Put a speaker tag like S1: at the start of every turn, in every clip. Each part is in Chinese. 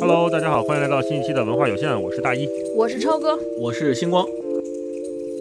S1: Hello，大家好，欢迎来到新一期的文化有限，我是大一，
S2: 我是超哥，
S3: 我是星光。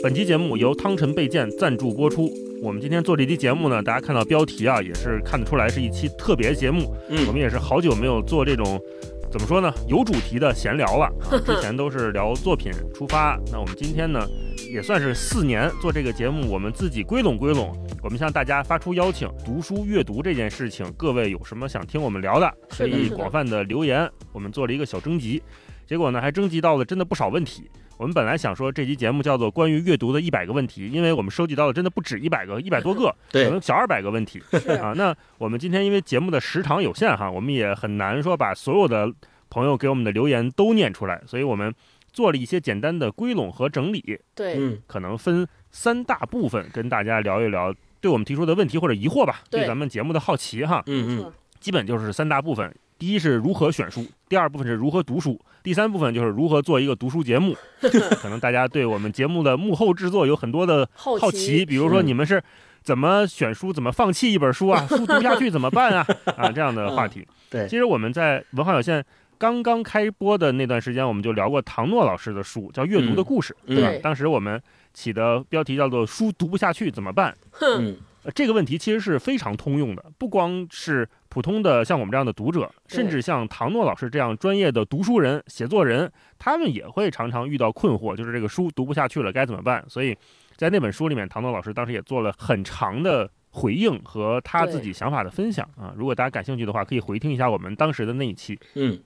S1: 本期节目由汤臣倍健赞助播出。我们今天做这期节目呢，大家看到标题啊，也是看得出来是一期特别节目。
S3: 嗯
S1: 我们也是好久没有做这种怎么说呢，有主题的闲聊了。啊、之前都是聊作品出发，那我们今天呢，也算是四年做这个节目，我们自己归拢归拢。我们向大家发出邀请，读书阅读这件事情，各位有什么想听我们聊的，可以广泛的留言。我们做了一个小征集，结果呢，还征集到了真的不少问题。我们本来想说这期节目叫做关于阅读的一百个问题，因为我们收集到的真的不止一百个，一百多个，可能小二百个问题。啊，那我们今天因为节目的时长有限哈，我们也很难说把所有的朋友给我们的留言都念出来，所以我们做了一些简单的归拢和整理，
S2: 对，
S3: 嗯
S1: 可能分三大部分跟大家聊一聊对我们提出的问题或者疑惑吧，
S2: 对
S1: 对咱们节目的好奇哈，
S3: 嗯嗯，
S1: 基本就是三大部分。第一是如何选书，第二部分是如何读书，第三部分就是如何做一个读书节目。可能大家对我们节目的幕后制作有很多的
S2: 好
S1: 好奇，比如说
S3: 嗯
S1: 你们是怎么选书，怎么放弃一本书啊？书读不下去怎么办啊？啊，这样的话题。
S3: 对
S1: 其实我们在文化有限刚刚开播的那段时间，我们就聊过唐诺老师的书，叫《阅读的故事》，
S3: 嗯
S1: 对吧
S2: 对？
S1: 当时我们起的标题叫做“书读不下去怎么办”。
S2: 哼，
S3: 嗯
S1: 呃这个问题其实是非常通用的，不光是普通的像我们这样的读者，甚至像唐诺老师这样专业的读书人、写作人，他们也会常常遇到困惑，就是这个书读不下去了该怎么办？所以在那本书里面，唐诺老师当时也做了很长的回应和他自己想法的分享啊。如果大家感兴趣的话，可以回听一下我们当时的那一期。
S3: 嗯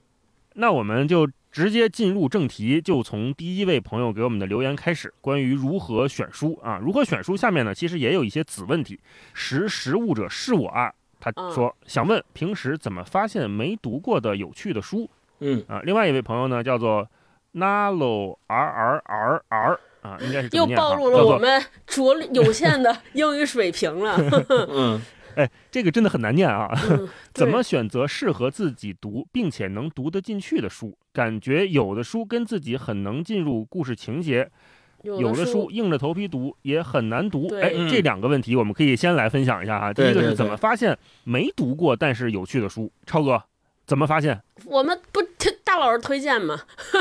S1: 那我们就直接进入正题，就从第一位朋友给我们的留言开始，关于如何选书啊，如何选书下面呢，其实也有一些子问题。识时务者是我啊，他说想问平时怎么发现没读过的有趣的书
S3: 嗯
S1: 啊。另外一位朋友呢叫做 Nalo R R R R 啊，应该是
S2: 又暴露了我们拙有限的英语水平了。
S3: 嗯
S1: 哎，这个真的很难念啊。
S2: 嗯
S1: 怎么选择适合自己读并且能读得进去的书？感觉有的书跟自己很能进入故事情节，有的
S2: 的
S1: 书硬着头皮读也很难读。
S2: 对
S1: 哎，
S3: 嗯
S1: 这两个问题我们可以先来分享一下哈。第一个是怎么发现没读过但是有趣的书？超哥怎么发现？
S2: 我们不推大老师推荐吗？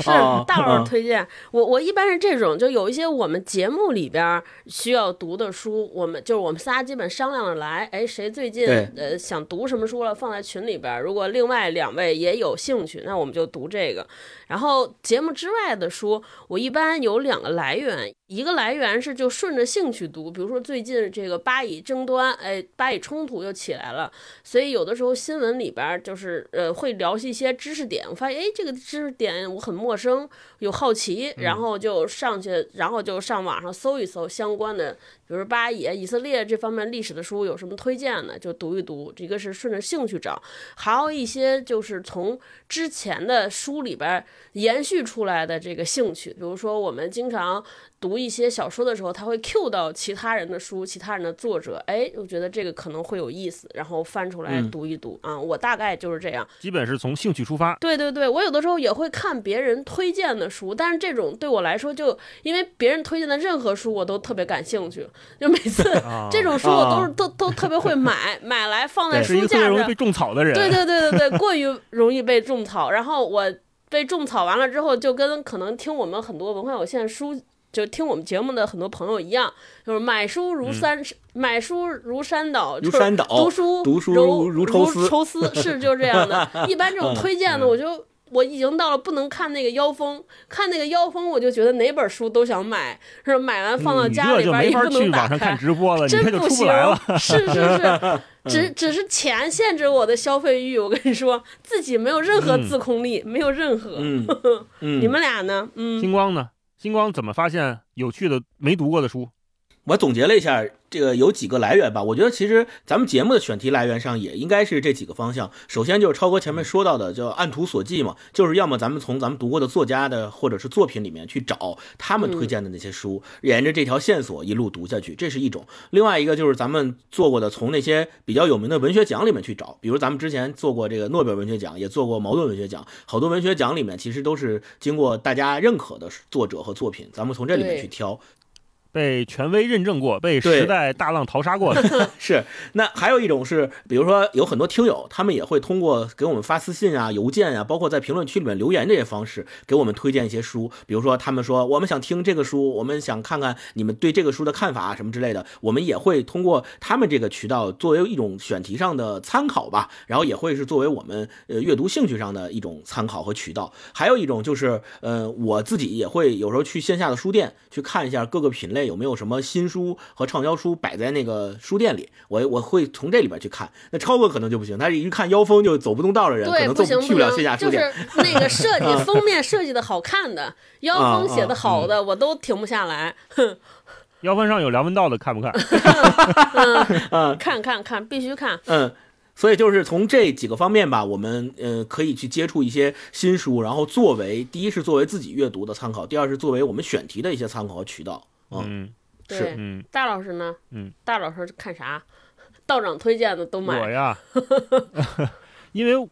S2: 是
S3: 哦
S2: 大老
S3: 哦
S2: 师推荐。我我一般是这种，就有一些我们节目里边儿需要读的书，我们就是我们仨基本商量着来，哎，谁最近呃想读什么书了，放在群里边儿。如果另外两位也有兴趣，那我们就读这个。然后节目之外的书，我一般有两个来源，一个来源是就顺着兴趣读，比如说最近这个巴以争端，哎，巴以冲突又起来了，所以有的时候新闻里边儿就是呃会聊一些知识点，我发现哎这个知识点我很陌生，有好奇，然后就上去，然后就上网上搜一搜相关的，比如巴以、以色列这方面历史的书有什么推荐的，就读一读。一个是顺着兴趣找，还有一些就是从之前的书里边延续出来的这个兴趣，比如说我们经常读一些小说的时候，他会 cue 到其他人的书、其他人的作者，哎，我觉得这个可能会有意思，然后翻出来
S3: 嗯
S2: 读一读、啊。我大概就是这样。
S1: 基本是从兴趣出发。
S2: 对对对，我有的时候也会看别人推荐的书，但是这种对我来说就，因为别人推荐的任何书我都特别感兴趣，就每次
S1: 啊，
S2: 这种书我都是、
S3: 啊
S2: 都都特别会买，买来放在书架上
S1: 个特别容易被。种草的人。
S2: 对对对对对，过于容易被种草。然后我被种草完了之后，就跟可能听我们很多文化有限书，就听我们节目的很多朋友一样，就是买书如山，买书如山倒，就是
S3: 如山倒
S2: 读书
S3: 读书
S2: 如
S3: 如如抽丝
S2: 抽丝是就这样的。一般这种
S3: 嗯
S2: 推荐的，我就。我已经到了不能看那个妖风，看那个妖风，我就觉得哪本书都想买，是吧买完放到家里
S1: 这就没法
S2: 边也不能打
S1: 去网上看
S2: 开。
S1: 直播了，
S2: 真不行
S1: 不。
S2: 是是是，只只是钱限制我的消费欲。我跟你说，自己没有任何
S1: 嗯
S2: 自控力，没有任何。
S3: 嗯 嗯，
S2: 你们俩呢？嗯，
S1: 星光呢？星光怎么发现有趣的没读过的书？
S3: 我总结了一下，这个有几个来源吧。我觉得其实咱们节目的选题来源上也应该是这几个方向。首先就是超哥前面说到的，叫按图索骥嘛，就是要么咱们从咱们读过的作家的或者是作品里面去找他们推荐的那些书，沿着这条线索一路读下去，这是一种。另外一个就是咱们做过的，从那些比较有名的文学奖里面去找，比如咱们之前做过这个诺贝尔文学奖，也做过茅盾文学奖，好多文学奖里面其实都是经过大家认可的作者和作品，咱们从这里面去挑。
S1: 被权威认证过，被时代大浪淘沙过的。
S3: 是，那还有一种是，比如说有很多听友，他们也会通过给我们发私信啊、邮件啊，包括在评论区里面留言这些方式，给我们推荐一些书。比如说他们说我们想听这个书，我们想看看你们对这个书的看法啊什么之类的，我们也会通过他们这个渠道作为一种选题上的参考吧，然后也会是作为我们呃阅读兴趣上的一种参考和渠道。还有一种就是，呃，我自己也会有时候去线下的书店去看一下各个品类有没有什么新书和畅销书摆在那个书店里，我我会从这里边去看。那超哥可能就不行，他一看妖风就走不动道的人，可
S2: 对，
S3: 能走
S2: 不行
S3: 去不了线下书店。
S2: 是那个设计 封面设计的好看的，妖风写的好的，我都停不下来。
S1: 腰翻上有梁文道的，看不看？
S3: 嗯
S2: 看看看，必须看。
S3: 嗯。所以就是从这几个方面吧，我们呃可以去接触一些新书，然后作为第一是作为自己阅读的参考，第二是作为我们选题的一些参考和渠道。嗯，是，
S1: 嗯，
S2: 大老师呢？
S1: 嗯，
S2: 大老师看啥？道长推荐的都
S1: 我
S2: 买。
S1: 呀，因为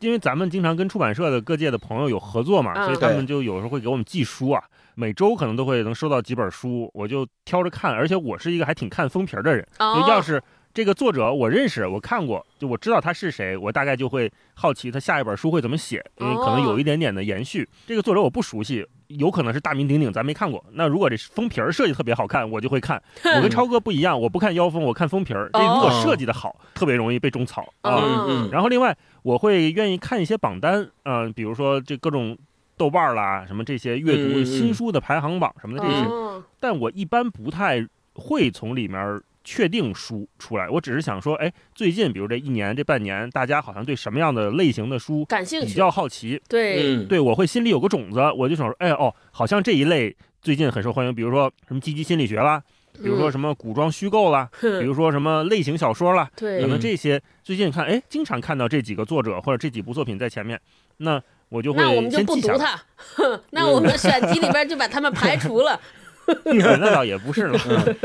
S1: 因为咱们经常跟出版社的各界的朋友有合作嘛，
S2: 嗯
S1: 所以他们就有时候会给我们寄书啊，每周可能都会能收到几本书，我就挑着看，而且我是一个还挺看封皮儿的人，要是。这个作者我认识，我看过，就我知道他是谁，我大概就会好奇他下一本书会怎么写，因为可能有一点点的延续。这个作者我不熟悉，有可能是大名鼎鼎，咱没看过。那如果这封皮儿设计特别好看，我就会看。我跟超哥不一样，我不看腰封，我看封皮儿。这如果设计的好，特别容易被种草啊。然后另外，我会愿意看一些榜单，嗯、比如说这各种豆瓣儿啦，什么这些阅读新书的排行榜什么的这些，
S2: 哦
S1: 但我一般不太会从里面确定书出来。我只是想说，哎，最近比如这一年、这半年，大家好像对什么样的类型的书比
S2: 感兴趣。
S1: 比较好奇，
S2: 对，
S3: 嗯，
S1: 对我会心里有个种子，我就想说，哎哦，好像这一类最近很受欢迎，比如说什么积极心理学啦，比如说什么古装虚构啦，比
S2: 嗯，
S1: 如说什么类型小说啦，可，能这些最近看，哎，经常看到这几个作者或者这几部作品在前面，那我就会
S2: 那我们就
S1: 先记下来。
S2: 不读它，哼那我们选题里边就把他们排除了。
S1: 对那倒也不是了，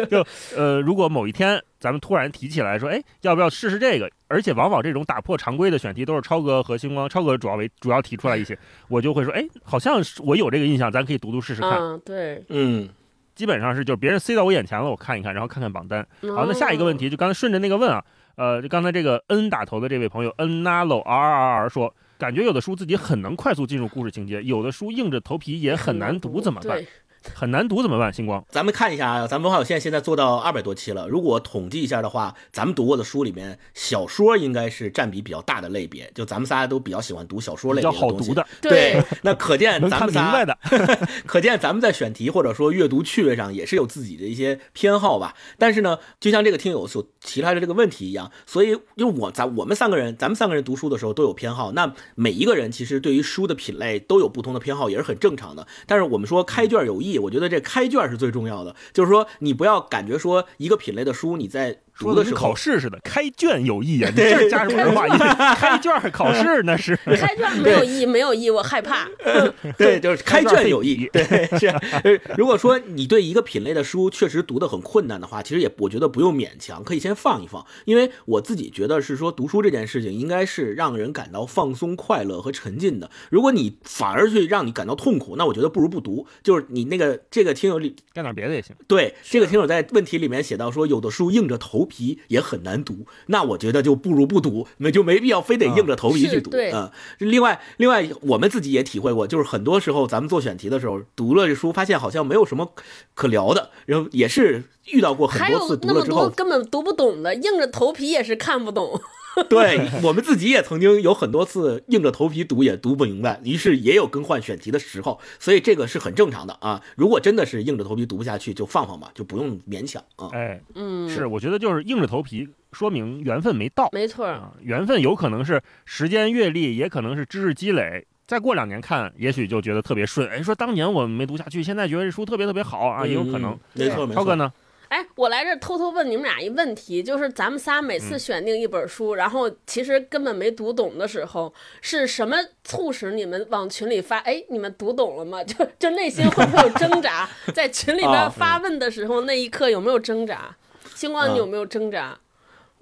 S1: 就呃，如果某一天咱们突然提起来说，哎，要不要试试这个？而且往往这种打破常规的选题都是超哥和星光，超哥主要为主要提出来一些，我就会说，哎，好像是我有这个印象，咱可以读读试试看。
S2: 嗯，对。
S3: 嗯
S1: 基本上是就是别人塞到我眼前了，我看一看，然后看看榜单。好，那
S2: 哦
S1: 下一个问题就刚才顺着那个问啊，呃，就刚才这个 N 打头的这位朋友 N Nalo R R R 说，感觉有的书自己很能快速进入故事情节，有的书硬着头皮也很难读，怎么办？
S2: 对，
S1: 很难读怎么办？星光，
S3: 咱们看一下啊，咱们文化有限现在做到二百多期了。如果统计一下的话，咱们读过的书里面，小说应该是占比比较大的类别。就咱们仨都比较喜欢读小说类
S1: 比
S3: 别东西
S1: 较好读。的，
S3: 对，那可见咱们仨
S1: 明白的。
S3: 可见咱们在选题或者说阅读趣味上也是有自己的一些偏好吧。但是呢，就像这个听友所提出来的这个问题一样，所以就我咱我们三个人，咱们三个人读书的时候都有偏好。那每一个人其实对于书的品类都有不同的偏好，也是很正常的。但是我们说开卷有益，我觉得这开卷是最重要的，就是说你不要感觉说一个品类的书你在
S1: 说的跟
S3: 的时候
S1: 考试似的，开卷有益啊！你这儿加什么文化音？开卷考试那是
S2: 开卷没有意义，没有意义，我害怕。
S3: 对，就是开
S1: 开卷
S3: 卷有益。对，是。呃如果说你对一个品类的书确实读得很困难的话，其实也我觉得不用勉强，可以先放一放。因为我自己觉得是说，读书这件事情应该是让人感到放松、快乐和沉浸的。如果你反而去让你感到痛苦，那我觉得不如不读。就是你那个这个听友里，
S1: 干点别的也行。
S3: 对这个听友在问题里面写到说，有的书硬着头皮也很难读，那我觉得就不如不读，那就没必要非得硬着头皮去读。
S2: 是对
S3: 嗯，另外，另外我们自己也体会过，就是很多时候咱们做选题的时候，读了这书，发现好像没有什么可聊的，然后也是遇到过很多次读
S2: 那么多
S3: 了之后，
S2: 根本读不懂的，硬着头皮也是看不懂。
S3: 对我们自己也曾经有很多次硬着头皮读也读不明白，于是也有更换选题的时候，所以这个是很正常的啊。如果真的是硬着头皮读不下去，就放放吧，就不用勉强啊。
S1: 哎，
S2: 嗯，
S1: 是，我觉得就是硬着头皮，说明缘分没到
S2: 没错。
S1: 啊。缘分有可能是时间阅历，也可能是知识积累。再过两年看，也许就觉得特别顺。哎，说当年我没读下去，现在觉得这书特别特别好啊，也有可能
S3: 嗯。没错没错。
S1: 超哥呢？
S2: 哎，我来这偷偷问你们俩一问题，就是咱们仨每
S1: 嗯
S2: 次选定一本书，然后其实根本没读懂的时候，是什么促使你们往群里发？哎，你们读懂了吗？就就内心会不会有挣扎？在群里边
S3: 啊
S2: 发问的时候，那一刻有没有挣扎？星光，
S3: 啊
S2: 你有没有挣扎？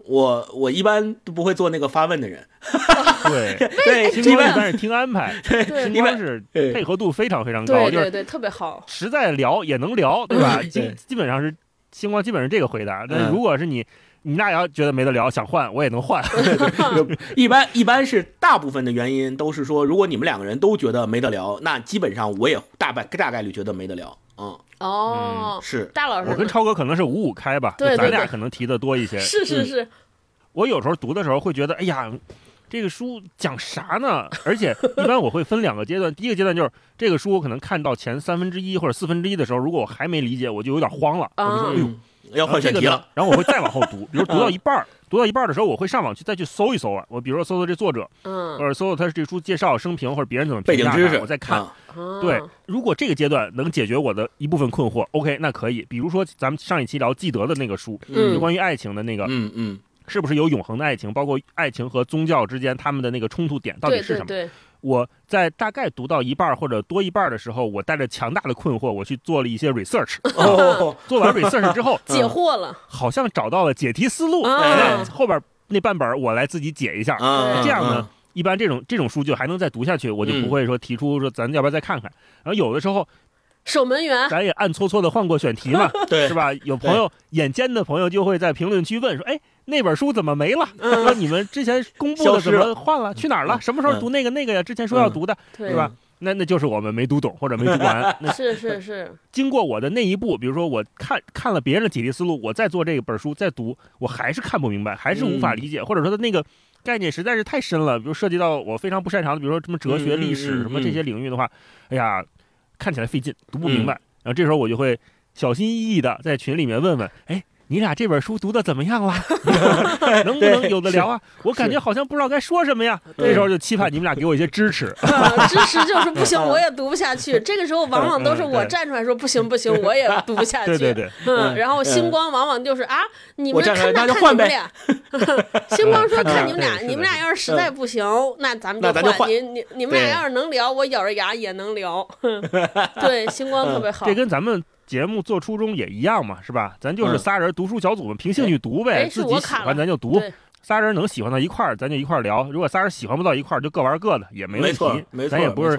S3: 我我一般都不会做那个发问的人。
S1: 对，
S3: 对，
S1: 星
S3: 一般
S1: 光一般是听安排，
S2: 对
S1: 星
S3: 一般
S1: 光是
S3: 对
S1: 配合度非常非常高，就是
S2: 对对对，特别好。
S1: 实在聊也能聊，对吧？
S3: 嗯
S1: 基基本上是星光基本是这个回答。但是
S3: 嗯
S1: 如果是你你那要觉得没得聊，想换我也能换。
S3: 一般一般是大部分的原因都是说，如果你们两个人都觉得没得聊，那基本上我也大概大概率觉得没得聊。嗯，
S2: 哦，
S3: 是
S2: 大老师，
S1: 我跟超哥可能是五五开吧，对咱
S2: 对对对
S1: 俩可能提的多一些。
S2: 是是是，
S1: 我有时候读的时候会觉得，哎呀，这个书讲啥呢？而且一般我会分两个阶段，第一个阶段就是这个书我可能看到前三分之一或者四分之一的时候，如果我还没理解，我就有点慌了，我就说，
S2: 啊
S1: 哎呦，
S3: 嗯，要换选题了。，
S1: 然后我会再往后读，比如读到一半儿，读到一半儿的时候，我会上网去再去搜一搜啊，我比如说搜搜这作者，
S2: 嗯
S1: 或者搜搜他这书介绍、生平或者别人怎么评价
S3: 背景知识，
S1: 我再看。对，如果这个阶段能解决我的一部分困惑，OK，那可以。比如说咱们上一期聊纪德的那个书，
S2: 嗯
S1: 就关于爱情的那个，
S3: 嗯嗯
S1: 是不是有永恒的爱情？包括爱情和宗教之间他们的那个冲突点到底是什么？
S2: 对对对，
S1: 我在大概读到一半或者多一半的时候，我带着强大的困惑，我去做了一些 research。
S3: 哦，
S1: 做完 research 之后，
S2: 解惑了
S1: 好像找到了解题思路。后边那半本我来自己解一下。
S3: 啊，
S1: 这样呢，一般这种这种书就还能再读下去，我就不会说提出说咱要不要再看看。然后有的时候
S2: 守门员，
S1: 咱也暗搓搓的换过选题嘛，是？吧？有朋友眼尖的朋友就会在评论区问说：“哎，那本书怎么没了？说你们之前公布的怎么换了？去哪儿了？
S3: 嗯
S1: 什么时候读那个那个呀？之前说要读的，
S2: 对
S1: 是吧？那那就是我们没读懂或者没读完。那
S2: 是是是，
S1: 经过我的那一步，比如说我看看了别人的解题思路，我再做这本书再读，我还是看不明白，还是无法理解，或者说他那个概念实在是太深了，比如涉及到我非常不擅长的，比如说什么哲学、历史
S3: 嗯
S1: 什么这些领域的话，哎呀，看起来费劲，读不明白。然后这时候我就会小心翼翼的在群里面问问，哎。你俩这本书读的怎么样了？能不能有的聊啊？我感觉好像不知道该说什么呀。
S3: 对
S1: 这时候就期盼你们俩给我一些支持。
S2: 啊，支持就是不行，我也读不下去。这个时候往往都是我站出来说不行不行，我也读不下去。
S1: 对对对，
S2: 嗯，
S3: 嗯
S2: 然后星光往往就是啊，你们看看你们俩，星光说
S1: 嗯
S2: 看你们俩，你们俩要是实在不行，那咱们
S3: 就换
S2: 你你你们俩要是能聊，我咬着牙也能聊。对，星光特别好
S1: 这。跟咱们节目做初衷也一样嘛，是吧？咱就是
S3: 嗯
S1: 仨人读书小组嘛，凭兴趣读呗，自己喜欢咱就读。仨人能喜欢到一块儿，咱就一块儿聊。如果仨人喜欢不到一块儿，就各玩各的，也没问题。
S3: 没错，
S1: 咱也不是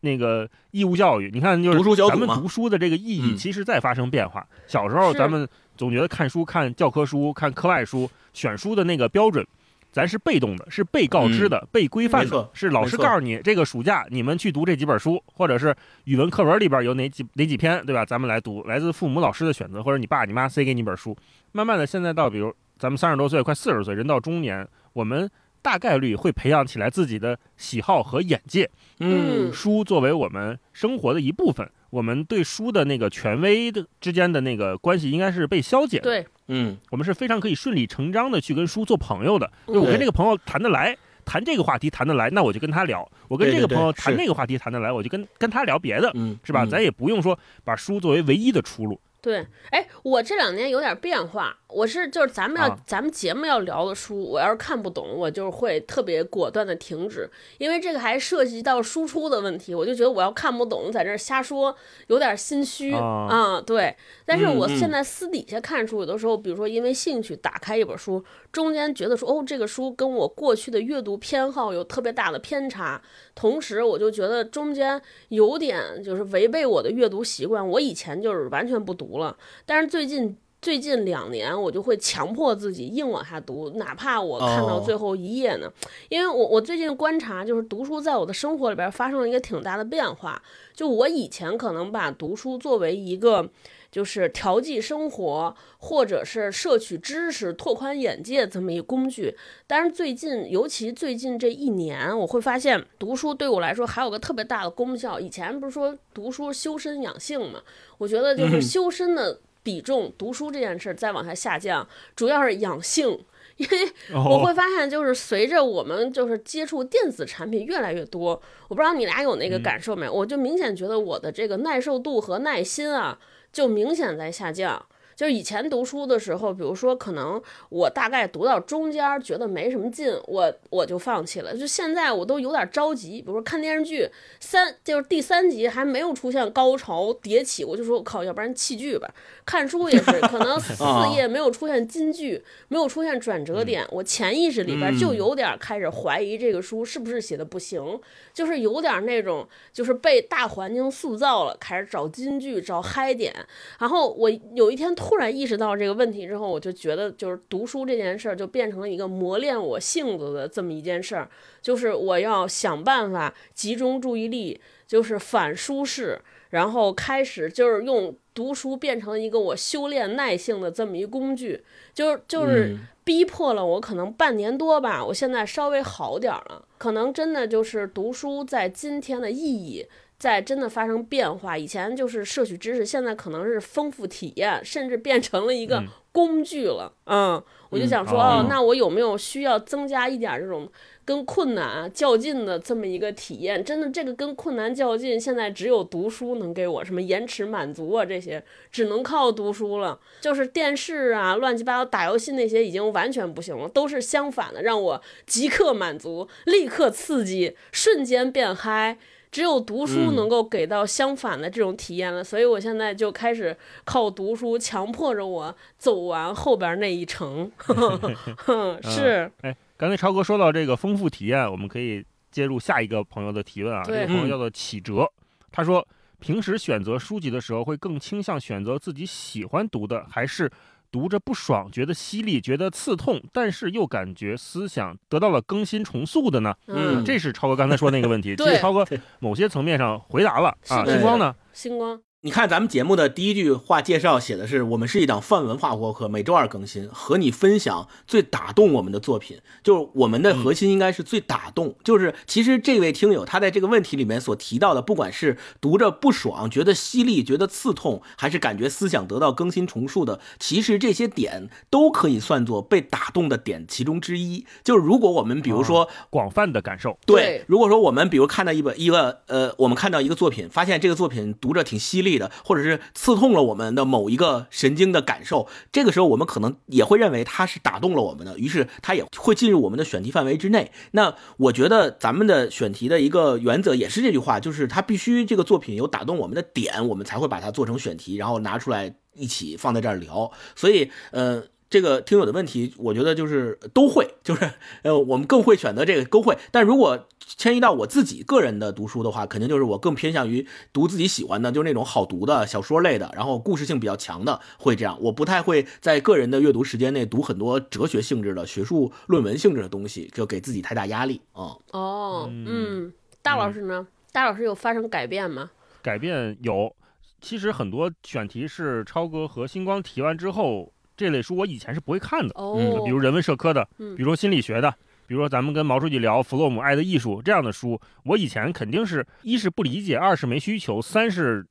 S1: 那个义务教育。你看，就是咱们读书的这个意义，
S3: 嗯
S1: 其实在发生变化。小时候咱们总觉得看书、看教科书、看课外书、选书的那个标准。咱是被动的，是被告知的、被规范的是老师告诉你，这个暑假你们去读这几本书，或者是语文课文里边有哪几哪几篇，对吧？咱们来读，来自父母、老师的选择，或者你爸你妈塞给你一本书。慢慢的，现在到比如咱们三十多岁，快四十岁，人到中年，我们大概率会培养起来自己的喜好和眼界。
S3: 嗯
S1: 书作为我们生活的一部分，我们对书的那个权威的之间的那个关系应该是被消解的。
S2: 对，
S3: 嗯。
S1: 我们是非常可以顺理成章的去跟书做朋友的。
S2: 嗯。
S1: 就我跟这个朋友谈得来，谈这个话题谈得来，那我就跟他聊；我跟这个朋友谈那个话题谈得来，我就跟跟他聊别的，
S3: 嗯，
S1: 是吧？
S3: 嗯。
S1: 咱也不用说把书作为唯一的出路。
S2: 对，哎，我这两年有点变化，我是就是咱们要、
S1: 啊。
S2: 咱们节目要聊的书，我要是看不懂，我就会特别果断的停止，因为这个还涉及到输出的问题，我就觉得我要看不懂，在这儿瞎说，有点心虚
S1: 啊。
S2: 嗯，对。但是我现在私底下看书，有的时候，比如说因为兴趣打开一本书，中间觉得说，哦，这个书跟我过去的阅读偏好有特别大的偏差，同时我就觉得中间有点就是违背我的阅读习惯，我以前就是完全不读了，但是最近。最近两年，我就会强迫自己硬往下读，哪怕我看到
S3: 哦
S2: 最后一页呢。因为我我最近观察，就是读书在我的生活里边发生了一个挺大的变化。就我以前可能把读书作为一个就是调剂生活，或者是摄取知识、拓宽眼界这么一个工具。但是最近，尤其最近这一年，我会发现读书对我来说还有个特别大的功效。以前不是说读书修身养性嘛？我觉得就是
S3: 嗯
S2: 修身的比重，读书这件事儿再往下下降，主要是养性。因为我会
S1: 哦，
S2: 发现，就是随着我们就是接触电子产品越来越多，我不知道你俩有那个感受没？我就明显觉得我的这个耐受度和耐心啊，就明显在下降。就是以前读书的时候，比如说可能我大概读到中间觉得没什么劲，我我就放弃了。就现在我都有点着急，比如说看电视剧三就是第三集还没有出现高潮迭起，我就说我靠，要不然弃剧吧。看书也是，可能 四页没有出现金句，没有出现转折点，我潜意识里边就有点开始怀疑这个书是不是写的不行，就是有点那种就是被大环境塑造了，开始找金句找嗨点。然后我有一天。突然意识到这个问题之后，我就觉得就是读书这件事儿就变成了一个磨练我性子的这么一件事儿，就是我要想办法集中注意力，就是反舒适，然后开始就是用读书变成一个我修炼耐性的这么一工具，就是就是逼迫了我可能半年多吧，我现在稍微好点儿了，可能真的就是读书在今天的意义。在真的发生变化，以前就是摄取知识，现在可能是丰富体验，甚至变成了一个工具了。嗯，我就想说，哦，那我有没有需要增加一点这种跟困难较劲的这么一个体验？真的，这个跟困难较劲，现在只有读书能给我什么延迟满足啊？这些只能靠读书了。就是电视啊，乱七八糟打游戏那些已经完全不行了，都是相反的，让我即刻满足，立刻刺激，瞬间变嗨。只有读书能够给到相反的这种体验了，所以我现在就开始靠读书强迫着我走完后边那一程。是，
S1: 哎，刚才超哥说到这个丰富体验，我们可以接入下一个朋友的提问啊。这个朋友叫做启哲，他说平时选择书籍的时候会更倾向选择自己喜欢读的，还是？读着不爽，觉得犀利，觉得刺痛，但是又感觉思想得到了更新重塑的呢？
S2: 嗯，
S1: 这是超哥刚才说那个问题，这超哥某些层面上回答了啊。星光呢？
S2: 星光。
S3: 你看咱们节目的第一句话介绍写的是，我们是一档泛文化播客，每周二更新，和你分享最打动我们的作品。就是我们的核心应该是最打动。就是其实这位听友他在这个问题里面所提到的，不管是读着不爽、觉得犀利、觉得刺痛，还是感觉思想得到更新重塑的，其实这些点都可以算作被打动的点其中之一。就是如果我们比如说
S1: 广泛的感受，
S3: 对，如果说我们比如看到一本一个呃，我们看到一个作品，发现这个作品读着挺犀利。的，或者是刺痛了我们的某一个神经的感受，这个时候我们可能也会认为它是打动了我们的，于是它也会进入我们的选题范围之内。那我觉得咱们的选题的一个原则也是这句话，就是它必须这个作品有打动我们的点，我们才会把它做成选题，然后拿出来一起放在这儿聊。所以，呃。这个听友的问题，我觉得就是都会，就是呃，我们更会选择这个都会。但如果迁移到我自己个人的读书的话，肯定就是我更偏向于读自己喜欢的，就是那种好读的小说类的，然后故事性比较强的，会这样。我不太会在个人的阅读时间内读很多哲学性质的学术论文性质的东西，就给自己太大压力啊。
S2: 哦，嗯，大老师呢？大老师有发生改变吗？
S1: 改变有，其实很多选题是超哥和星光提完之后。这类书我以前是不会看的，
S2: 哦，
S1: 比如人文社科的，比如说心理学的，比如说咱们跟毛书记聊弗洛姆《爱的艺术》这样的书，我以前肯定是一是不理解，二是没需求，三是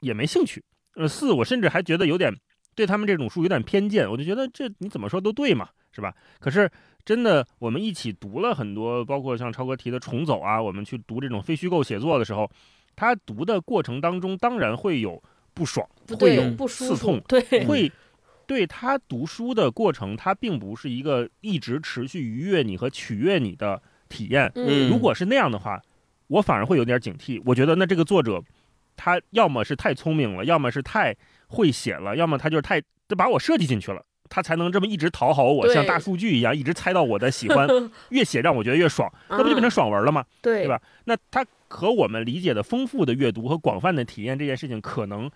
S1: 也没兴趣，呃，四我甚至还觉得有点对他们这种书有点偏见，我就觉得这你怎么说都对嘛，是吧？可是真的我们一起读了很多，包括像超哥提的重走啊，我们去读这种非虚构写作的时候，他读的过程当中当然会有不爽，会有刺痛，
S2: 对，
S1: 会。对他读书的过程，他并不是一个一直持续愉悦你和取悦你的体验。
S2: 嗯，
S1: 如果是那样的话，我反而会有点警惕。我觉得那这个作者，他要么是太聪明了，要么是太会写了，要么他就是太把我设计进去了，他才能这么一直讨好我，像大数据一样一直猜到我的喜欢，越写让我觉得越爽，那不就变成爽文了吗？
S2: 对，
S1: 对吧？那他和我们理解的丰富的阅读和广泛的体验这件事情，可能。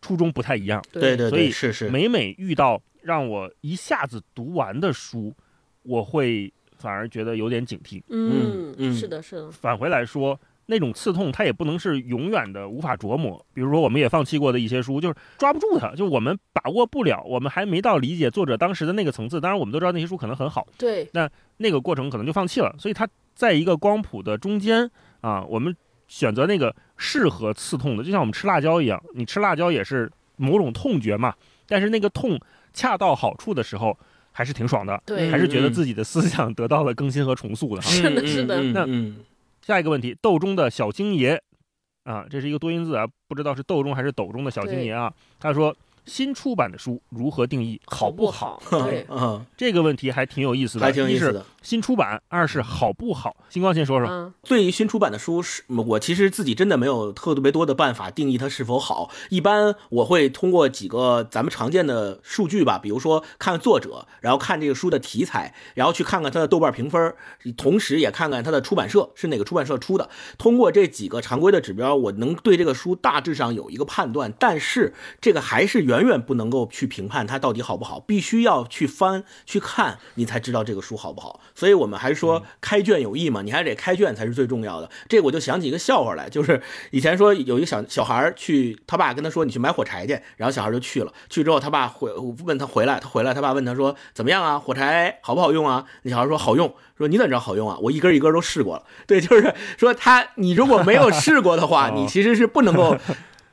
S1: 初衷不太一样，
S3: 对对，
S1: 所以
S3: 是是。
S1: 每每遇到让我一下子读完的书，我会反而觉得有点警惕。
S2: 嗯嗯，是的，是的。
S1: 返回来说，那种刺痛它也不能是永远的无法琢磨。比如说，我们也放弃过的一些书，就是抓不住它，就我们把握不了，我们还没到理解作者当时的那个层次。当然，我们都知道那些书可能很好，
S2: 对。
S1: 那那个过程可能就放弃了。所以它在一个光谱的中间啊，我们。选择那个适合刺痛的，就像我们吃辣椒一样，你吃辣椒也是某种痛觉嘛。但是那个痛恰到好处的时候，还是挺爽的，
S2: 对，
S1: 还是觉得自己的思想得到了更新和重塑的。
S2: 是的，是的。
S1: 那下一个问题，斗中的小星爷啊，这是一个多音字啊，不知道是斗中还是斗中的小星爷啊。他说，新出版的书如何定义好
S2: 不
S1: 好？
S2: 对，
S3: 嗯，
S1: 这个问题还挺有意思的，
S3: 还挺有意思
S1: 一是
S3: 的。
S1: 新出版，二是好不好？星光先说说。
S2: 嗯，
S3: 对于新出版的书，是我其实自己真的没有特别多的办法定义它是否好。一般我会通过几个咱们常见的数据吧，比如说看作者，然后看这个书的题材，然后去看看它的豆瓣评分，同时也看看它的出版社是哪个出版社出的。通过这几个常规的指标，我能对这个书大致上有一个判断。但是这个还是远远不能够去评判它到底好不好，必须要去翻去看，你才知道这个书好不好。所以我们还是说开卷有益嘛，你还得开卷才是最重要的。这我就想起一个笑话来，就是以前说有一个小小孩去，他爸跟他说你去买火柴去，然后小孩就去了，去之后他爸回问他回来，他回来他爸问他说怎么样啊，火柴好不好用啊？那小孩说好用，说你怎么知道好用啊？我一根一根都试过了。对，就是说他你如果没有试过的话，
S1: 哦
S3: 你其实是不能够。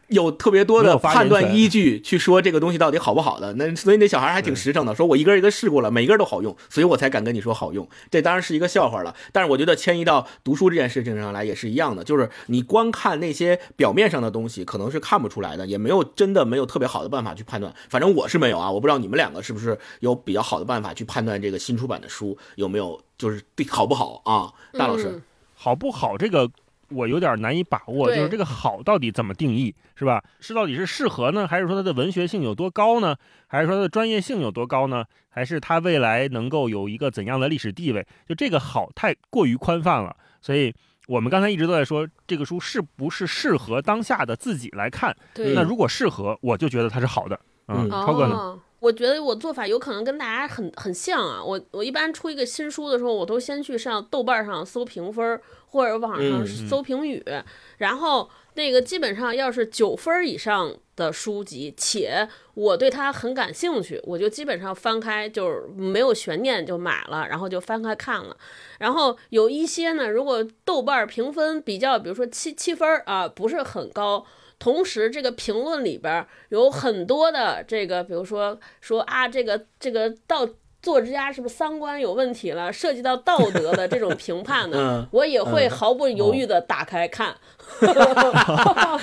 S3: 有特别多的判断依据去说这个东西到底好不好的，那 所以那小孩还挺实诚的，说我一根一根试过了，每一根都好用，所以我才敢跟你说好用。这当然是一个笑话了，但是我觉得迁移到读书这件事情上来也是一样的，就是你光看那些表面上的东西，可能是看不出来的，也没有真的没有特别好的办法去判断。反正我是没有啊，我不知道你们两个是不是有比较好的办法去判断这个新出版的书有没有就是对好不好啊？大老师，
S2: 嗯
S1: 好不好？这个我有点难以把握，就是这个好到底怎么定义，是吧？是到底是适合呢，还是说它的文学性有多高呢？还是说它的专业性有多高呢？还是它未来能够有一个怎样的历史地位？就这个好太过于宽泛了，所以我们刚才一直都在说这个书是不是适合当下的自己来看。那如果适合，我就觉得它是好的。
S3: 嗯
S1: 超哥呢？
S2: 哦，我觉得我做法有可能跟大家很很像啊。我我一般出一个新书的时候，我都先去上豆瓣上搜评分，或者网上
S3: 嗯
S2: 搜评语，然后那个基本上要是九分以上的书籍，且我对它很感兴趣，我就基本上翻开就是没有悬念就买了，然后就翻开看了。然后有一些呢，如果豆瓣评分比较，比如说七七分啊，不是很高。同时，这个评论里边儿有很多的这个，比如说说啊，这个这个道作家是不是三观有问题了，涉及到道德的这种评判呢，
S3: 嗯
S2: 我也会毫不犹豫的打开看。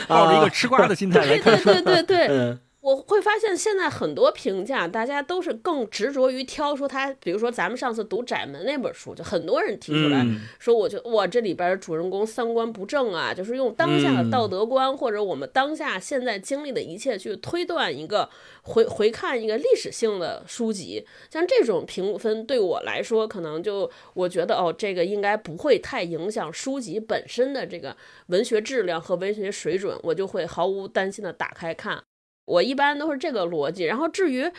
S1: 抱着一个吃瓜的心态来
S2: 对
S1: 看对，
S2: 对对对 对，
S3: 嗯
S2: 我会发现现在很多评价，大家都是更执着于挑出他，比如说咱们上次读《窄门》那本书，就很多人提出来
S3: 嗯
S2: 说，我觉得哇，这里边的主人公三观不正啊，就是用当下的道德观、或者我们当下现在经历的一切去推断一个回回看一个历史性的书籍，像这种评分对我来说，可能就我觉得哦，这个应该不会太影响书籍本身的这个文学质量和文学水准，我就会毫无担心的打开看。我一般都是这个逻辑，然后至于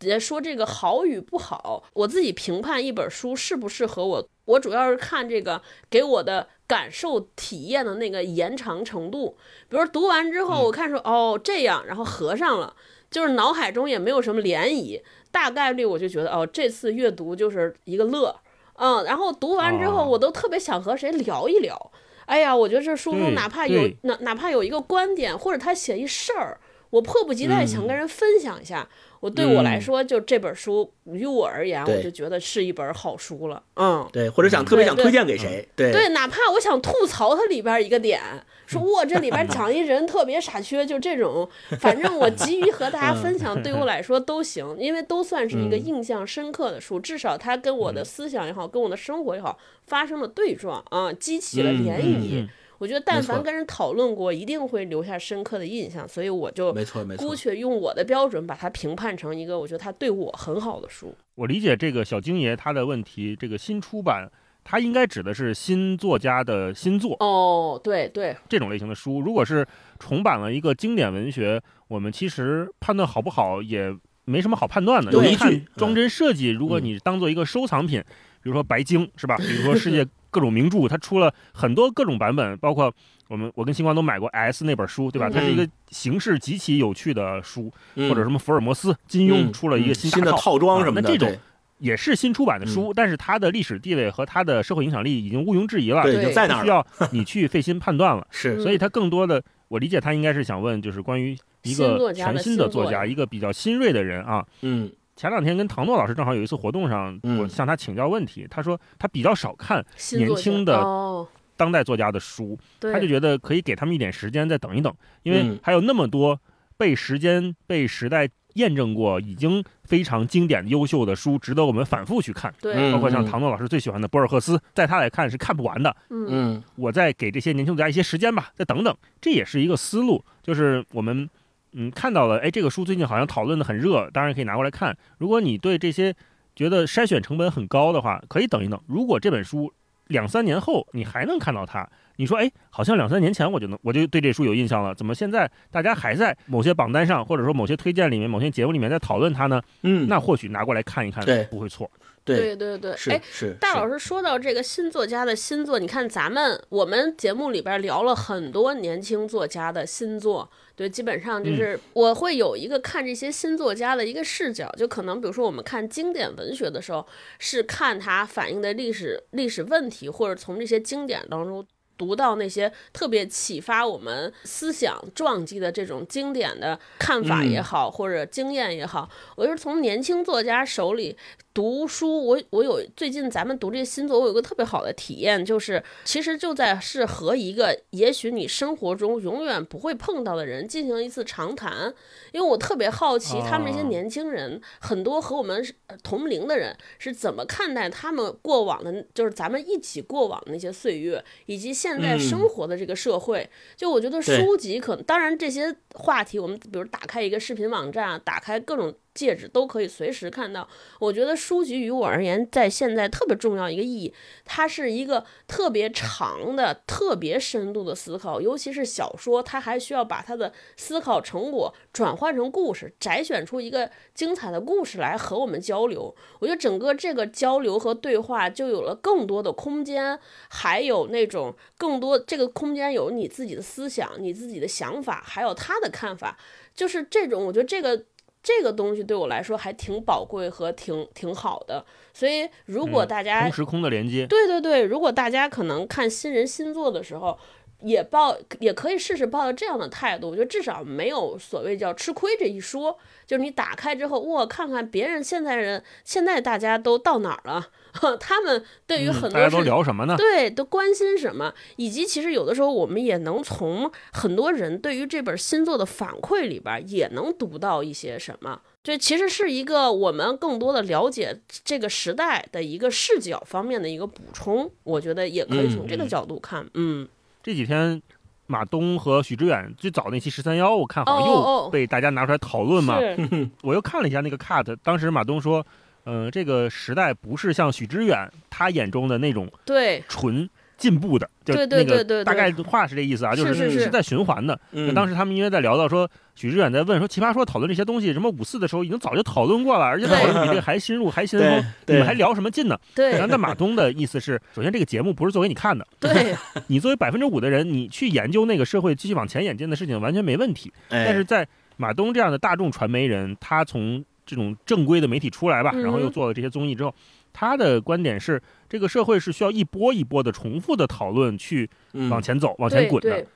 S2: 呃说这个好与不好，我自己评判一本书适不适合我，我主要是看这个给我的感受体验的那个延长程度。比如读完之后，我看说、哦这样，然后合上了，就是脑海中也没有什么涟漪，大概率我就觉得哦这次阅读就是一个乐，嗯，然后读完之后，
S1: 哦。
S2: 我都特别想和谁聊一聊。哎呀，我觉得这书中哪怕有哪哪怕有一个观点，或者他写一事儿，我迫不及待想跟人分享一下。我对我来
S3: 嗯
S2: 说，就这本书于我而言，我就觉得是一本好书了。嗯，
S3: 对，或者想特别想推荐给谁，对
S2: 对，哪怕我想吐槽它里边一个点，说哇这里边讲一人特别傻缺，就这种，反正我急于和大家分享，对我来说都行，因为都算是一个
S3: 嗯
S2: 印象深刻的书，至少它跟我的思想也好，跟我的生活也好发生了对撞啊，激起了
S3: 嗯
S2: 涟
S1: 嗯
S2: 漪
S1: 嗯。
S2: 我觉得但凡跟人讨论过，一定会留下深刻的印象，所以我就
S3: 没错没错
S2: 姑且用我的标准把它评判成一个我觉得它对我很好的书。
S1: 我理解这个小京爷他的问题，这个新出版，他应该指的是新作家的新作
S2: 哦，对对，
S1: 这种类型的书。如果是重版了一个经典文学，我们其实判断好不好也没什么好判断的。
S3: 有
S1: 你看装帧设计，如果
S3: 嗯
S1: 你当做一个收藏品，比如说白鲸是吧？比如说世界 各种名著，它出了很多各种版本，包括我们我跟星光都买过 S 那本书，对吧？
S2: 嗯。
S1: 它是一个形式极其有趣的书，
S3: 嗯。
S1: 或者什么福尔摩斯、金庸
S3: 嗯。
S1: 出了一个
S3: 嗯。
S1: 新
S3: 的套。装
S1: 啊
S3: 什么的，
S1: 那这种也是新出版的书，但是它的历史地位和它的社会影响力已经毋庸置疑了，
S3: 对，已经在那儿
S1: 不需，要你去费心判断了。
S3: 是。
S2: 嗯
S1: 所以它更多的，我理解他应该是想问，就是关于一个全新的
S2: 作
S1: 家，一个比较新锐的人啊。
S3: 嗯
S1: 前两天跟唐诺老师正好有一次活动上，
S3: 嗯
S1: 我向他请教问题，他说他比较少看年轻的
S2: 哦，
S1: 当代作家的书，
S2: 对，
S1: 他就觉得可以给他们一点时间再等一等，因为
S3: 嗯
S1: 还有那么多被时间、被时代验证过已经非常经典、优秀的书，值得我们反复去看。包括像唐诺老师最喜欢的博尔赫斯，在他来看是看不完的。
S2: 嗯
S3: 嗯
S1: 我再给这些年轻作家一些时间吧，再等等，这也是一个思路。就是我们嗯看到了，哎，这个书最近好像讨论的很热，当然可以拿过来看。如果你对这些觉得筛选成本很高的话，可以等一等。如果这本书两三年后你还能看到它，你说，哎，好像两三年前我就能我就对这书有印象了，怎么现在大家还在某些榜单上，或者说某些推荐里面、某些节目里面在讨论它呢？
S3: 嗯，
S1: 那或许拿过来看一看，
S3: 对
S1: 不会错。
S3: 对
S2: 对对哎，
S3: 是
S2: 大老师说到这个新作家的新作，你看咱们我们节目里边聊了很多年轻作家的新作，对，基本上
S3: 嗯
S2: 就是我会有一个看这些新作家的一个视角，就可能比如说我们看经典文学的时候，是看它反映的历史历史问题，或者从这些经典当中。读到那些特别启发我们思想撞击的这种经典的看法也好，或者经验也好，我就是从年轻作家手里读书，我我有最近咱们读这些新作，我有个特别好的体验，就是其实就在是和一个也许你生活中永远不会碰到的人进行一次长谈，因为我特别好奇他们这些
S1: 哦。
S2: 年轻人，很多和我们同龄的人是怎么看待他们过往的，就是咱们一起过往的那些岁月，以及现在
S3: 嗯。
S2: 生活的这个社会。就我觉得书籍可能，当然这些话题，我们比如打开一个视频网站，打开各种戒指都可以随时看到。我觉得书籍于我而言，在现在特别重要一个意义，它是一个特别长的、特别深度的思考，尤其是小说，它还需要把它的思考成果转换成故事，摘选出一个精彩的故事来和我们交流。我觉得整个这个交流和对话就有了更多的空间，还有那种更多这个空间有你自己的思想、你自己的想法，还有他的看法，就是这种，我觉得这个。这个东西对我来说还挺宝贵和挺挺好的，所以如果
S1: 嗯
S2: 大家、
S1: 同时空的连接，
S2: 对对对，如果大家可能看新人新作的时候，也抱也可以试试抱着这样的态度，我觉得至少没有所谓叫吃亏这一说。就是你打开之后，哇，看看别人现在人现在大家都到哪儿了，他们对于
S1: 嗯
S2: 很
S1: 大家都聊什么呢？
S2: 对，都关心什么，以及其实有的时候我们也能从很多人对于这本新作的反馈里边也能读到一些什么。这其实是一个我们更多的了解这个时代的一个视角方面的一个补充，我觉得也可以从这个角度看。嗯，
S1: 这几天马东和许知远最早那期十三幺，我看好像又被大家拿出来讨论嘛。
S2: 是，
S1: 我又看了一下那个 cut，当时马东说，嗯、这个时代不是像许知远他眼中的那种
S2: 对，
S1: 纯进步的，就
S2: 对对
S1: 那个
S2: 对对
S1: 大概话是这意思啊，就是
S2: 是是
S1: 在循环的。
S3: 嗯
S1: 就当时他们因为在聊到说，许知远在问说，奇葩说讨论这些东西，什么五四的时候已经早就讨论过了，而且讨论比这个还深入还先锋，
S3: 对对
S1: 你们还聊什么劲呢？
S2: 对
S1: 然后，但马东的意思是，首先这个节目不是做给你看的，
S2: 对，
S1: 你作为百分之五的人，你去研究那个社会继续往前演进的事情完全没问题。
S3: 哎
S1: 但是在马东这样的大众传媒人，他从这种正规的媒体出来吧，
S2: 嗯。
S1: 然后又做了这些综艺之后，他的观点是，这个社会是需要一波一波的重复的讨论去
S3: 嗯。
S1: 往前走、往前滚的。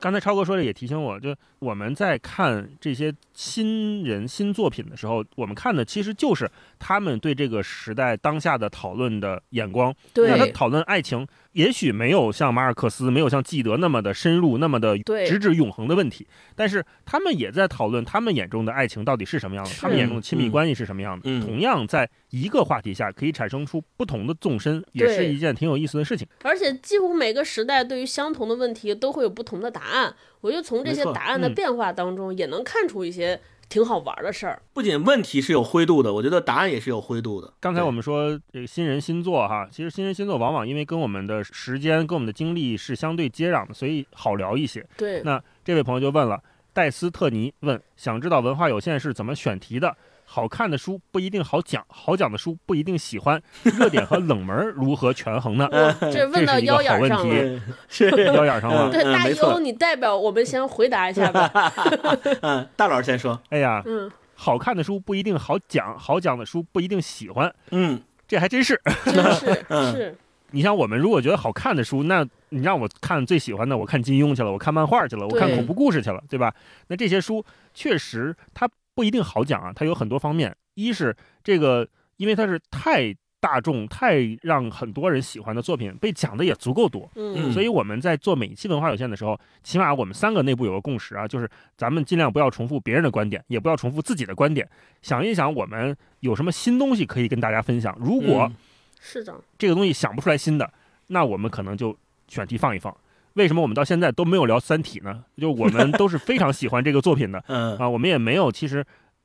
S1: 刚才超哥说的也提醒我，就我们在看这些新人新作品的时候，我们看的其实就是他们对这个时代当下的讨论的眼光。那他
S2: 对，
S1: 讨论爱情，也许没有像马尔克斯、没有像纪德那么的深入、那么的直指永恒的问题，但是他们也在讨论他们眼中的爱情到底是什么样的，他们眼中的亲密关系是什么样的。
S3: 嗯
S1: 同样，在一个话题下可以产生出不同的纵深，也是一件挺有意思的事情。
S2: 而且几乎每个时代对于相同的问题都会有不同的答案。我觉得从这些答案的
S1: 嗯
S2: 变化当中，也能看出一些挺好玩的事儿。
S3: 不仅问题是有灰度的，我觉得答案也是有灰度的。
S1: 刚才我们说这个新人新作哈，其实新人新作往往因为跟我们的时间、跟我们的经历是相对接壤的，所以好聊一些。
S2: 对，
S1: 那这位朋友就问了，戴斯特尼问，想知道文化有限是怎么选题的？好看的书不一定好讲，好讲的书不一定喜欢，热点和冷门如何权衡呢？
S2: 这问到
S1: 一个
S2: 腰眼
S1: 好问题
S2: 上了。
S3: 对，是，
S1: 腰眼上了。
S2: 对，大优，你代表我们先回答一下吧。
S3: 嗯，大老师先说，
S1: 哎呀，
S2: 嗯，
S1: 好看的书不一定好讲，好讲的书不一定喜欢，
S3: 嗯
S1: 这还真是。
S2: 真是
S3: 嗯
S2: 是，
S1: 你像我们如果觉得好看的书，那你让我看最喜欢的，我看金庸去了，我看漫画去了，我看恐怖故事去了，对吧？那这些书确实它不一定好讲啊，它有很多方面。一是这个，因为它是太大众、太让很多人喜欢的作品被讲的也足够多。
S2: 嗯
S1: 所以我们在做每一期文化有限的时候，起码我们三个内部有个共识啊，就是咱们尽量不要重复别人的观点，也不要重复自己的观点，想一想我们有什么新东西可以跟大家分享。如果
S3: 嗯
S2: 是的，
S1: 这个东西想不出来新的，那我们可能就选题放一放。为什么我们到现在都没有聊《三体》呢？就我们都是非常喜欢这个作品的。
S3: 嗯。
S1: 啊，我们也没有其实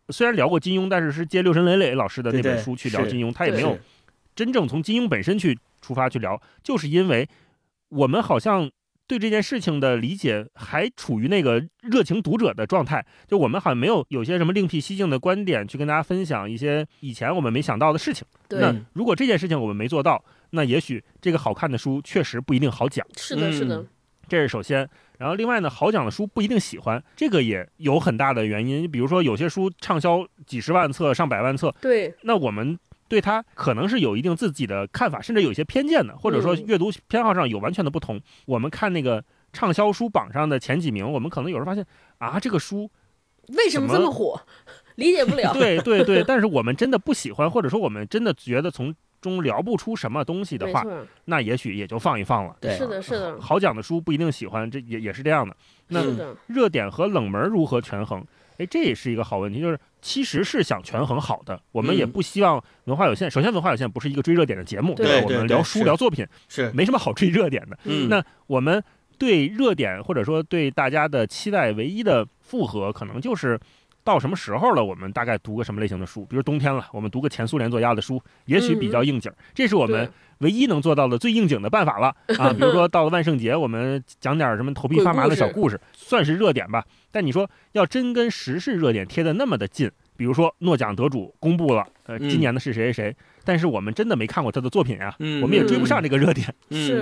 S1: 虽然聊过金庸，但是是借六神磊磊老师的那本书去聊金庸，他也没有真正从金庸本身去出发去聊，就是因为我们好像对这件事情的理解还处于那个热情读者的状态，就我们好像没有有些什么另辟蹊径的观点去跟大家分享一些以前我们没想到的事情。那如果这件事情我们没做到，那也许这个好看的书确实不一定好讲，
S2: 是的，是的。
S3: 嗯，
S1: 这是首先。然后另外呢，好讲的书不一定喜欢，这个也有很大的原因。比如说有些书畅销几十万册、上百万册，
S2: 对，
S1: 那我们对它可能是有一定自己的看法，甚至有一些偏见的，或者说
S2: 嗯
S1: 阅读偏好上有完全的不同。我们看那个畅销书榜上的前几名，我们可能有时候发现啊，这个书
S2: 为什么这么火？理解不了。
S1: 对对对，但是我们真的不喜欢，或者说我们真的觉得从中聊不出什么东西的话，那也许也就放一放了。
S3: 对
S2: 是的，是的，
S1: 好讲的书不一定喜欢，这也也是这样的。那，热点和冷门如何权衡？哎，这也是一个好问题，就是其实是想权衡好的，我们也
S3: 嗯
S1: 不希望文化有限。首先，文化有限不是一个追热点的节目，
S2: 对
S1: 吧？我
S3: 对
S1: 们聊书聊作品，
S3: 是
S1: 没什么好追热点的。
S3: 嗯
S1: 那我们对热点或者说对大家的期待唯一的复合，可能就是到什么时候了，我们大概读个什么类型的书。比如冬天了，我们读个前苏联作家的书，也许比较应景儿。这是我们唯一能做到的最应景的办法了 啊！比如说到了万圣节，我们讲点什么头皮发麻的小故事，算是热点吧。但你说要真跟时事热点贴的那么的近，比如说诺奖得主公布了，呃，
S3: 嗯。
S1: 今年的是谁谁谁，但是我们真的没看过他的作品呀，
S3: 嗯
S1: 我们也追不上这个热点。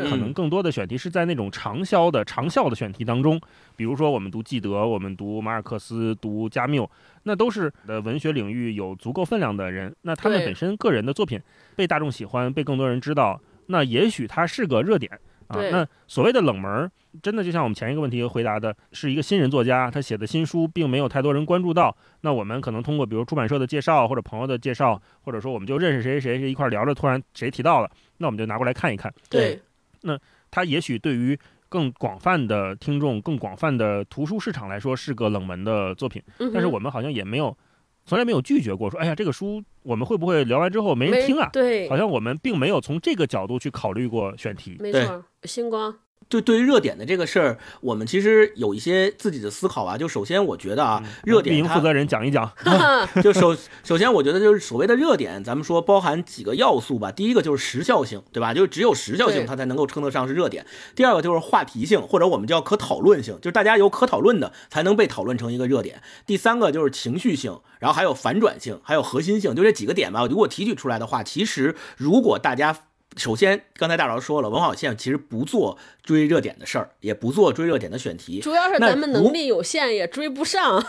S1: 可能更多的选题是在那种长销的、长效的选题当中，比如说我们读纪德，我们读马尔克斯，读加缪，那都是呃文学领域有足够分量的人，那他们本身个人的作品被大众喜欢，被更多人知道，那也许它是个热点啊。那所谓的冷门儿，真的就像我们前一个问题回答的，是一个新人作家，他写的新书并没有太多人关注到，那我们可能通过比如出版社的介绍或者朋友的介绍，或者说我们就认识谁谁谁一块儿聊着，突然谁提到了，那我们就拿过来看一看。
S2: 对，
S1: 那他也许对于更广泛的听众、更广泛的图书市场来说是个冷门的作品，
S2: 嗯
S1: 但是我们好像也没有，从来没有拒绝过说，哎呀，这个书我们会不会聊完之后没人听啊？
S2: 对
S1: 好，像我们并没有从这个角度去考虑过选题。
S3: 对
S2: 没错，星光，
S3: 就对于热点的这个事儿，我们其实有一些自己的思考啊。就首先，我觉得啊，热点运
S1: 营负责人讲一讲
S3: 就首首先，我觉得就是所谓的热点，咱们说包含几个要素吧。第一个就是时效性，对吧？就是只有时效性，它才能够称得上是热点。第二个就是话题性，或者我们叫可讨论性，就是大家有可讨论的，才能被讨论成一个热点。第三个就是情绪性，然后还有反转性，还有核心性，就这几个点吧。如果提取出来的话，其实如果大家首先，刚才大老师说了，文化有限其实不做追热点的事儿，也不做追热点的选题。
S2: 主要是咱们能力有限，也追不上。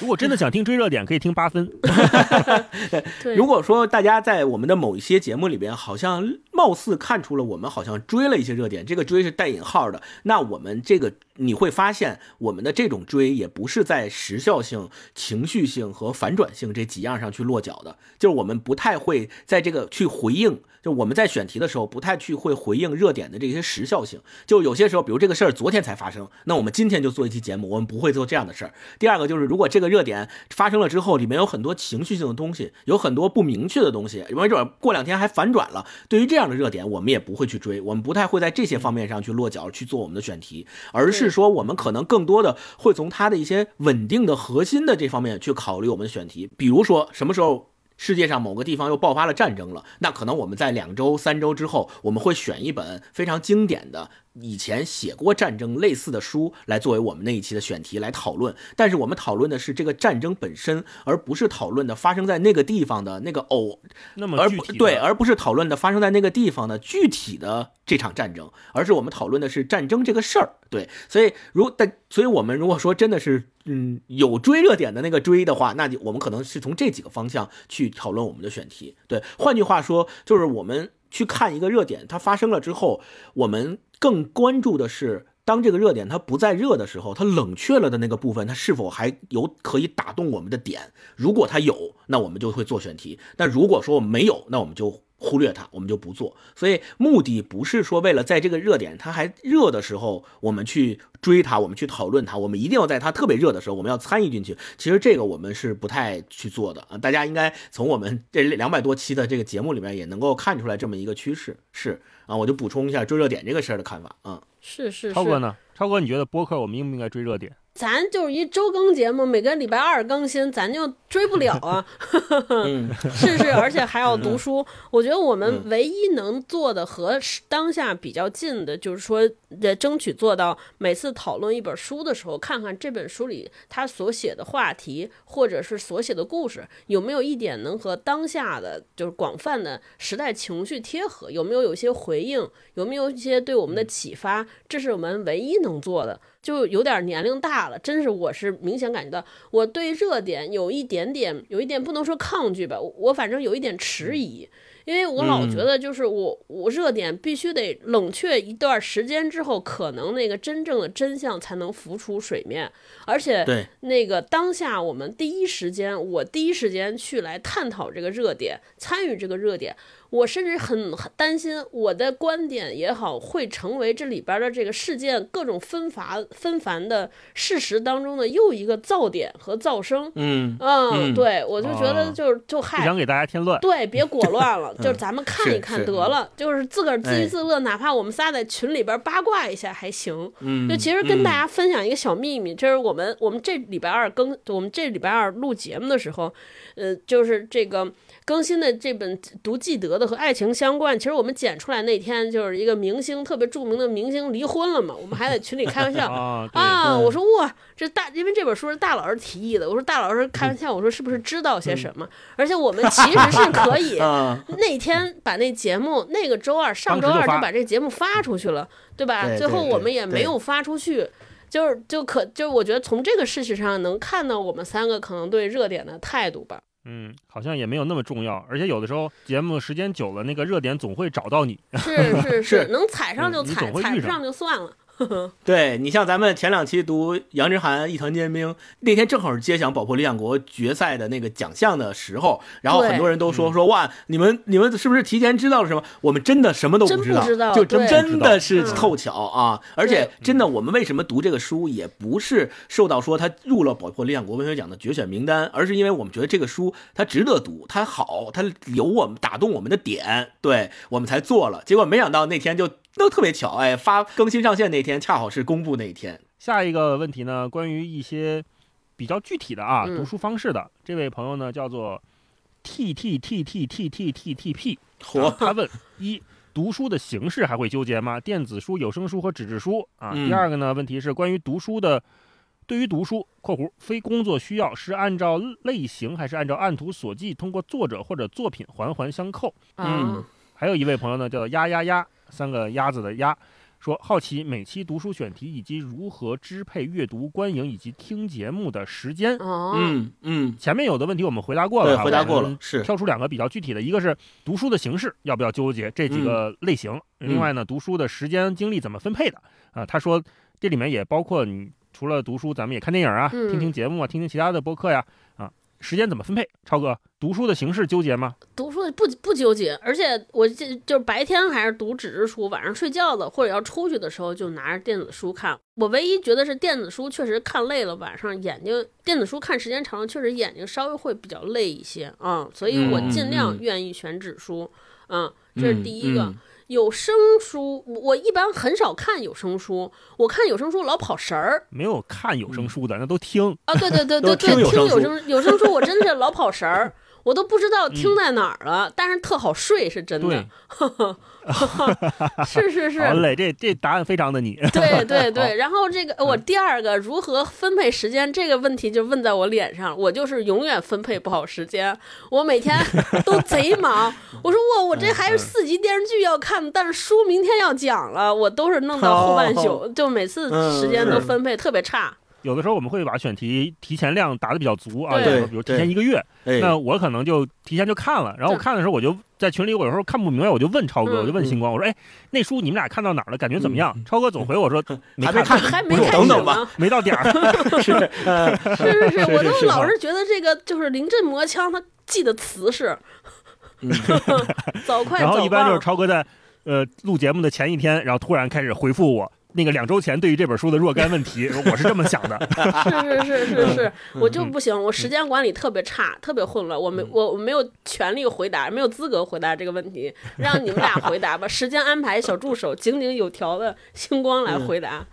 S1: 如果真的想听追热点，可以听八分。
S2: 对，
S3: 如果说大家在我们的某一些节目里边，好像貌似看出了我们好像追了一些热点，这个追是带引号的，那我们这个你会发现，我们的这种追也不是在时效性、情绪性和反转性这几样上去落脚的，就是我们不太会在这个去回应，就我们在选题的时候不太去会回应热点的这些时效性，就有些时候，比如这个事儿昨天才发生，那我们今天就做一期节目，我们不会做这样的事儿。第二个就是，如果这个热点发生了之后，里面有很多情绪性的东西，有很多不明确的东西，没准过两天还反转了。对于这样的热点，我们也不会去追，我们不太会在这些方面上去落脚去做我们的选题，而是说我们可能更多的会从它的一些稳定的核心的这方面去考虑我们的选题，比如说什么时候。世界上某个地方又爆发了战争了，那可能我们在两周、三周之后，我们会选一本非常经典的以前写过战争类似的书来作为我们那一期的选题来讨论。但是我们讨论的是这个战争本身，而不是讨论的发生在那个地方的那个偶，
S1: 那么
S3: 而
S1: 具体
S3: 对，而不是讨论的发生在那个地方的具体的这场战争，而是我们讨论的是战争这个事儿。对，所以如但所以我们如果说真的是嗯有追热点的那个追的话，那就我们可能是从这几个方向去讨论我们的选题。对，换句话说，就是我们去看一个热点，它发生了之后，我们更关注的是。当这个热点它不再热的时候，它冷却了的那个部分，它是否还有可以打动我们的点？如果它有，那我们就会做选题；但如果说没有，那我们就忽略它，我们就不做。所以目的不是说为了在这个热点它还热的时候，我们去追它，我们去讨论它，我们一定要在它特别热的时候，我们要参与进去。其实这个我们是不太去做的啊。大家应该从我们这两百多期的这个节目里面也能够看出来这么一个趋势。是啊，我就补充一下追热点这个事儿的看法啊。
S2: 是是是。
S1: 超哥呢？超哥，你觉得播客我们应不应该追热点？
S2: 咱就是一周更节目，每个礼拜二更新，咱就追不了啊。是是，而且还要读书。我觉得我们唯一能做的和当下比较近的，就是说，争取做到每次讨论一本书的时候，看看这本书里他所写的话题，或者是所写的故事，有没有一点能和当下的就是广泛的时代情绪贴合，有没有有些回应，有没有一些对我们的启发，这是我们唯一能做的。就有点年龄大了，真是我是明显感觉到，我对热点有一点点，有一点不能说抗拒吧，我反正有一点迟疑。因为我老觉得，就是我我热点必须得冷却一段时间之后，可能那个真正的真相才能浮出水面。而且，那个当下我们第一时间，我第一时间去来探讨这个热点，参与这个热点，我甚至很很担心我的观点也好，会成为这里边的这个事件各种纷繁纷繁的事实当中的又一个噪点和噪声。
S3: 嗯
S2: 嗯，对我就觉得就是就害
S1: 不想给大家添乱，
S2: 对，别裹乱了。就是咱们看一看得了，就是自个儿自娱自乐，哪怕我们仨在群里边八卦一下还行。
S3: 嗯，
S2: 就其实跟大家分享一个小秘密，就是我们我们这礼拜二更，我们这礼拜二录节目的时候，呃，就是这个。更新的这本读记得的和爱情相关，其实我们剪出来那天就是一个明星特别著名的明星离婚了嘛，我们还在群里开玩笑 啊，我说哇，这大因为这本书是大老师提议的，我说大老师开玩笑，我说是不是知道些什么？而且我们其实是可以 那天把那节目那个周二上周二就把这节目发出去了，对吧？最后我们也没有发出去，就是就可就是我觉得从这个事情上能看到我们三个可能对热点的态度吧。
S1: 嗯，好像也没有那么重要，而且有的时候节目时间久了，那个热点总会找到你。
S2: 是是
S3: 是，
S2: 能踩上就踩，踩不上就算了。
S3: 对你像咱们前两期读杨之涵《一团尖兵》，那天正好是揭晓《宝珀理想国》决赛的那个奖项的时候，然后很多人都说说哇，你们你们是不是提前知道了什么？我们真的什么都不
S2: 知
S3: 道，就真真的是凑巧啊！而且真的，我们为什么读这个书，也不是受到说他入了《宝珀理想国》文学奖的决选名单，而是因为我们觉得这个书它值得读，它好，它有我们打动我们的点，对我们才做了。结果没想到那天就。都特别巧，哎，发更新上线那天恰好是公布那一天。
S1: 下一个问题呢，关于一些比较具体的啊读书方式的，这位朋友呢叫做 t t t t t t t t p，他问一读书的形式还会纠结吗？电子书、有声书和纸质书啊。第二个呢，问题是关于读书的，对于读书（括弧非工作需要）是按照类型还是按照按图索骥，通过作者或者作品环环相扣？
S2: 嗯，
S1: 还有一位朋友呢叫做鸭鸭鸭。三个鸭子的鸭说：“好奇每期读书选题以及如何支配阅读、观影以及听节目的时间。”
S3: 嗯嗯，
S1: 前面有的问题我们回答过了，
S3: 回答过了，是
S1: 挑出两个比较具体的，一个是读书的形式要不要纠结这几个类型，另外呢，读书的时间精力怎么分配的啊？他说这里面也包括你除了读书，咱们也看电影啊，听听节目啊，听听其他的播客呀。时间怎么分配？超哥，读书的形式纠结吗？
S2: 读书不不纠结，而且我这就是白天还是读纸质书，晚上睡觉了或者要出去的时候就拿着电子书看。我唯一觉得是电子书确实看累了，晚上眼睛电子书看时间长了，确实眼睛稍微会比较累一些啊，所以我尽量愿意选纸书。嗯，这是第一个。有声书，我一般很少看有声书。我看有声书老跑神儿，
S1: 没有看有声书的，那都听
S2: 啊。对对对 对对，听有声有声书，我真是老跑神儿。我都不知道听在哪儿了，但是特好睡，是真的。是是是。
S1: 好嘞，这这答案非常的你。
S2: 对对对，然后这个我第二个如何分配时间这个问题就问在我脸上，我就是永远分配不好时间，我每天都贼忙。我说我我这还是四集电视剧要看，但是书明天要讲了，我都是弄到后半宿，就每次时间都分配特别差。
S1: 有的时候我们会把选题提前量打的比较足啊，比如提前一个月，那我可能就提前就看了，然后我看的时候我就在群里，我有时候看不明白，我就问超哥，我就问星光，我说哎，那书你们俩看到哪儿了？感觉怎么样？超哥总回我说
S3: 没看，
S2: 还没
S3: 等等吧，
S1: 没到点儿。
S2: 是是 是，我都老是觉得这个就是临阵磨枪，他记的词是。早快
S1: 然后一般就是。超哥在呃录节目的前一天，然后突然开始回复我那个两周前对于这本书的若干问题，我是这么想的。
S2: 是是是是是，我
S1: 嗯
S2: 就不行，我时间管理特别差，特别混乱，我没我我没有权利回答，没有资格回答这个问题，让你们俩回答吧。时间安排小助手井井有条的星光来回答。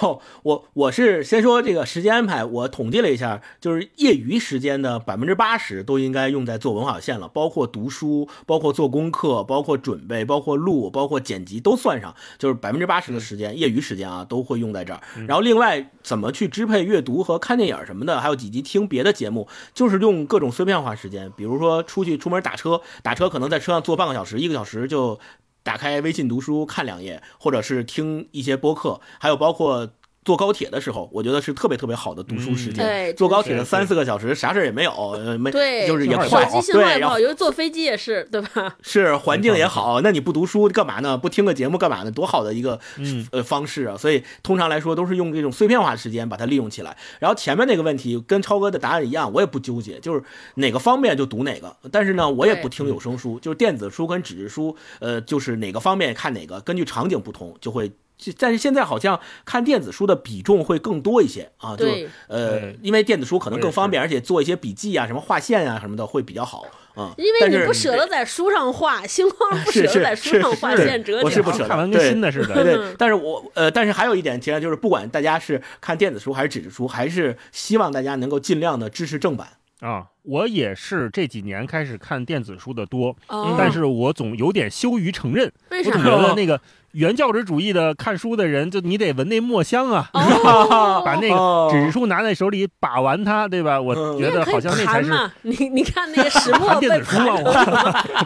S3: 哦，我我是先说这个时间安排，我统计了一下，就是业余时间的百分之八十都应该用在做文化有限了，包括读书，包括做功课，包括准备，包括录，包括剪辑都算上，就是百分之八十的时间，业余时间啊都会用在这儿。然后另外怎么去支配阅读和看电影什么的，还有几集听别的节目，就是用各种碎片化时间，比如说出去出门打车，打车可能在车上坐半个小时，一个小时就打开微信读书看两页，或者是听一些播客，还有包括。坐高铁的时候，我觉得是特别特别好的读书时间。
S2: 嗯对
S3: 坐高铁的三四个小时，啥事儿也没有，呃没
S2: 对，
S3: 就是也快对，然后
S2: 尤其坐飞机也是，对吧？
S3: 是环境也好，那你不读书干嘛呢？不听个节目干嘛呢？多好的一个
S1: 嗯
S3: 呃方式啊！所以通常来说都是用这种碎片化时间把它利用起来。然后前面那个问题跟超哥的答案一样，我也不纠结，就是哪个方便就读哪个。但是呢，我也不听有声书，就是电子书跟纸质书，呃，就是哪个方面看哪个，根据场景不同就会。就但是现在好像看电子书的比重会更多一些啊，就
S2: 对
S3: 呃，因为电子书可能更方便，而且做一些笔记啊、什么划线啊什么的会比较好啊。
S2: 因为你不舍得在书上画，星光 不舍得在书上画线折角
S3: 我是不舍得
S1: 看完跟
S3: 对
S1: 新的似的。
S3: 对但是我呃，但是还有一点，其实就是不管大家是看电子书还是纸质书，还是希望大家能够尽量的支持正版。
S1: 啊，我也是这几年开始看电子书的多，
S2: 哦
S1: 但是我总有点羞于承认，
S2: 为啥
S1: 我总？觉得那个原教旨主义的看书的人，就你得闻那墨香啊，
S2: 哦，
S1: 把那个
S3: 哦
S1: 纸质书拿在手里把玩它，对吧？我
S3: 嗯
S1: 觉得好像那才是
S2: 你你看那个石墨
S1: 电子书啊，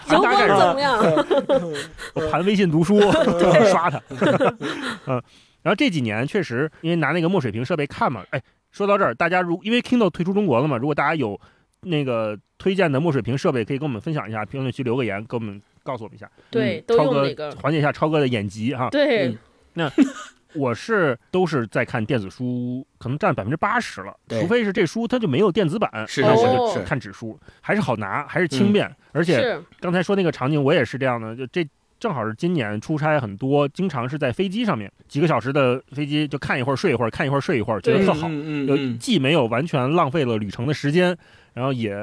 S2: 盘
S1: 我
S2: 油光怎么样？
S1: 我盘微信读书，就是刷它。嗯，然后这几年确实因为拿那个墨水屏设备看嘛，哎，说到这儿，大家如因为 Kindle 退出中国了嘛，如果大家有那个推荐的墨水屏设备，可以跟我们分享一下，评论区留个言，跟我们告诉我们一下。
S2: 对，都
S1: 超哥
S2: 用那个，
S1: 缓解一下超哥的眼疾哈。
S2: 对。
S3: 嗯，
S1: 我是都是在看电子书，可能占百分之八十了，
S3: 对。
S1: 除非是这书它就没有电子版，
S3: 是
S1: 那我就是看纸书，还是好拿，还是轻便，而且刚才说那个场景，我也是这样的，就这正好是今年出差很多，经常是在飞机上面，几个小时的飞机就看一会儿睡一会儿，看一会儿睡一会儿，觉得特好，就
S3: 嗯嗯嗯，
S1: 既没有完全浪费了旅程的时间，然后也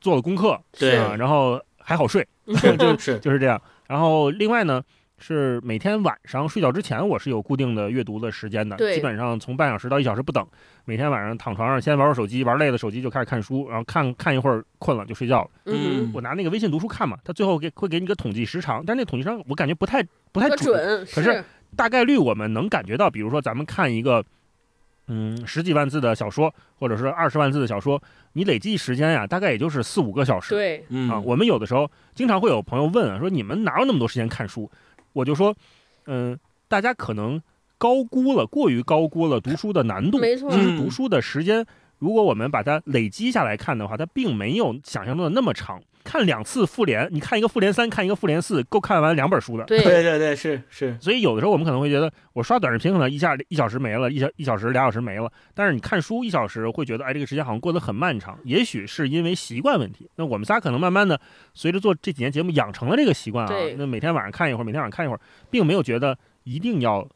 S1: 做了功课
S3: 对。
S1: 啊，然后还好睡，就
S3: 是
S1: 就是这样。然后另外呢。是每天晚上睡觉之前，我是有固定的阅读的时间的，基本上从半小时到一小时不等。每天晚上躺床上先玩会儿手机，玩累了手机就开始看书，然后看看一会儿困了就睡觉了。
S2: 嗯，
S1: 我拿那个微信读书看嘛，它最后给会给你个统计时长，但是那统计时长我感觉不太不太准，可是大概率我们能感觉到，比如说咱们看一个嗯十几万字的小说，或者是二十万字的小说，你累计时间呀，大概也就是四五个小时。
S2: 对，
S3: 嗯
S1: 啊，我们有的时候经常会有朋友问啊，说你们哪有那么多时间看书？我就说，嗯，大家可能高估了，过于高估了读书的难度。
S2: 没错
S1: 其实读书的时间，如果我们把它累积下来看的话，它并没有想象中的那么长。看两次复联，你看一个复联三，看一个复联四，够看完两本书的。
S2: 对
S3: 对对对，是是，
S1: 所以有的时候我们可能会觉得，我刷短视频可能一下一小时没了，一小一小时俩小时没了，但是你看书一小时会觉得，哎，这个时间好像过得很漫长。也许是因为习惯问题。那我们仨可能慢慢的随着做这几年节目养成了这个习惯啊，那每天晚上看一会儿，每天晚上看一会儿，并没有觉得一定要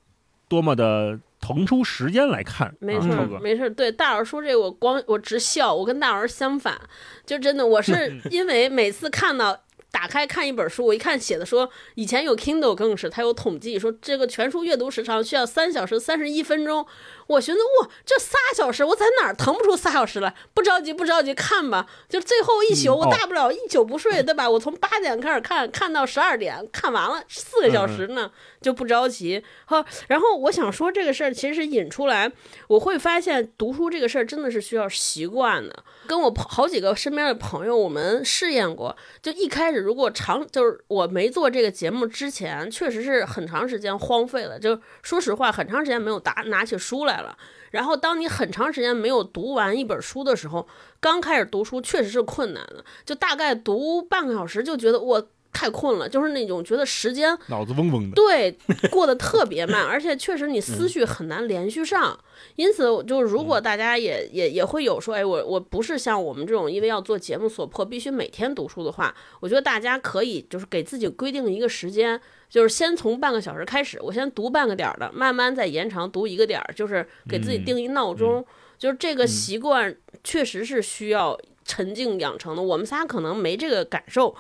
S1: 多么的腾出时间来看。啊、
S2: 没错没事。对大老师说这个，我光我直笑。我跟大老师相反，就真的我是 因为每次看到。打开看一本书，我一看写的说，以前有 Kindle 更是，它有统计说这个全书阅读时长需要三小时三十一分钟。我寻思哇，这仨小时我在哪儿腾不出仨小时来？不着急，不着急，看吧。就最后一宿，我大不了一宿不睡，对吧？我从八点开始看，看到十二点，看完了四个小时呢，就不着急。好，然后我想说这个事儿，其实是引出来，我会发现读书这个事儿真的是需要习惯的。跟我好几个身边的朋友，我们试验过，就一开始如果长就是我没做这个节目之前，确实是很长时间荒废了。就说实话，很长时间没有拿拿起书来了。然后当你很长时间没有读完一本书的时候，刚开始读书确实是困难的，就大概读半个小时就觉得我。太困了，就是那种觉得时间
S1: 脑子嗡嗡的。
S2: 对过得特别慢，而且确实你思绪很难连续上。因此，就如果大家也也也会有说，哎，我我不是像我们这种因为要做节目所迫，必须每天读书的话，我觉得大家可以就是给自己规定一个时间，就是先从半个小时开始，我先读半个点儿的，慢慢再延长读一个点儿，就是给自己定一闹钟。就是这个习惯确实是需要沉静养成的，我们仨可能没这个感受。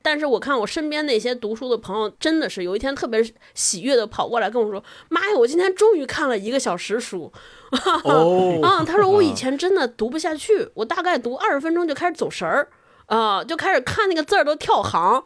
S2: 但是我看我身边那些读书的朋友，真的是有一天特别喜悦的跑过来跟我说：“妈呀，我今天终于看了一个小时书。”
S3: 哦，
S2: 啊，他说我以前真的读不下去，我大概读二十分钟就开始走神儿，啊，就开始看那个字儿都跳行。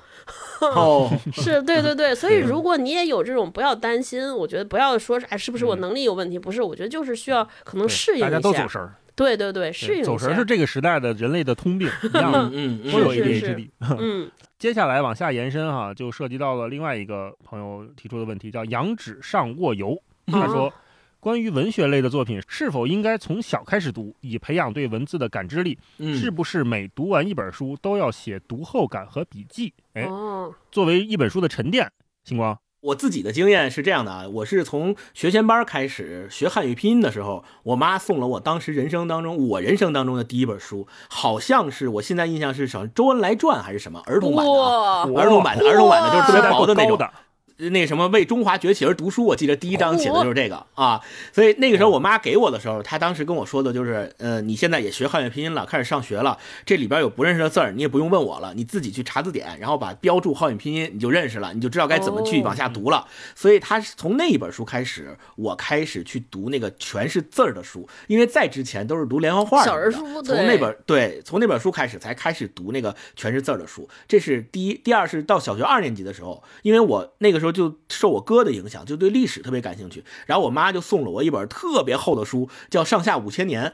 S3: 哦，
S2: 是对对对，所以如果你也有这种，不要担心，我觉得不要说是哎，是不是我能力有问题？不是，我觉得就是需要可能适应一下。
S1: 大家都走神儿。
S2: 对对对，适应
S1: 走神儿是这个时代的人类的通病，一样
S3: 嗯
S1: 都有
S2: 是
S1: ADHD。
S2: 嗯，
S1: 接下来往下延伸哈，就涉及到了另外一个朋友提出的问题，叫“羊脂上卧游”。他说，关于文学类的作品，是否应该从小开始读，以培养对文字的感知力？
S3: 嗯，
S1: 是不是每读完一本书都要写读后感和笔记？哎，
S2: 哦，
S1: 作为一本书的沉淀，星光，
S3: 我自己的经验是这样的啊，我是从学前班开始学汉语拼音的时候，我妈送了我当时人生当中我人生当中的第一本书，好像是我现在印象是什么《周恩来传》还是什么儿童版的啊，儿童版的，儿童版的就是特别薄的那种。那什么为中华崛起而读书，我记得第一章写的就是这个啊，所以那个时候我妈给我的时候，她当时跟我说的就是，呃，你现在也学汉语拼音了，开始上学了，这里边有不认识的字儿，你也不用问我了，你自己去查字典，然后把标注汉语拼音，你就认识了，你就知道该怎么去
S2: 哦
S3: 往下读了。所以她是从那一本书开始，我开始去读那个全是字儿的书，因为在之前都是读连环画
S2: 小人书
S3: 从那本对，从那本书开始才开始读那个全是字儿的书，这是第一。第二是到小学二年级的时候，因为我那个时候就受我哥的影响，就对历史特别感兴趣，然后我妈就送了我一本特别厚的书，叫《上下五千年》，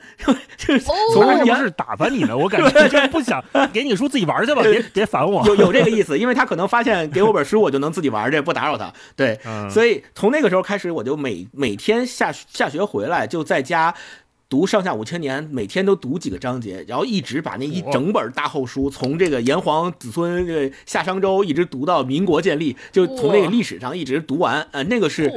S3: 就 从原
S1: 妈是不是打发你呢？我感觉 就是不想给你书自己玩去吧，别别烦我。
S3: 有有这个意思，因为他可能发现给我本书，我就能自己玩去，不打扰他。对，
S1: 嗯，
S3: 所以从那个时候开始，我就每每天下下学回来就在家。读上下五千年，每天都读几个章节，然后一直把那一整本大厚书，从这个炎黄子孙这个夏商周一直读到民国建立，就从那个历史上一直读完。呃，那个是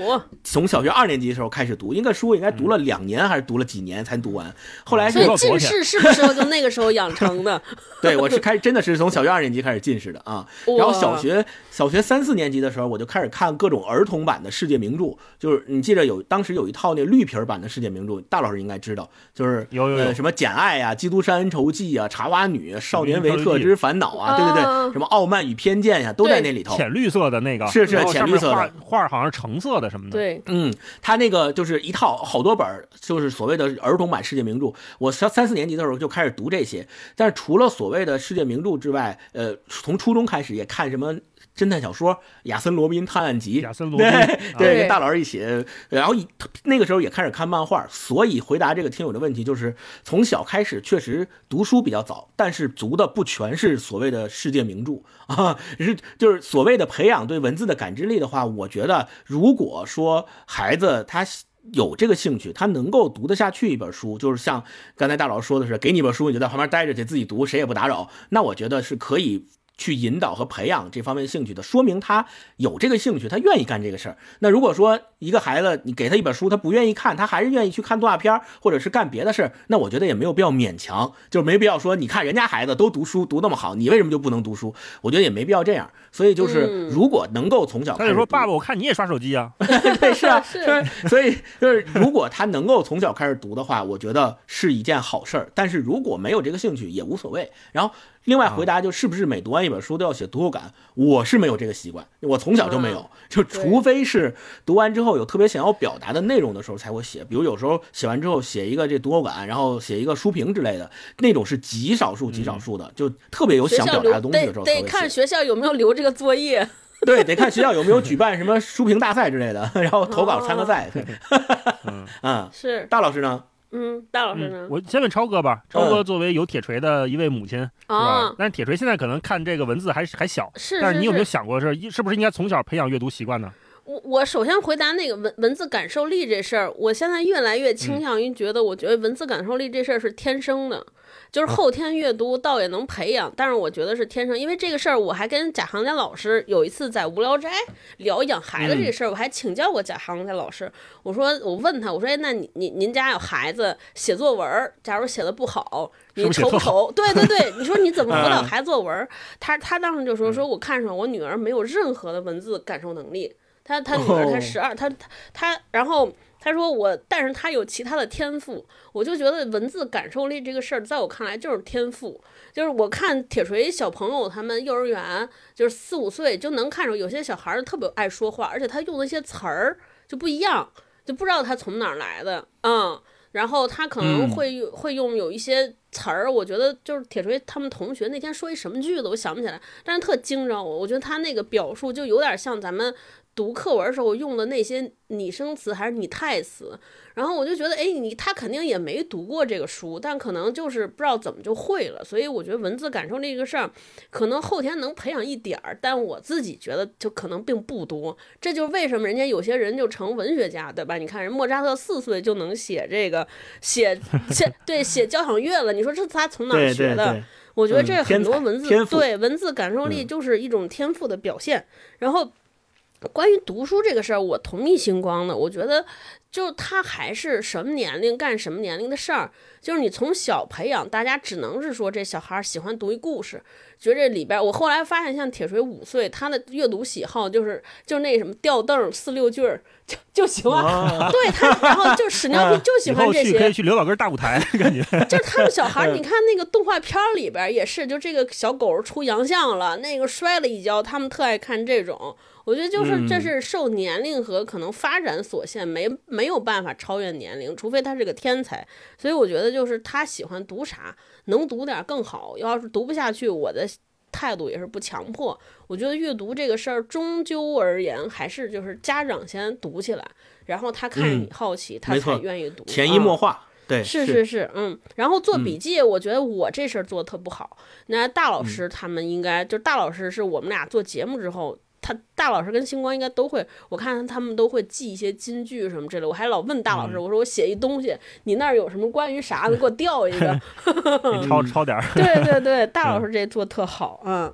S3: 从小学二年级的时候开始读，应该书应该读了两年还是读了几年才读完。后来是
S2: 所以近视是不是就那个时候养成的？
S3: 对我是开真的是从小学二年级开始近视的啊。然后小学小学三四年级的时候，我就开始看各种儿童版的世界名著，就是你记得有当时有一套那绿皮儿版的世界名著，大老师应该知道，就是
S1: 有有有
S3: 呃什么《简爱》啊，《基督山恩仇记》啊，《茶花女》《少年维特之烦恼》啊，对对
S2: 啊
S3: 对，什么《傲慢与偏见》呀，都在那里头。
S1: 浅绿色的那个，
S3: 是是浅绿色的
S1: 画画好像是橙色的什么的。，
S2: 对，
S3: 嗯，他那个就是一套好多本儿，就是所谓的儿童版世界名著。我三三四年级的时候就开始读这些，但是除了所谓的世界名著之外，呃，从初中开始也看什么侦探小说，《亚森罗宾探案集》，
S1: 亚森罗宾
S3: 对
S1: 啊
S3: 对，
S2: 对
S3: 跟大老师一起，然后一那个时候也开始看漫画，所以回答这个听友的问题就是，从小开始确实读书比较早，但是读的不全是所谓的世界名著 啊，是就是所谓的培养对文字的感知力的话，我觉得如果说孩子他。有这个兴趣，他能够读得下去一本书，就是像刚才大老师说的是，给你一本书，你就在旁边待着，去自己读，谁也不打扰。那我觉得是可以去引导和培养这方面兴趣的，说明他有这个兴趣，他愿意干这个事儿。那如果说一个孩子，你给他一本书，他不愿意看，他还是愿意去看动画片儿或者是干别的事儿，那我觉得也没有必要勉强，就没必要说，你看人家孩子都读书读那么好，你为什么就不能读书？我觉得也没必要这样。所以就是，
S2: 嗯
S3: 如果能够从小
S1: 他就说：“
S3: 开始读
S1: 爸爸，我看你也刷手机啊。
S3: 对，是啊，
S2: 是
S3: 所以就是，如果他能够从小开始读的话，我觉得是一件好事儿。但是如果没有这个兴趣，也无所谓。然后，另外回答就是不是每读完一本书都要写读后感？我是没有这个习惯，我从小就没有。就除非是读完之后有特别想要表达的内容的时候才会写，比如有时候写完之后写一个这读后感，然后写一个书评之类的，那种是极少数极少数的，就特别有想表达的东西的时候
S2: 得看。学校有没有留这个作业。
S3: 对，得看学校有没有举办什么书评大赛之类的，然后投稿参个赛。对
S1: 嗯
S3: 嗯，
S2: 是，
S3: 大老师呢？
S2: 嗯，大老师呢？
S1: 我先问超哥吧，超哥作为有铁锤的一位母亲，是吧
S2: 啊？，
S1: 但是铁锤现在可能看这个文字还还小，
S2: 是，
S1: 但是你有没有想过是是不是应该从小培养阅读习惯呢？
S2: 我我首先回答那个文文字感受力这事儿，我现在越来越倾向于觉得，我觉得文字感受力这事儿是天生的。就是后天阅读倒也能培养，但是我觉得是天生，因为这个事儿我还跟贾行家老师有一次在无聊斋聊养孩子这个事儿，我还请教过贾行家老师，我说我问他，我说哎，那你您您家有孩子写作文，假如写的不好，你愁不愁？对对对，你说你怎么辅导孩子作文？他他当时就说说我看上我女儿没有任何的文字感受能力，他他女儿才十二，他他他，然后。他说我，但是他有其他的天赋，我就觉得文字感受力这个事儿，在我看来就是天赋。就是我看铁锤小朋友他们幼儿园，就是四五岁就能看出有些小孩儿特别爱说话，而且他用的一些词儿就不一样，就不知道他从哪儿来的，嗯。然后他可能会会用有一些词儿，我觉得就是铁锤他们同学那天说一什么句子，我想不起来，但是特惊着我，我觉得他那个表述就有点像咱们。读课文的时候用的那些拟声词还是拟态词，然后我就觉得，哎，你他肯定也没读过这个书，但可能就是不知道怎么就会了。所以我觉得文字感受这个事儿，可能后天能培养一点儿，但我自己觉得就可能并不多。这就是为什么人家有些人就成文学家，对吧？你看人莫扎特四岁就能写这个写写对写交响乐了，你说这他从哪儿学的？我觉得这很多文字对文字感受力就是一种天赋的表现，然后。关于读书这个事儿，我同意星光的。我觉得，就他还是什么年龄干什么年龄的事儿。就是你从小培养，大家只能是说这小孩喜欢读一故事，觉得这里边。我后来发现，像铁锤五岁，他的阅读喜好就是就那什么吊凳四六句儿，就就喜欢。对他，然后就屎尿屁就喜欢这些。
S1: 可以去刘老根大舞台，感觉。
S2: 就是他们小孩，你看那个动画片里边也是，就这个小狗出洋相了，那个摔了一跤，他们特爱看这种。我觉得就是这是受年龄和可能发展所限，没没有办法超越年龄，除非他是个天才。所以我觉得就是他喜欢读啥，能读点更好。要是读不下去，我的态度也是不强迫。我觉得阅读这个事儿，终究而言还是就是家长先读起来，然后他看着你好奇，他才愿意读。
S3: 潜移默化，对，
S2: 是是是，嗯。然后做笔记，我觉得我这事儿做的特不好。那大老师他们应该，就大老师是我们俩做节目之后。他大老师跟星光应该都会，我看他们都会记一些金句什么之类的。我还老问大老师，我说我写一东西，你那儿有什么关于啥的，给我调一个，你
S1: 抄 抄点儿。
S2: 对 对对，大老师这做特好，
S3: 嗯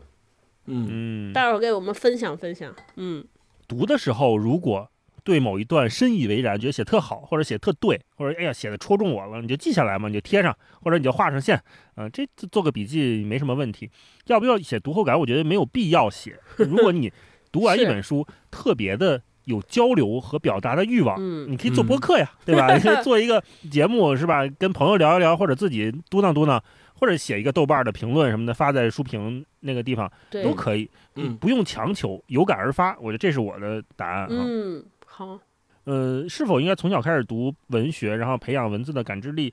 S1: 嗯，
S2: 大伙给我们分享分享。嗯，
S1: 读的时候如果对某一段深以为然，觉得写特好，或者写特对，或者哎呀写的戳中我了，你就记下来嘛，你就贴上，或者你就画上线，嗯，这做个笔记没什么问题。要不要写读后感？我觉得没有必要写。如果你读完一本书，特别的有交流和表达的欲望，
S2: 嗯，
S1: 你可以做播客呀，对吧？你可以做一个节目，是吧？跟朋友聊一聊，或者自己嘟囔嘟囔，或者写一个豆瓣的评论什么的，发在书评那个地方都可以，
S2: 嗯，
S1: 不用强求，有感而发。我觉得这是我的答案啊。
S2: 嗯，好。
S1: 呃，是否应该从小开始读文学，然后培养文字的感知力？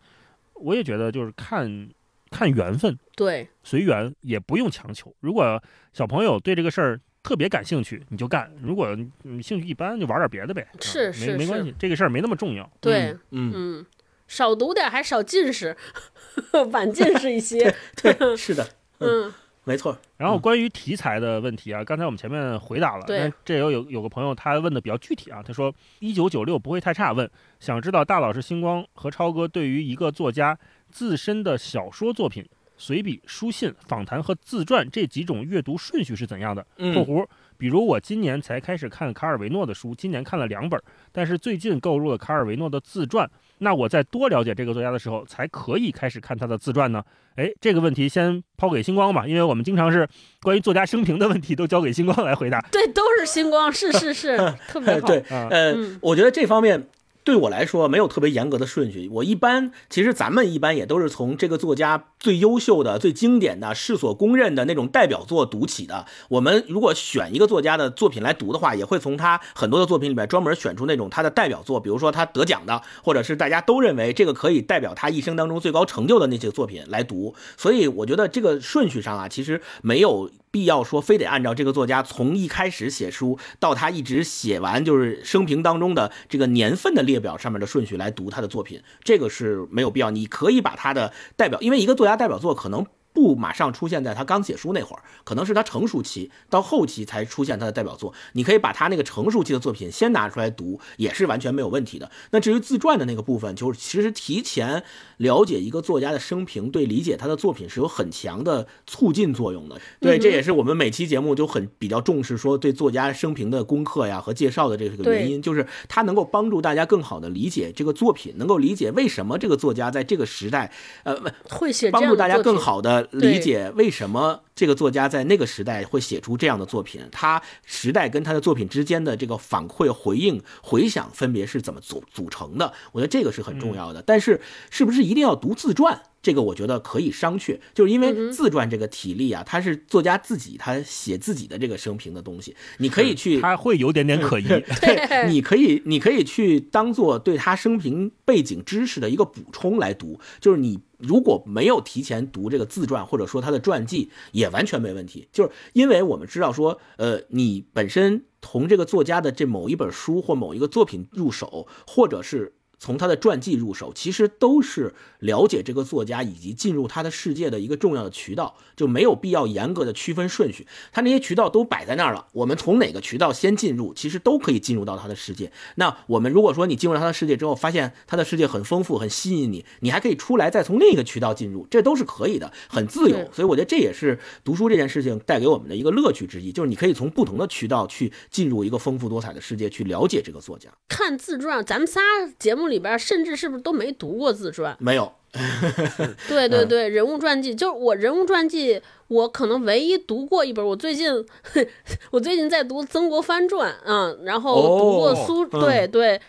S1: 我也觉得就是看看缘分，
S2: 对，
S1: 随缘，也不用强求。如果小朋友对这个事儿，特别感兴趣你就干，如果你兴趣一般就玩点别的呗，
S2: 是是
S1: 没没关系，这个事儿没那么重要。
S2: 对，
S3: 嗯
S2: 嗯，少读点还少近视，晚近视一些。
S3: 对，是的，嗯，没错。
S1: 然后关于题材的问题啊，刚才我们前面回答了，
S2: 对，
S1: 这有有有个朋友他问的比较具体啊，他说一九九六不会太差，问想知道大老师星光和超哥对于一个作家自身的小说作品。随笔、书信、访谈和自传这几种阅读顺序是怎样的？括弧，比如我今年才开始看卡尔维诺的书，今年看了两本，但是最近购入了卡尔维诺的自传。那我在多了解这个作家的时候，才可以开始看他的自传呢？哎，这个问题先抛给星光吧，因为我们经常是关于作家生平的问题都交给星光来回答。
S2: 对，都是星光，是是是，特别好。
S3: 对，呃，我觉得这方面。对我来说没有特别严格的顺序，我一般其实咱们一般也都是从这个作家最优秀的、最经典的、世所公认的那种代表作读起的。我们如果选一个作家的作品来读的话，也会从他很多的作品里面专门选出那种他的代表作，比如说他得奖的，或者是大家都认为这个可以代表他一生当中最高成就的那些作品来读。所以我觉得这个顺序上啊，其实没有。必要说非得按照这个作家从一开始写书到他一直写完，就是生平当中的这个年份的列表上面的顺序来读他的作品，这个是没有必要。你可以把他的代表，因为一个作家代表作可能不马上出现在他刚写书那会儿，可能是他成熟期到后期才出现他的代表作。你可以把他那个成熟期的作品先拿出来读，也是完全没有问题的。那至于自传的那个部分，就是其实提前了解一个作家的生平，对理解他的作品是有很强的促进作用的。对，这也是我们每期节目就很比较重视说对作家生平的功课呀和介绍的这个原因，就是它能够帮助大家更好的理解这个作品，能够理解为什么这个作家在这个时代，呃，
S2: 会写
S3: 帮助大家更好的理解为什么这个作家在那个时代会写出这样的作品，他时代跟他的作品之间的这个反馈、回应、回响分别是怎么组组成的？我觉得这个是很重要的。但是，是不是一定要读自传？这个我觉得可以商榷，就是因为自传这个体例啊，它是作家自己他写自己的这个生平的东西，你可以去，
S1: 他会有点点可疑，
S3: 对，你可以，你可以去当做对他生平背景知识的一个补充来读，就是你如果没有提前读这个自传或者说他的传记，也也完全没问题，就是因为我们知道说，呃，你本身从这个作家的这某一本书或某一个作品入手，或者是。从他的传记入手，其实都是了解这个作家以及进入他的世界的一个重要的渠道，就没有必要严格的区分顺序。他那些渠道都摆在那儿了，我们从哪个渠道先进入，其实都可以进入到他的世界。那我们如果说你进入他的世界之后，发现他的世界很丰富、很吸引你，你还可以出来再从另一个渠道进入，这都是可以的，很自由。所以我觉得这也是读书这件事情带给我们的一个乐趣之一，就是你可以从不同的渠道去进入一个丰富多彩的世界，去了解这个作家。
S2: 看自传，咱们仨节目里。里边甚至是不是都没读过自传？
S3: 没有。
S2: 对对对，人物传记就是我人物传记，我可能唯一读过一本。我最近 我最近在读《曾国藩传》啊，然后读过苏。对对，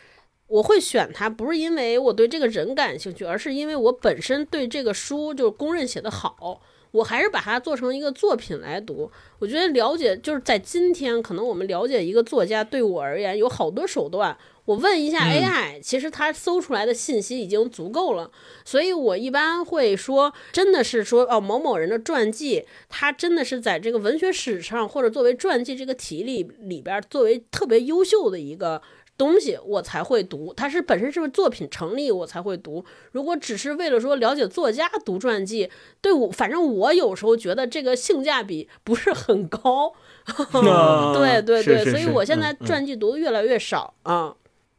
S2: 我会选它，不是因为我对这个人感兴趣，而是因为我本身对这个书就是公认写的好。我还是把它做成一个作品来读。我觉得了解就是在今天，可能我们了解一个作家，对我而言有好多手段。我问一下 AI，其实它搜出来的信息已经足够了。所以我一般会说，真的是说哦，某某人的传记，他真的是在这个文学史上或者作为传记这个体里里边，作为特别优秀的一个。东西我才会读，它是本身是不是作品成立我才会读。如果只是为了说了解作家读传记，对我反正我有时候觉得这个性价比不是很高。对对对，所以我现在传记读的越来越少啊。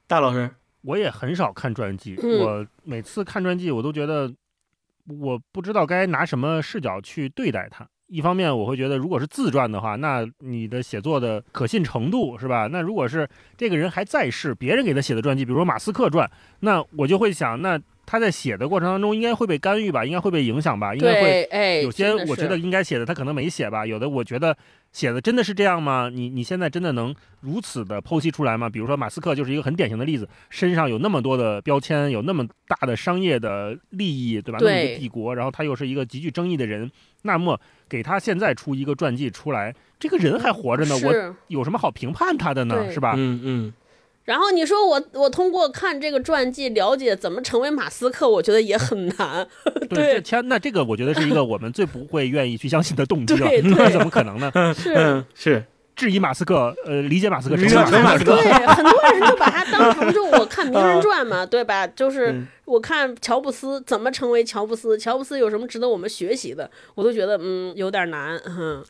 S3: 大老师，
S1: 我也很少看传记，我每次看传记我都觉得我不知道该拿什么视角去对待它。一方面，我会觉得，如果是自传的话，那你的写作的可信程度是吧？那如果是这个人还在世，别人给他写的传记，比如说马斯克传，那我就会想，那他在写的过程当中应该会被干预吧？应该会被影响吧？应该会有些我觉得应该写的他可能没写吧？有的我觉得。写的真的是这样吗？你你现在真的能如此的剖析出来吗？比如说马斯克就是一个很典型的例子，身上有那么多的标签，有那么大的商业的利益，对吧？那么一个帝国，然后他又是一个极具争议的人，那么给他现在出一个传记出来，这个人还活着呢，我有什么好评判他的呢？是吧？
S3: 嗯嗯。
S2: 然后你说我我通过看这个传记了解怎么成为马斯克，我觉得也很难。
S1: 对，天，那这个我觉得是一个我们最不会愿意去相信的动机 了。那怎么可能呢？
S2: 是
S3: 是
S1: 质疑马斯克，呃，理解马斯克，
S3: 理解马斯克。
S2: 对，很多人就把他当成就我看名人传嘛，对吧？就是我看乔布斯怎么成为乔布斯，乔布斯有什么值得我们学习的，我都觉得嗯有点难。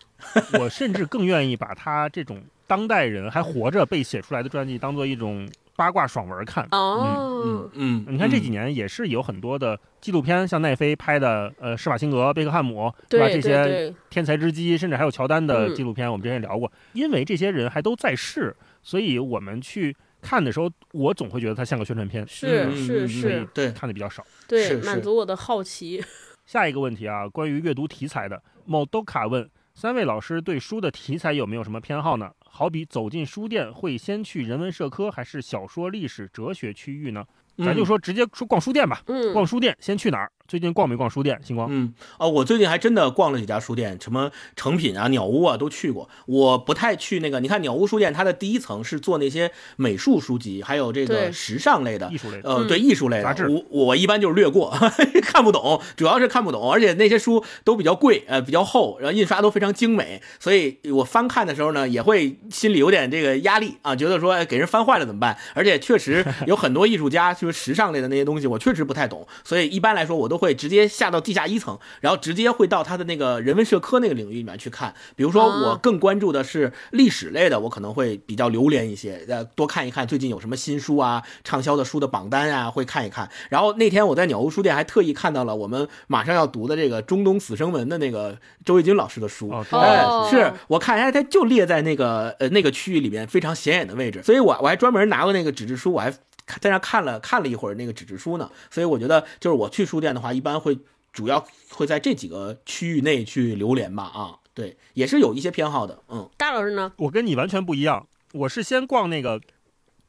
S1: 我甚至更愿意把他这种。当代人还活着被写出来的传记当做一种八卦爽文看。
S2: 哦，
S3: 嗯嗯，
S1: 你看这几年也是有很多的纪录片，像奈飞拍的，呃，施瓦辛格、贝克汉姆，对吧？这些天才之基，甚至还有乔丹的纪录片，我们之前聊过。因为这些人还都在世，所以我们去看的时候，我总会觉得它像个宣传片，
S2: 是是是，
S3: 对，
S1: 看的比较少，
S2: 对，满足我的好奇。
S1: 下一个问题啊，关于阅读题材的，某都卡问三位老师对书的题材有没有什么偏好呢？好比走进书店，会先去人文社科还是小说、历史、哲学区域呢？咱就说直接说逛书店吧。
S2: 嗯，
S1: 逛书店先去哪儿？最近逛没逛书店？星光，
S3: 嗯，哦，我最近还真的逛了几家书店，什么成品啊、鸟屋啊都去过。我不太去那个，你看鸟屋书店，它的第一层是做那些美术书籍，还有这个时尚类的、
S1: 艺术类，
S3: 呃，对，艺术类
S1: 杂志。
S3: 我我一般就是略过，看不懂，主要是看不懂，而且那些书都比较贵，呃，比较厚，然后印刷都非常精美，所以我翻看的时候呢，也会心里有点这个压力啊，觉得说给人翻坏了怎么办？而且确实有很多艺术家，就就是时尚类的那些东西，我确实不太懂，所以一般来说我都会直接下到地下一层，然后直接会到他的那个人文社科那个领域里面去看。比如说我更关注的是历史类的，我可能会比较流连一些，呃，多看一看最近有什么新书啊，畅销的书的榜单啊，会看一看。然后那天我在鸟屋书店还特意看到了我们马上要读的这个中东死生文的那个周卫军老师的书，
S1: 哦，
S3: 哎
S2: 哦，
S3: 是我看，哎，它就列在那个呃那个区域里面非常显眼的位置，所以我我还专门拿过那个纸质书，我还在那看了看了一会儿那个纸质书呢。所以我觉得，就是我去书店的话，一般会主要会在这几个区域内去流连吧，啊，对，也是有一些偏好的，嗯，
S2: 大老师呢？
S1: 我跟你完全不一样，我是先逛那个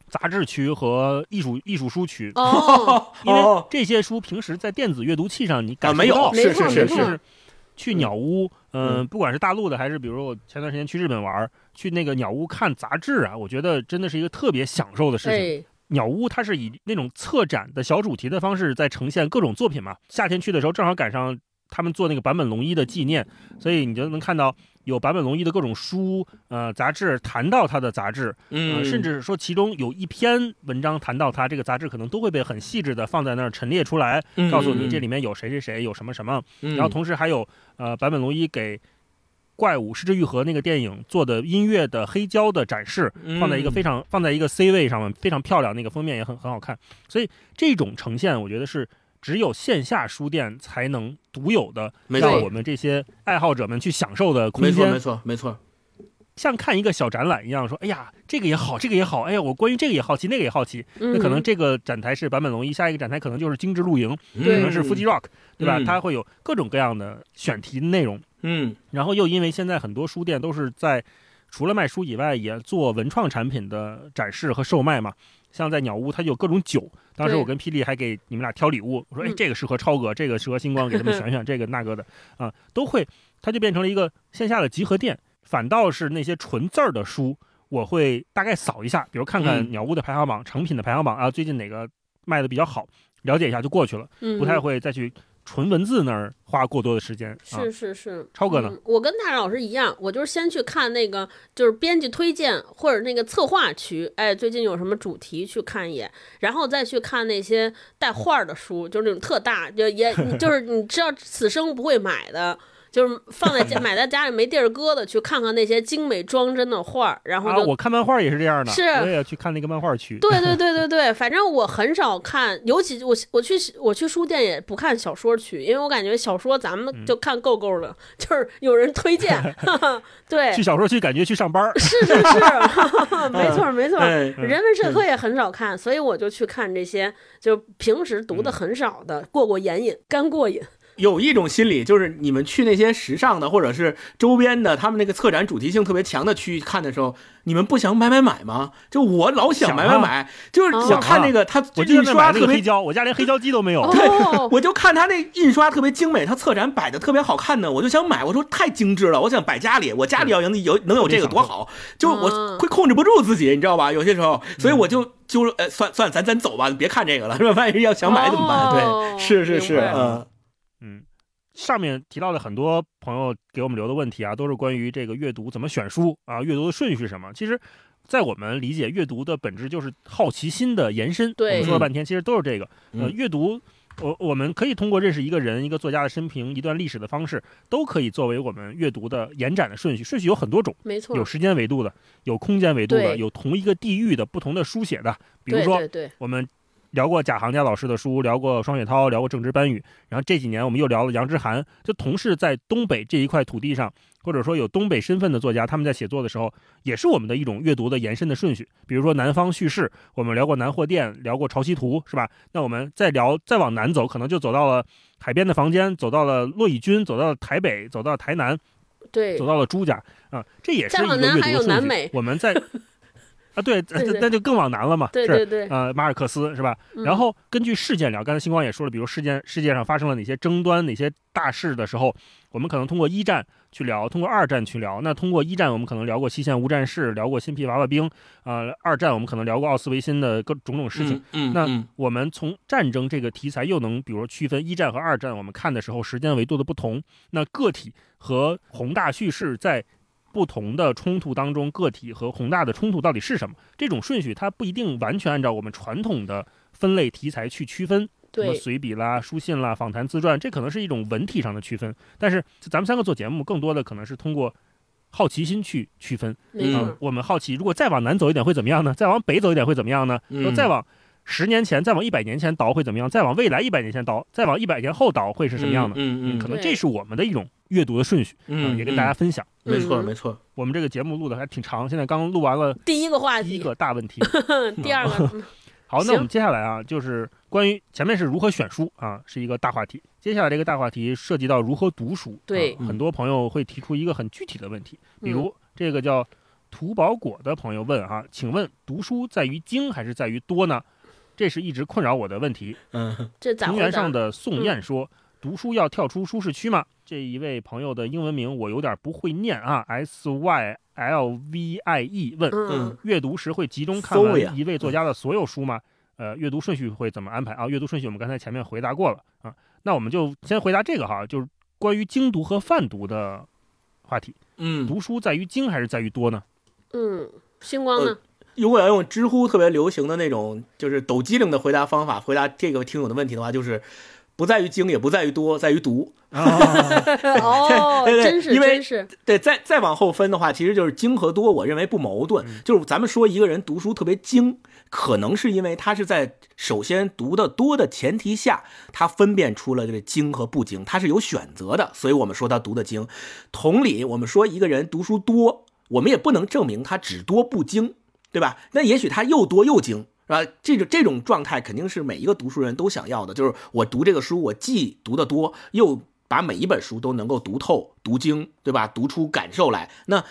S1: 杂志区和艺术艺术书区，
S2: 哦，
S1: 因为
S3: 哦
S1: 这些书平时在电子阅读器上你感
S3: 啊没有是是是
S2: 错没错
S3: 是，
S1: 去鸟屋，嗯、
S3: 嗯
S1: 不管是大陆的还是比如我前段时间去日本玩儿，去那个鸟屋看杂志啊，我觉得真的是一个特别享受的事情。
S2: 哎，
S1: 鸟屋它是以那种策展的小主题的方式在呈现各种作品嘛。夏天去的时候正好赶上他们做那个坂本龙一的纪念，所以你就能看到有坂本龙一的各种书、呃杂志谈到他的杂志，
S3: 嗯，
S1: 呃，甚至说其中有一篇文章谈到他这个杂志，可能都会被很细致的放在那儿陈列出来，
S3: 嗯
S1: 告诉你这里面有谁谁谁，有什么什么。
S3: 嗯
S1: 然后同时还有呃坂本龙一给。怪物失之愈合那个电影做的音乐的黑胶的展示，放在一个非常放在一个 C 位上面，非常漂亮，那个封面也很很好看。所以这种呈现，我觉得是只有线下书店才能独有的，
S3: 没错
S1: 让我们这些爱好者们去享受的空间
S3: 没错没。错没错，
S1: 像看一个小展览一样，说，哎呀，这个也好，这个也好，哎呀，我关于这个也好奇，那个也好奇。
S2: 那
S1: 那可能这个展台是版本龙一，下一个展台可能就是精致露营，
S2: 对
S1: 可能是 Fuji Rock，对吧？
S3: 嗯
S1: 它会有各种各样的选题内容。
S3: 嗯
S1: 然后又因为现在很多书店都是在除了卖书以外，也做文创产品的展示和售卖嘛。像在鸟屋，它就有各种酒。当时我跟霹雳还给你们俩挑礼物，我说：“哎
S2: 嗯，
S1: 这个适合超哥，这个适合星光，给他们选选这个那个的啊，都会。”它就变成了一个线下的集合店。反倒是那些纯字儿的书，我会大概扫一下，比如看看
S3: 嗯
S1: 鸟屋的排行榜、成品的排行榜啊，最近哪个卖的比较好，了解一下就过去了，
S2: 嗯
S1: 不太会再去纯文字那儿花过多的时间。啊
S2: 是是是，
S1: 超哥呢
S2: 嗯我跟大老师一样，我就是先去看那个就是编辑推荐或者那个策划区，哎，最近有什么主题去看一眼，然后再去看那些带画儿的书，就是那种特大，就也就是你知道此生不会买的。就是放在家 买在家里没地儿搁的，去看看那些精美装帧的画儿，然后
S1: 啊，我看漫画也是这样的，
S2: 是
S1: 我也去看那个漫画区。
S2: 对对对对对，反正我很少看，尤其我我去我去书店也不看小说区，因为我感觉小说咱
S1: 嗯
S2: 们就看够够的，就是有人推荐，哈哈对，
S1: 去小说区感觉去上班儿，
S2: 是是是，没错没错。
S3: 哎
S2: 人文社科也很少看，所以我就去看这些，就平时读
S1: 嗯
S2: 的很少的，过过眼瘾，干过瘾。
S3: 有一种心理，就是你们去那些时尚的或者是周边的，他们那个策展主题性特别强的区域看的时候，你们不想买买买吗？就我老想买买买，就是
S2: 哦
S3: 我看那个他
S1: 我就
S3: 印
S1: 在那买那
S3: 刷特别。
S1: 个黑胶，我家连黑胶机都没有。
S2: 对，
S3: 我就看他那印刷特别精美，他策展摆的特别好看呢，我就想买。我说太精致了，我想摆家里，我家里要能有能有这个多好，就我
S2: 嗯
S3: 会控制不住自己，你知道吧？有些时候，所以我就就呃，算算，咱咱走吧，别看这个了，是吧？万一要想买怎么办？
S2: 哦
S3: 对，是是是，嗯，
S1: 上面提到的很多朋友给我们留的问题啊，都是关于这个阅读怎么选书啊，阅读的顺序是什么？其实，在我们理解，阅读的本质就是好奇心的延伸。
S2: 对
S1: 我们说了半天，其实都是这个。呃，
S3: 嗯
S1: 阅读，我我们可以通过认识一个人、一个作家的生平、一段历史的方式，都可以作为我们阅读的延展的顺序。顺序有很多种，
S2: 没错
S1: 有，时间维度的，有空间维度的，有同一个地域的不同的书写的。比如说，我们聊过贾行家老师的书，聊过双雪涛，聊过郑直班宇，然后这几年我们又聊了杨之涵，就同是在东北这一块土地上，或者说有东北身份的作家，他们在写作的时候，也是我们的一种阅读的延伸的顺序。比如说南方叙事，我们聊过南货店，聊过潮汐图，是吧？那我们再聊再往南走，可能就走到了海边的房间，走到了骆以军，走到了台北，走到了台南，
S2: 对
S1: 走到了朱家啊，这也是一个阅读顺序。我们在啊，对，那就更往南了嘛，是
S2: 对对对，
S1: 呃，马尔克斯是吧？
S2: 嗯
S1: 然后根据事件聊，刚才星光也说了，比如事件世界上发生了哪些争端、哪些大事的时候，我们可能通过一战去聊，通过二战去聊。那通过一战，我们可能聊过西线无战事，聊过新皮娃娃兵，呃，二战我们可能聊过奥斯维辛的各种种事情。那
S3: 嗯那
S1: 我们从战争这个题材又能，比如区分一战和二战，我们看的时候时间维度的不同，那个体和宏大叙事在不同的冲突当中，个体和宏大的冲突到底是什么？这种顺序它不一定完全按照我们传统的分类题材去区分，什么，随笔啦、书信啦、访谈自传，这可能是一种文体上的区分。但是咱们三个做节目，更多的可能是通过好奇心去区分。啊
S2: 没错，
S1: 我们好奇，如果再往南走一点会怎么样呢？再往北走一点会怎么样呢？再往十年前、再往一百年前倒会怎么样？再往未来一百年前倒，再往一百年后倒会是什么样的？
S3: 嗯嗯
S1: 可能这是我们的一种阅读的顺序，
S3: 嗯，
S1: 也跟大家分享。
S3: 没错
S2: 嗯
S3: 没错，
S1: 我们这个节目录的还挺长，现在刚录完了
S2: 第一个话
S1: 第一，个大问题。
S2: 第二个，嗯
S1: 好，那我们接下来啊，就是关于前面是如何选书啊，是一个大话题。接下来这个大话题涉及到如何读书。
S2: 对
S1: 啊很多朋友会提出一个很具体的问题，比
S2: 嗯
S1: 如这个叫图宝果的朋友问哈，请问读书在于精还是在于多呢？这是一直困扰我的问题。
S3: 嗯
S2: 这咋
S1: 平原上？的宋
S2: 嗯
S1: 燕说：“读书要跳出舒适区吗？”这一位朋友的英文名我有点不会念啊，S Y L V I E 问：
S2: 嗯，
S1: 阅读时会集中看完一位作家的所有书吗？呃，阅读顺序会怎么安排啊？阅读顺序我们刚才前面回答过了啊，那我们就先回答这个哈，就是关于精读和泛读的话题。
S3: 嗯，
S1: 读书在于精还是在于多呢？
S2: 嗯，星光呢？
S3: 如果要用知乎特别流行的那种就是抖机灵的回答方法回答这个听友的问题的话，就是不在于精，也不在于多，在于读。
S1: 啊，
S2: 哦，
S3: 对对
S2: 真是
S3: 因为
S2: 是，
S3: 对，再再往后分的话，其实就是精和多，我认为不矛盾。就是咱们说一个人读书特别精，可能是因为他是在首先读的多的前提下，他分辨出了这个精和不精，他是有选择的，所以我们说他读的精。同理，我们说一个人读书多，我们也不能证明他只多不精，对吧？那也许他又多又精。是吧？这种这种状态肯定是每一个读书人都想要的，就是我读这个书，我既读得多，又把每一本书都能够读透、读精，对吧？读出感受来。那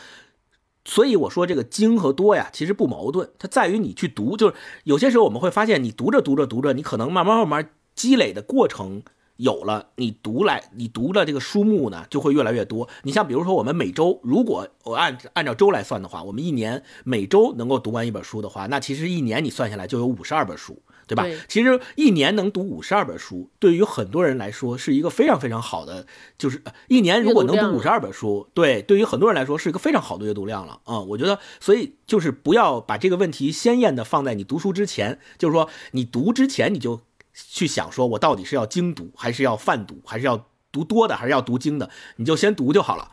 S3: 所以我说这个精和多呀，其实不矛盾，它在于你去读。就是有些时候我们会发现，你读着读着读着，你可能慢慢慢慢积累的过程有了，你读来你读的这个书目呢就会越来越多。你像比如说我们每周，如果我按按照周来算的话，我们一年每周能够读完一本书的话，那其实一年你算下来就有五十二本书。对吧？
S2: 对。
S3: 其实一年能读五十二本书，对于很多人来说是一个非常非常好的，就是呃一年如果能
S2: 读
S3: 五十二本书，对，对于很多人来说是一个非常好的阅读量了。啊、我觉得，所以就是不要把这个问题鲜艳的放在你读书之前，就是说你读之前你就去想说，我到底是要精读，还是要泛读，还是要读多的，还是要读精的，你就先读就好了。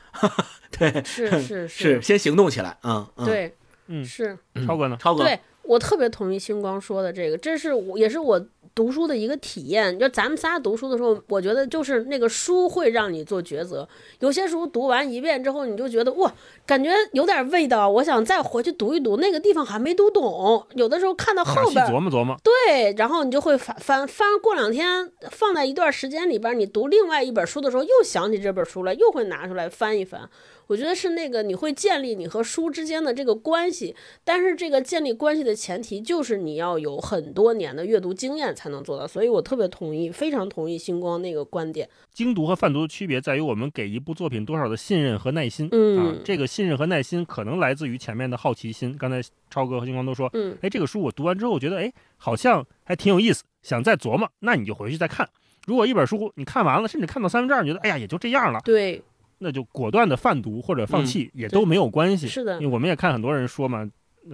S3: 对，
S2: 是是。
S3: 是，先行动起来，嗯嗯，，
S2: 对，
S1: 嗯。
S2: 是。
S1: 超哥呢？
S3: 超哥，
S2: 对我特别同意星光说的这个，这是我也是我读书的一个体验。就咱们仨读书的时候，我觉得就是那个书会让你做抉择。有些书读完一遍之后，你就觉得哇，感觉有点味道，我想再回去读一读，那个地方还没读懂。有的时候看到后边，
S1: 琢磨琢磨。
S2: 对，然后你就会翻翻翻，过两天放在一段时间里边，你读另外一本书的时候，又想起这本书来，又会拿出来翻一翻。我觉得是那个你会建立你和书之间的这个关系，但是这个建立关系的前提就是你要有很多年的阅读经验才能做到。所以我特别同意，非常同意星光那个观点。
S1: 精读和泛读的区别在于我们给一部作品多少的信任和耐心。啊
S2: 嗯，
S1: 这个信任和耐心可能来自于前面的好奇心。刚才超哥和星光都说，
S2: 嗯，
S1: 哎，这个书我读完之后，我觉得哎，好像还挺有意思，想再琢磨，那你就回去再看。如果一本书你看完了，甚至看到三分之二，你觉得哎呀也就这样了，
S2: 对，
S1: 那就果断的贩毒或者放弃、也都没有关系。
S2: 是的
S1: 因为我们也看很多人说嘛，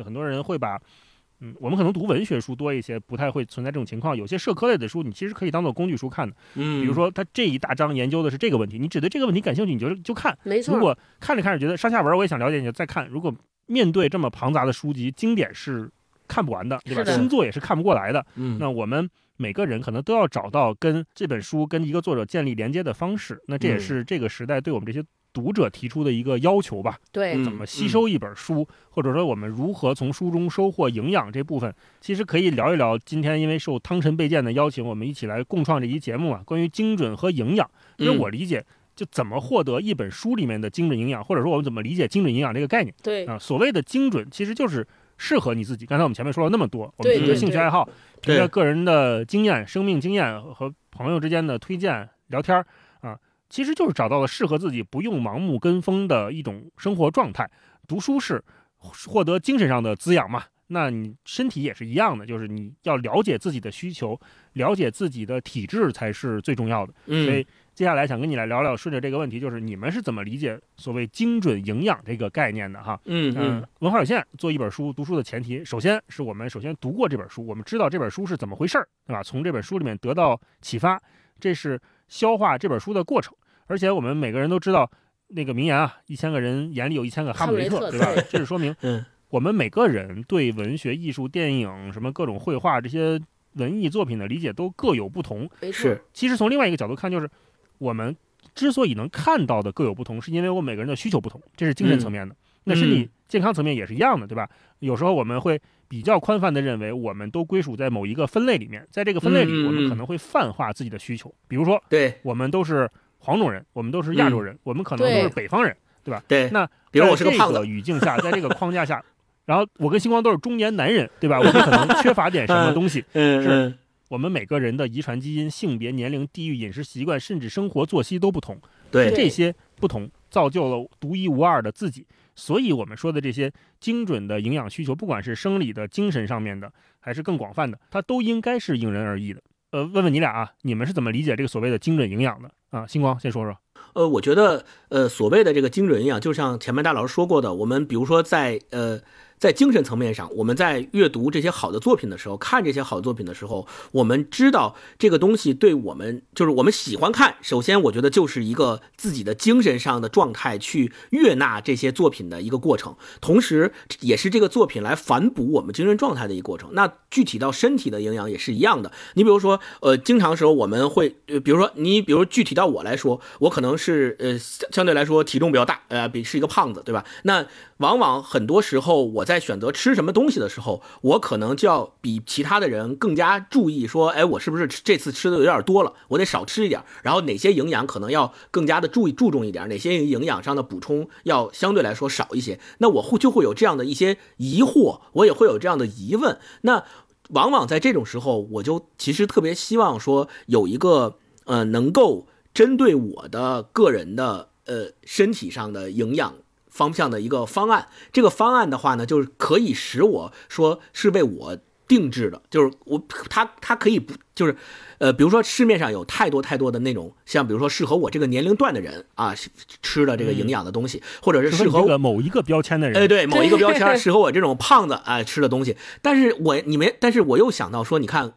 S1: 很多人会把，嗯，我们可能读文学书多一些，不太会存在这种情况。有些社科类的书，你其实可以当做工具书看的。
S3: 嗯，
S1: 比如说，他这一大章研究的是这个问题，你只对这个问题感兴趣，你就就看。
S2: 没错。
S1: 如果看着看着觉得上下文我也想了解，你就再看。如果面对这么庞杂的书籍，经典是看不完的，对吧？新作也是看不过来的。
S3: 嗯，
S1: 那我们每个人可能都要找到跟这本书、跟一个作者建立连接的方式。那这也
S3: 嗯
S1: 是这个时代对我们这些读者提出的一个要求吧？
S2: 对，
S3: 嗯
S1: 怎么吸收一本书，或者说我们如何从书中收获营养这部分，其实可以聊一聊。今天因为受汤臣倍健的邀请，我们一起来共创这期节目啊，关于精准和营养。因为
S3: 嗯
S1: 我理解，就怎么获得一本书里面的精准营养，或者说我们怎么理解精准营养这个概念
S2: 对，
S1: 啊？所谓的精准，其实就是适合你自己。刚才我们前面说了那么多，我们
S2: 对
S1: 凭着
S3: 对
S2: 对
S1: 兴趣爱好，凭
S3: 对
S1: 着个人的经验、生命经验和朋友之间的推荐聊天儿啊，其实就是找到了适合自己、不用盲目跟风的一种生活状态。读书是获得精神上的滋养嘛？那你身体也是一样的，就是你要了解自己的需求，了解自己的体质才是最重要的。所以
S3: 嗯，
S1: 接下来想跟你来聊聊，顺着这个问题，就是你们是怎么理解所谓精准营养这个概念的哈？
S3: 嗯
S1: 嗯，文化有限做一本书，读书的前提，首先是我们首先读过这本书，我们知道这本书是怎么回事儿，对吧？从这本书里面得到启发，这是消化这本书的过程。而且我们每个人都知道那个名言啊，一千个人眼里有一千个哈姆雷特，对吧？这是说明
S3: 嗯
S1: 我们每个人对文学、艺术、电影什么各种绘画这些文艺作品的理解都各有不同。
S3: 是
S1: 其实从另外一个角度看，就是我们之所以能看到的各有不同，是因为我每个人的需求不同，这是精神层面的。那身体健康层面也是一样的，对吧？有时候我们会比较宽泛的认为，我们都归属在某一个分类里面，在这个分类里，我们可能会泛化自己的需求，比如说
S3: 对
S1: 我们都是黄种人，我们都是亚洲人，我们可能都是北方人。
S3: 对吧，
S1: 那
S3: 比如我是个胖子
S1: 在这个，语境下，在这个框架下，然后我跟星光都是中年男人，对吧？我们可能缺乏点什么东西。
S3: 嗯
S1: 我们每个人的遗传基因、性别、年龄、地域、饮食习惯，甚至生活作息都不同。
S3: 对
S1: 这些不同造就了独一无二的自己。所以，我们说的这些精准的营养需求，不管是生理的、精神上面的，还是更广泛的，它都应该是因人而异的。呃，问问你俩啊，你们是怎么理解这个所谓的精准营养的啊？星光先说说。
S3: 呃，我觉得呃，所谓的这个精准营养，就像前面大老师说过的，我们比如说在呃。在精神层面上，我们在阅读这些好的作品的时候，看这些好作品的时候，我们知道这个东西对我们就是我们喜欢看。首先，我觉得就是一个自己的精神上的状态去悦纳这些作品的一个过程，同时也是这个作品来反哺我们精神状态的一个过程。那具体到身体的营养也是一样的。你比如说，呃，经常时候我们会，呃，比如说你，比如具体到我来说，我可能是呃相相对来说体重比较大，呃，比是一个胖子，对吧？那往往很多时候我在选择吃什么东西的时候，我可能就要比其他的人更加注意，说，哎，我是不是这次吃的有点多了，我得少吃一点。然后哪些营养可能要更加的注意注重一点，哪些营养上的补充要相对来说少一些。那我会就会有这样的一些疑惑，我也会有这样的疑问。那往往在这种时候，我就其实特别希望说有一个呃能够针对我的个人的呃身体上的营养。方向的一个方案，这个方案的话呢，就是可以使我说是为我定制的，就是我它它可以不就是，呃，比如说市面上有太多太多的那种，像比如说适合我这个年龄段的人啊吃的这个营养的东西，或者是适合
S1: 这个某一个标签的人，
S3: 哎，对，某一个标签适合我这种胖子啊吃的东西。但是我你们，但是我又想到说，你看。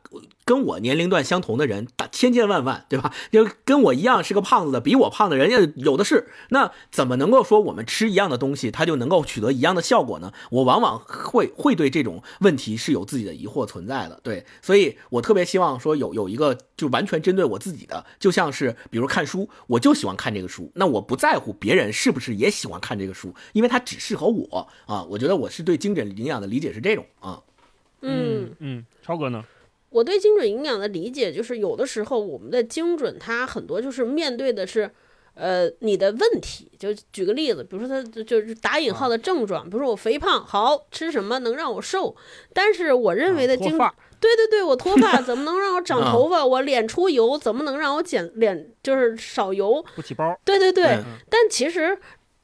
S3: 跟我年龄段相同的人，大千千万万，对吧？就跟我一样是个胖子的，比我胖的人家有的是。那怎么能够说我们吃一样的东西，它就能够取得一样的效果呢？我往往会会对这种问题是有自己的疑惑存在的。对，所以我特别希望说有有一个就完全针对我自己的，就像是比如看书，我就喜欢看这个书，那我不在乎别人是不是也喜欢看这个书，因为它只适合我啊。我觉得我是对精准营养的理解是这种啊。
S2: 嗯。
S1: 嗯，超哥呢？
S2: 我对精准营养的理解就是，有的时候我们的精准，它很多就是面对的是，呃，你的问题。就举个例子，比如说它就是打引号的症状，比如说我肥胖，好吃什么能让我瘦？但是我认为的精，
S1: 啊
S2: 对对对，我脱发怎么能让我长
S3: 啊
S2: 头发？我脸出油怎么能让我减脸就是少油？
S1: 不起包，
S2: 对对对，
S3: 嗯
S2: 但其实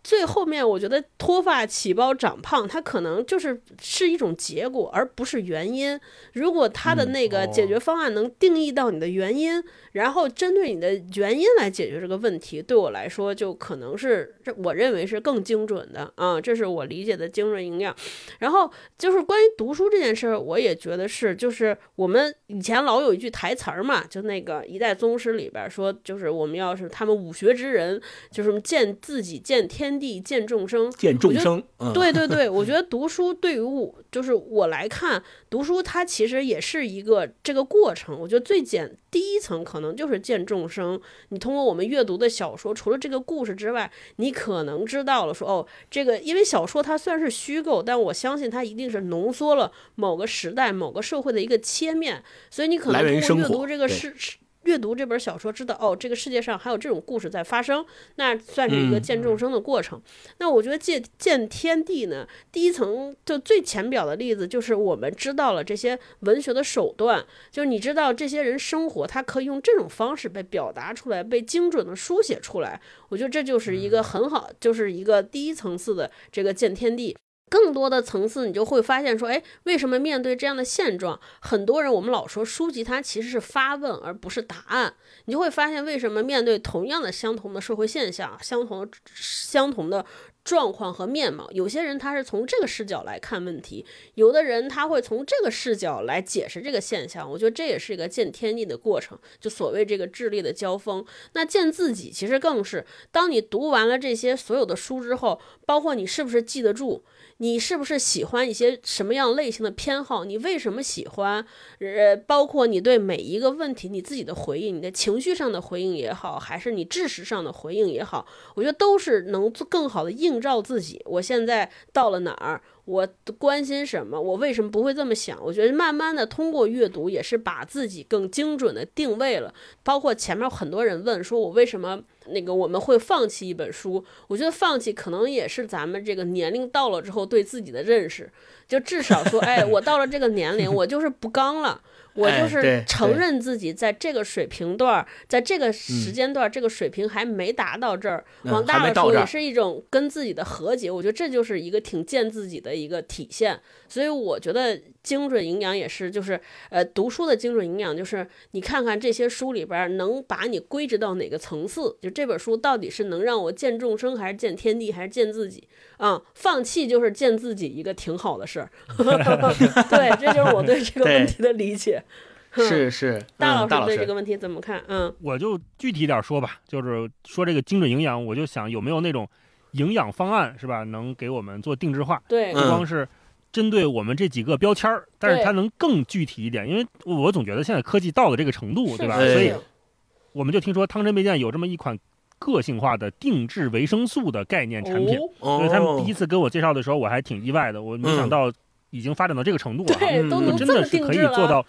S2: 最后面，我觉得脱发、起包、长胖，它可能就是是一种结果，而不是原因。如果它的
S3: 嗯
S2: 那个
S1: 哦
S2: 解决方案能定义到你的原因，然后针对你的原因来解决这个问题，对我来说就可能是这我认为是更精准的啊，这是我理解的精准营养。然后就是关于读书这件事儿，我也觉得是，就是我们以前老有一句台词儿嘛，就那个《一代宗师》里边说，就是我们要是他们武学之人，就是见自己、见天地、见众生。
S3: 见众生，嗯，
S2: 对对 对，我觉得读书对于我，就是我来看，读书它其实也是一个这个过程。我觉得最简第一层可能就是见众生。你通过我们阅读的小说，除了这个故事之外，你可能知道了说，哦，这个因为小说它虽然是虚构，但我相信它一定是浓缩了某个时代、某个社会的一个切面，所以你可能通过阅读这个
S3: 对
S2: 世世。阅读这本小说，知道哦，这个世界上还有这种故事在发生，那算是一个
S3: 嗯
S2: 见众生的过程。那我觉得见见天地呢，第一层就最浅表的例子就是我们知道了这些文学的手段，就是你知道这些人生活，他可以用这种方式被表达出来，被精准的书写出来。我觉得这就是一个很好，就是一个第一层次的这个见天地。更多的层次，你就会发现说，哎，为什么面对这样的现状，很多人我们老说书籍它其实是发问而不是答案，你就会发现为什么面对同样的相同的社会现象，相同相同的。状况和面貌，有些人他是从这个视角来看问题，有的人他会从这个视角来解释这个现象。我觉得这也是一个见天地的过程，就所谓这个智力的交锋。那见自己其实更是，当你读完了这些所有的书之后，包括你是不是记得住。你是不是喜欢一些什么样类型的偏好？你为什么喜欢？呃，包括你对每一个问题你自己的回应，你的情绪上的回应也好，还是你知识上的回应也好，我觉得都是能做更好的映照自己。我现在到了哪儿？我关心什么？我为什么不会这么想？我觉得慢慢的通过阅读，也是把自己更精准的定位了。包括前面很多人问说，我为什么那个我们会放弃一本书？我觉得放弃可能也是咱们这个年龄到了之后对自己的认识，就至少说，哎，我到了这个年龄，我就是不刚了。我就是承认自己在这个水平段，在这个时间段，这个水平还没达到这儿。往大了说，也是一种跟自己的和解。我觉得这就是一个挺见自己的一个体现。所以我觉得精准营养也是，就是呃，读书的精准营养，就是你看看这些书里边能把你归置到哪个层次。就这本书到底是能让我见众生，还是见天地，还是见自己？啊，放弃就是见自己一个挺好的事儿。对，这就是我对这个问题的理解。
S3: 是是，
S2: 大
S3: 老
S2: 师对这个问题怎么看？嗯，
S1: 我就具体点说吧，就是说这个精准营养，我就想有没有那种营养方案是吧？能给我们做定制化？
S2: 对，
S1: 不光是针对我们这几个标签儿，但是它能更具体一点。因为我总觉得现在科技到了这个程度，对吧？所以我们就听说汤臣倍健有这么一款。个性化的定制维生素的概念产品，所以他们第一次跟我介绍的时候，我还挺意外的。我没想到已经发展到这个程度了，真的是可以做到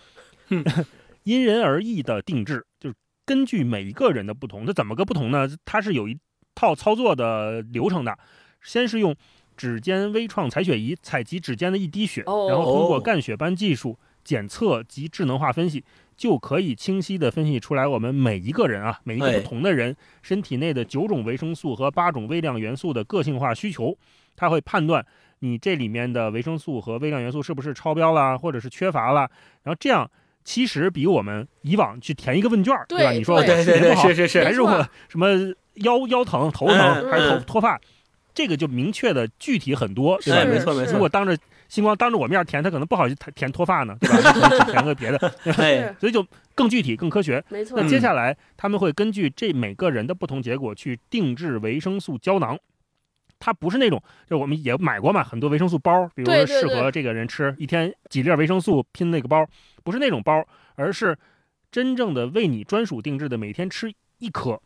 S1: 因人而异的定制，就是根据每一个人的不同。这怎么个不同呢？它是有一套操作的流程的。先是用指尖微创采血仪采集指尖的一滴血，然后通过干血斑技术检测及智能化分析。就可以清晰地分析出来，我们每一个人啊，每一个不同的人身体内的九种维生素和八种微量元素的个性化需求，它会判断你这里面的维生素和微量元素是不是超标了，或者是缺乏了。然后这样其实比我们以往去填一个问卷，对吧？你说我
S3: 对对对是是是，
S1: 还是我什么腰腰疼、头疼，还是头脱发，这个就明确的具体很多，对吧？
S3: 没错没错。
S1: 如果当着星光当着我面填，他可能不好意思填脱发呢，对吧？填个别的 所以就更具体、更科学。
S2: 没错。
S1: 那接下来他们会根据这每个人的不同结果去定制维生素胶囊，它不是那种，就我们也买过嘛，很多维生素包，比如说适合这个人吃一天几粒维生素拼那个包，不是那种包，而是真正的为你专属定制的，每天吃。一颗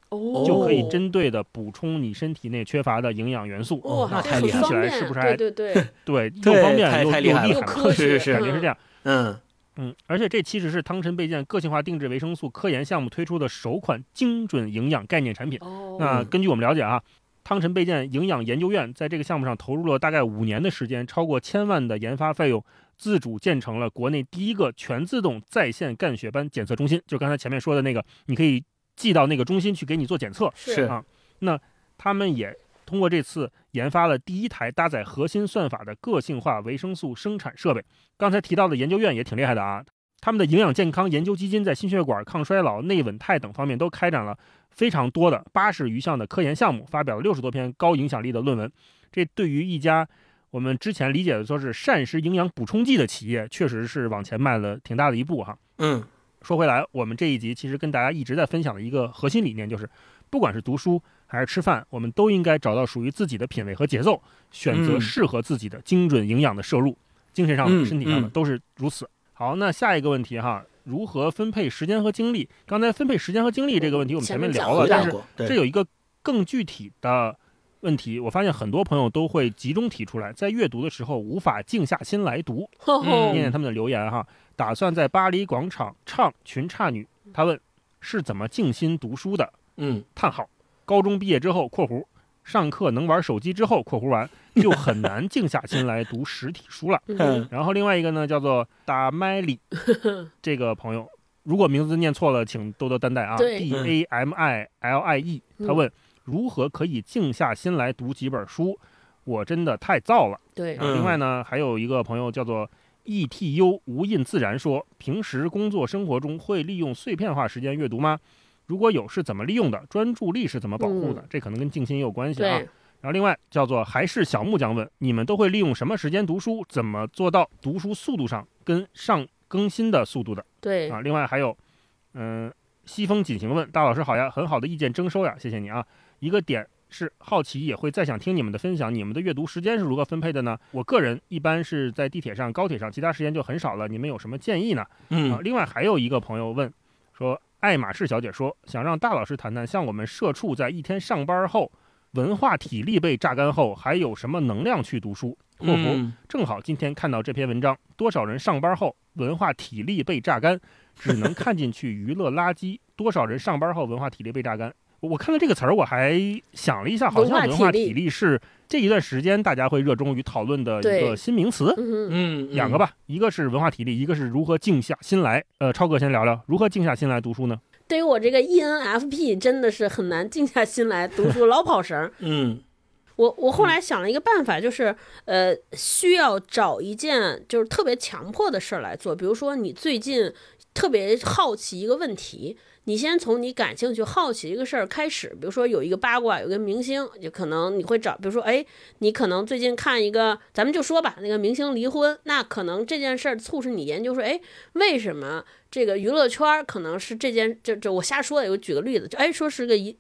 S1: 就可以针对的补充你身体内缺乏的营养元素。
S3: 哇，那太厉
S1: 害！了起来是不是还
S2: 对对对
S1: 对又方便又又厉害？
S3: 是是
S1: 是，肯定是这样。
S3: 嗯
S1: 嗯，而且这其实是汤臣倍健个性化定制维生素科研项目推出的首款精准营养概念产品。那根据我们了解啊，汤臣倍健营养研究院在这个项目上投入了大概五年的时间，超过千万的研发费用，自主建成了国内第一个全自动在线干血斑检测中心。就刚才前面说的那个，你可以。寄到那个中心去给你做检测，
S2: 是
S1: 啊，那他们也通过这次研发了第一台搭载核心算法的个性化维生素生产设备。刚才提到的研究院也挺厉害的啊，他们的营养健康研究基金在心血管、抗衰老、内稳态等方面都开展了非常多的八十余项的科研项目，发表了六十多篇高影响力的论文。这对于一家我们之前理解的说是膳食营养补充剂的企业，确实是往前迈了挺大的一步哈。
S3: 嗯。
S1: 说回来，我们这一集其实跟大家一直在分享的一个核心理念就是，不管是读书还是吃饭，我们都应该找到属于自己的品味和节奏，选择适合自己的精准营养的摄入，精神上的、身体上的都是如此。好，那下一个问题哈，如何分配时间和精力？刚才分配时间和精力这个问题，我们前面聊了，但是这有一个更具体的问题，我发现很多朋友都会集中提出来，在阅读的时候无法静下心来读。念念他们的留言哈。打算在巴黎广场唱群差女，他问是怎么静心读书的？
S3: 嗯，
S1: 叹号。高中毕业之后（括弧）上课能玩手机之后（括弧完）就很难静下心来读实体书了。然后另外一个呢，叫做达麦里，这个朋友，如果名字念错了，请多多担待啊。D A M I L I E，他问如何可以静下心来读几本书？我真的太燥了。
S2: 对，
S1: 另外呢，还有一个朋友叫做 ETU 无印自然说，平时工作生活中会利用碎片化时间阅读吗？如果有，是怎么利用的？专注力是怎么保护的？
S2: 嗯
S1: 这可能跟静心也有关系啊。然后另外叫做还是小木匠问，你们都会利用什么时间读书？怎么做到读书速度上跟上更新的速度的
S2: 对，
S1: 啊？另外还有，嗯、西风锦行问大老师好呀，很好的意见征收呀，谢谢你啊。一个点是好奇，也会再想听你们的分享，你们的阅读时间是如何分配的呢？我个人一般是在地铁上、高铁上，其他时间就很少了。你们有什么建议呢？啊，
S3: 嗯
S1: 另外还有一个朋友问说，爱马仕小姐说想让大老师谈谈，像我们社畜在一天上班后，文化体力被榨干后，还有什么能量去读书？（括弧
S3: 嗯
S1: 正好今天看到这篇文章，多少人上班后文化体力被榨干，只能看进去娱乐垃圾？多少人上班后文化体力被榨干？我看到这个词儿，我还想了一下，好像
S2: 文化体力
S1: 是这一段时间大家会热衷于讨论的一个新名词。
S2: 嗯，
S3: 嗯，
S1: 两个吧，一个是文化体力，一个是如何静下心来。呃，超哥先聊聊如何静下心来读书呢？
S2: 对于我这个 E ENFP 真的是很难静下心来读书，老跑神儿。
S3: 嗯
S2: 我我后来想了一个办法，就是呃，需要找一件就是特别强迫的事儿来做。比如说，你最近特别好奇一个问题，你先从你感兴趣、好奇一个事儿开始。比如说，有一个八卦，有个明星，就可能你会找，比如说，哎，你可能最近看一个，咱们就说吧，那个明星离婚，那可能这件事儿促使你研究说，哎，为什么这个娱乐圈儿可能是这件，就就我瞎说的，我举个例子，就哎说是个娱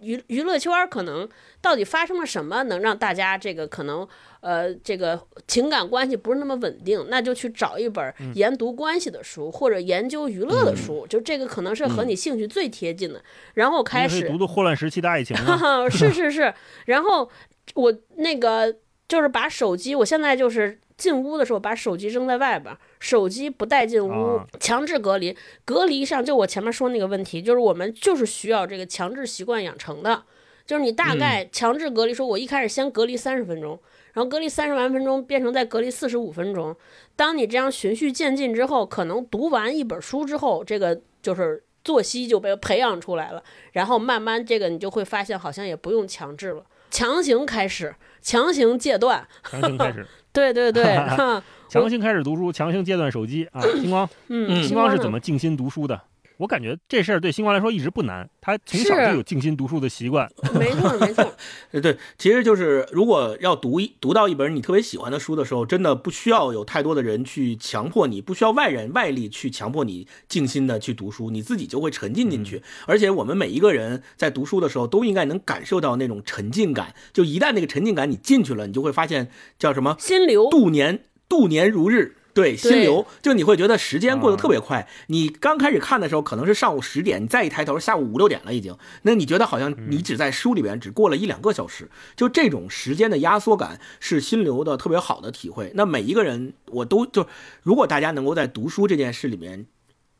S2: 娱娱乐圈儿可能到底发生了什么，能让大家这个可能呃这个情感关系不是那么稳定，那就去找一本研读关系的书、或者研究娱乐的书，就这个可能是和你兴趣最贴近的，然后开始
S1: 读读《霍乱时期的爱情 》
S2: 是是是。然后我那个就是把手机，我现在就是进屋的时候把手机扔在外边儿，手机不带进屋
S1: 啊，
S2: 强制隔离。隔离上就我前面说那个问题，就是我们就是需要这个强制习惯养成的。就是你大概强制隔离，说我一开始先隔离三十分钟，然后隔离三十万分钟变成再隔离四十五分钟。当你这样循序渐进之后，可能读完一本书之后，这个就是作息就被培养出来了。然后慢慢这个你就会发现，好像也不用强制了，强行开始，强行戒断。
S1: 强行开始，
S2: 对对对，哈
S1: 强行开始读书，强行戒断手机啊！星光，
S2: 嗯，
S1: 星光是怎么静心读书的？我感觉这事儿对星光来说一直不难，他从小就有静心读书的习惯。
S2: 没错没错，
S3: 呃，对，其实就是如果要读一读到一本你特别喜欢的书的时候，真的不需要有太多的人去强迫你，不需要外人外力去强迫你静心的去读书，你自己就会沉浸进去。而且我们每一个人在读书的时候，都应该能感受到那种沉浸感。就一旦那个沉浸感你进去了，你就会发现叫什么
S2: 心流
S3: 度年度年如日。对，心流就你会觉得时间过得特别快。你刚开始看的时候可能是上午十点，你再一抬头下午五六点了已经，那你觉得好像你只在书里边只过了一两个小时，就这种时间的压缩感是心流的特别好的体会。那每一个人我都就，如果大家能够在读书这件事里面。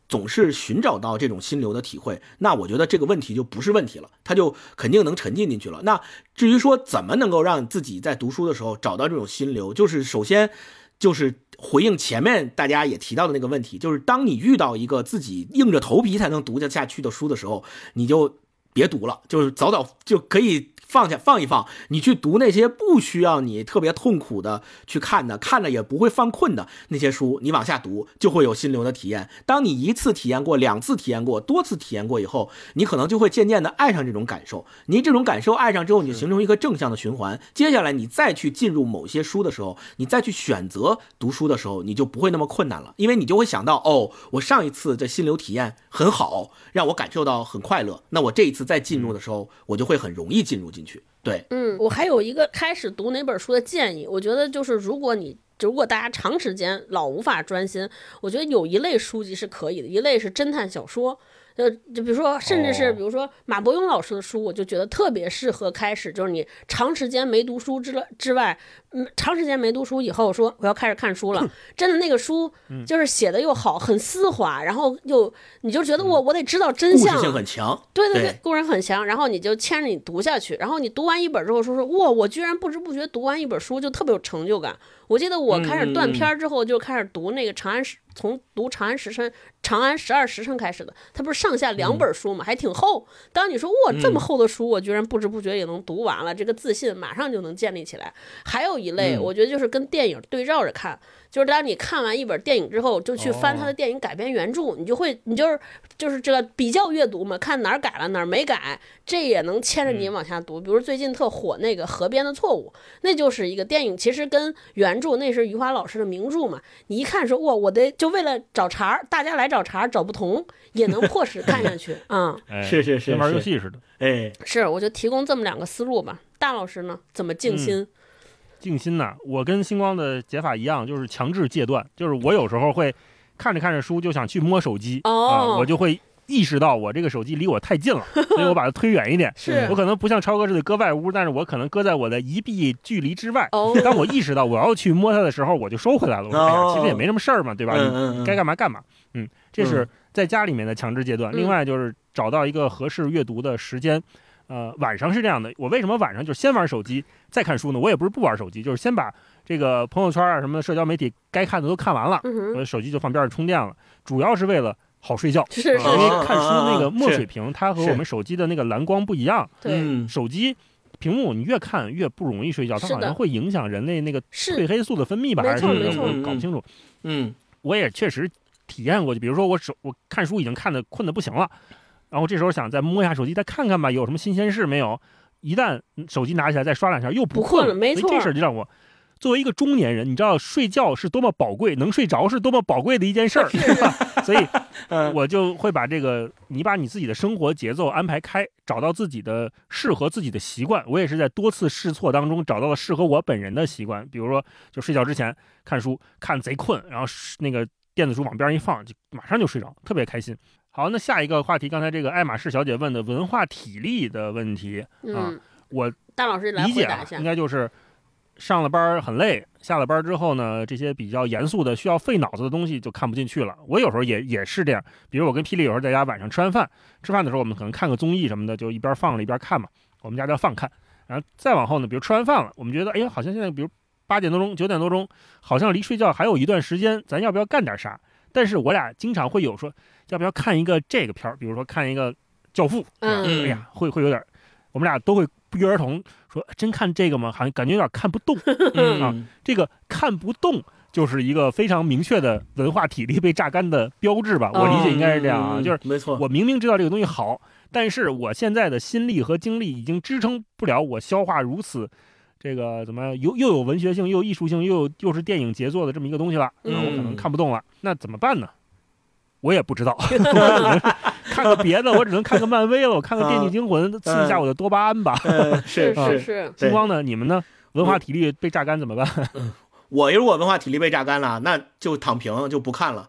S3: 总是寻找到这种心流的体会，那我觉得这个问题就不是问题了，他就肯定能沉浸进去了。那至于说怎么能够让自己在读书的时候找到这种心流，就是首先就是回应前面大家也提到的那个问题，就是当你遇到一个自己硬着头皮才能读得下去的书的时候，你就别读了，就是早早就可以放下放一放，你去读那些不需要你特别痛苦的去看的，看了也不会犯困的那些书，你往下读就会有心流的体验。当你一次体验过、两次体验过、多次体验过以后，你可能就会渐渐的爱上这种感受。你这种感受爱上之后，你就形成一个正向的循环。接下来你再去进入某些书的时候，你再去选择读书的时候，你就不会那么困难了，因为你就会想到，哦，我上一次这心流体验很好，让我感受到很快乐，那我这一次再进入的时候，我就会很容易进入进去。对，
S2: 嗯，我还有一个开始读哪本书的建议，我觉得就是如果你如果大家长时间老无法专心，我觉得有一类书籍是可以的，一类是侦探小说。呃，就比如说，甚至是
S1: 哦
S2: 比如说马伯庸老师的书，我就觉得特别适合开始，就是你长时间没读书之了之外，嗯，长时间没读书以后，说我要开始看书了，真的那个书就是写的又好，很丝滑，然后又你就觉得我我得知道真相
S3: 很强。
S2: 对对
S3: 对，
S2: 故人很强，然后你就牵着你读下去，然后你读完一本之后说说哇，我居然不知不觉读完一本书就特别有成就感。我记得我开始断片儿之后，就开始读那个《长安十》，从读《长安时辰》《长安十二时辰》开始的。它不是上下两本书嘛，还挺厚。当你说哇这么厚的书，我居然不知不觉也能读完了，这个自信马上就能建立起来。还有一类，
S3: 嗯
S2: 我觉得就是跟电影对照着看，就是当你看完一本电影之后，就去翻它
S1: 哦
S2: 的电影改编原著，你就会，你就是就是这个比较阅读嘛，看哪儿改了哪儿没改，这也能牵着你往下读。比如最近特火那个《河边的错误》，那就是一个电影，其实跟原著那是余华老师的名著嘛。你一看说哇，我得就为了找茬儿，大家来找茬儿找不同，也能迫使看下去。嗯，
S1: 哎，
S3: 是是是
S1: 跟玩游戏似的。
S3: 哎，
S2: 是，我就提供这么两个思路吧。大老师呢，怎么静心？
S1: 静心呐，我跟星光的解法一样，就是强制戒断。就是我有时候会看着看着书就想去摸手机啊、
S2: 哦
S1: 我就会意识到我这个手机离我太近了，所以我把它推远一点。
S2: 是
S1: 我可能不像超哥似的搁外屋，但是我可能搁在我的一臂距离之外。
S2: 哦，
S1: 当我意识到我要去摸它的时候，我就收回来了。我说，哎呀，
S3: 哦
S1: 其实也没什么事儿嘛，对吧？你该干嘛干嘛。嗯，这是在家里面的强制戒断。
S2: 嗯
S1: 另外就是找到一个合适阅读的时间。呃，晚上是这样的，我为什么晚上就是先玩手机再看书呢？我也不是不玩手机，就是先把这个朋友圈啊什么的社交媒体该看的都看完了，我的手机就放边上充电了，主要是为了好睡觉。
S2: 是是
S1: 因为看书那个墨水屏，它和我们手机的那个蓝光不一样。手机屏幕你越看越不容易睡觉，它好像会影响人类那个褪黑素的分泌吧，还是什么的我搞不清楚。
S3: 嗯
S1: 我也确实体验过，就比如说我手我看书已经看的困的不行了，然后这时候想再摸一下手机，再看看吧，有什么新鲜事没有？一旦手机拿起来再刷两下，又
S2: 不
S1: 困
S2: 困了没错
S1: 这事儿就让我作为一个中年人，你知道睡觉是多么宝贵，能睡着是多么宝贵的一件事儿，
S2: 是
S1: 对吧？所以
S3: 嗯，
S1: 我就会把这个，你把你自己的生活节奏安排开，找到自己的适合自己的习惯。我也是在多次试错当中找到了适合我本人的习惯，比如说，就睡觉之前看书，看贼困，然后那个电子书往边上一放，就马上就睡着，特别开心。好，那下一个话题，刚才这个爱马仕小姐问的文化体力的问题，
S2: 嗯，
S1: 我
S2: 大老师来
S1: 理解啊
S2: 回答一，下
S1: 应。该就是上了班儿很累，下了班儿之后呢，这些比较严肃的、需要费脑子的东西就看不进去了。我有时候也也是这样，比如我跟霹雳有时候在家晚上吃完饭，吃饭的时候我们可能看个综艺什么的，就一边放着一边看嘛。我们家叫放看，然后再往后呢，比如吃完饭了，我们觉得哎呀，好像现在比如八点多钟、九点多钟，好像离睡觉还有一段时间，咱要不要干点啥？但是我俩经常会有说，要不要看一个这个片儿，比如说看一个《教父》，
S2: 嗯
S1: 哎呀，会会有点，我们俩都会不约而同说，真看这个吗？好像感觉有点看不动。啊
S3: 嗯
S1: 这个看不动就是一个非常明确的文化体力被榨干的标志吧？我理解应该是这样啊，
S3: 嗯
S1: 就是
S3: 没错，
S1: 我明明知道这个东西好，但是我现在的心力和精力已经支撑不了我消化如此。这个怎么又又有文学性又有艺术性又有又是电影杰作的这么一个东西了，那我可能
S3: 嗯
S1: 看不动了，那怎么办呢？我也不知道，看个别的，我只能看个漫威了，我看个《电锯惊魂》刺激一下我的多巴胺吧。
S3: 嗯
S2: 是
S3: 是是，
S2: 是是，
S3: 对
S1: 星光呢？你们呢？文化体力被榨干怎么办？
S3: 我如果文化体力被榨干了，那就躺平，就不看了。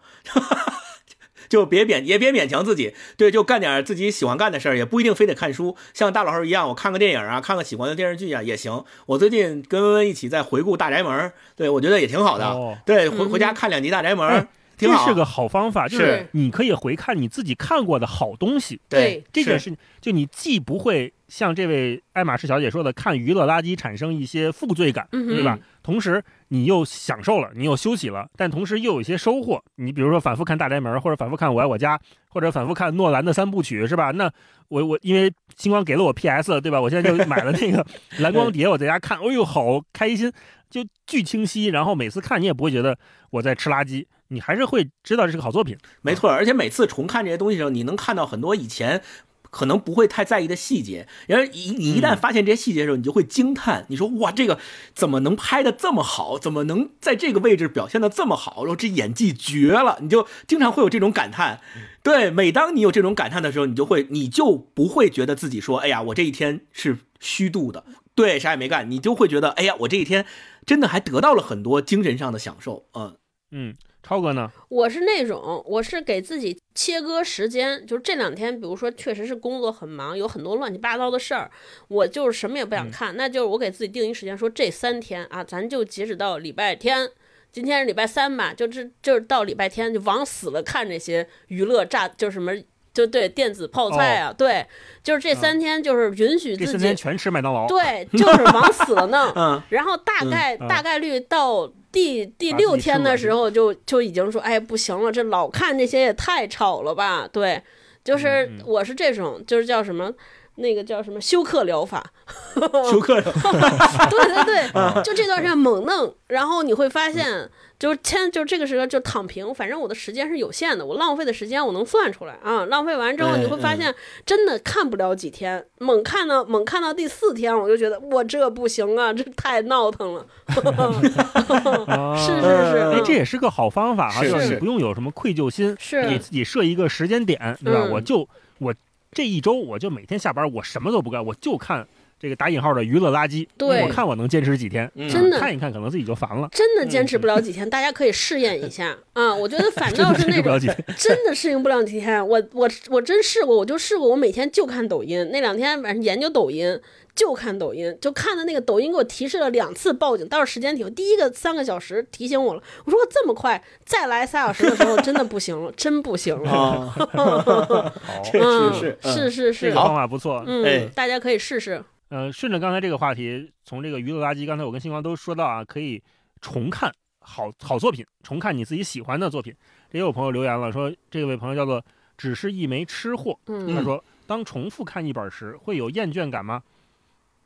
S3: 就别勉也别勉强自己，对，就干点自己喜欢干的事儿，也不一定非得看书。像大老师一样，我看个电影啊，看个喜欢的电视剧啊也行。我最近跟温温一起在回顾《大宅门》，对我觉得也挺好的。
S1: 哦
S3: 对，回
S2: 嗯
S3: 回家看两集《大宅门》
S1: 哎
S3: 挺好。
S1: 这是个好方法，就是
S3: 是
S1: 你可以回看你自己看过的好东西。
S3: 对
S1: 这件事，就你既不会像这位爱马仕小姐说的，看娱乐垃圾产生一些负罪感，对吧？同时你又享受了，你又休息了，但同时又有一些收获。你比如说反复看《大宅门》，或者反复看《我爱我家》，或者反复看诺兰的三部曲，是吧？那我我因为星光给了我 PS，对吧？我现在就买了那个 蓝光碟，我在家看，哎呦，好开心，就巨清晰。然后每次看你也不会觉得我在吃垃圾，你还是会知道这是个好作品。
S3: 没错，而且每次重看这些东西的时候，你能看到很多以前可能不会太在意的细节。然而一你一旦
S1: 嗯
S3: 发现这些细节的时候，你就会惊叹，你说哇，这个怎么能拍的这么好？怎么能在这个位置表现的这么好？然后这演技绝了，你就经常会有这种感叹。对，每当你有这种感叹的时候，你就会你就不会觉得自己说，哎呀，我这一天是虚度的，对，啥也没干，你就会觉得，哎呀，我这一天真的还得到了很多精神上的享受，嗯。
S1: 嗯，超哥呢？
S2: 我是那种，我是给自己切割时间，就是这两天，比如说确实是工作很忙，有很多乱七八糟的事儿，我就是什么也不想看，那就是我给自己定一时间，说这三天啊，咱就截止到礼拜天。今天是礼拜三吧，就这就是到礼拜天就往死了看这些娱乐炸，就是什么就对电子泡菜啊，对，就是这三天就是允许自己
S1: 这三天全吃麦当劳。
S2: 对，就是往死了弄。
S3: 嗯
S2: 然后大概、
S1: 嗯
S2: 大概率到第第六天的时候就就已经说，哎，不行了，这老看这些也太吵了吧？对，就是我是这种，就是叫什么。那个叫什么休克疗法，
S3: 休克了，
S2: 对对对，
S1: 啊
S2: 就这段时间猛弄，然后你会发现，就是天，就这个时候就躺平，反正我的时间是有限的，我浪费的时间我能算出来啊，浪费完之后
S3: 哎
S2: 你会发现真的看不了几天，猛看到猛看到第四天，我就觉得我这不行啊，这太闹腾了，
S1: 啊
S2: 是是是，
S3: 呃
S1: 哎，
S2: 嗯
S1: 这也是个好方法哈，
S3: 是
S1: 就是你不用有什么愧疚心，
S2: 是
S1: 给自己设一个时间点，对吧？
S2: 嗯
S1: 我就我这一周我就每天下班我什么都不干，我就看这个打引号的娱乐垃圾，
S2: 对
S1: 我看我能坚持几天，
S3: 嗯
S2: 真的
S1: 看一看可能自己就烦了，
S2: 真的坚持不了几天，大家可以试验一下啊。我觉得反倒是那种
S1: 持不了几天。
S2: 真的适应不了几天。我我我真试过，我就试过，我每天就看抖音，那两天晚上研究抖音。就看抖音，就看的那个抖音给我提示了两次报警，倒是时间挺，第一个三个小时提醒我了，我说这么快，再来仨小时的时候真的不行了，真不行了。
S3: 啊，
S1: 好，
S3: 确
S2: 嗯，
S3: 实是，嗯
S2: 是是是
S1: 这个，方法不错。
S2: 嗯，
S3: 哎
S2: 大家可以试试。
S1: 呃，顺着刚才这个话题，从这个娱乐垃圾，刚才我跟星光都说到啊，可以重看好好作品，重看你自己喜欢的作品。这也有朋友留言了，说这位朋友叫做只是一枚吃货，
S2: 嗯
S1: 他说，当重复看一本时，会有厌倦感吗？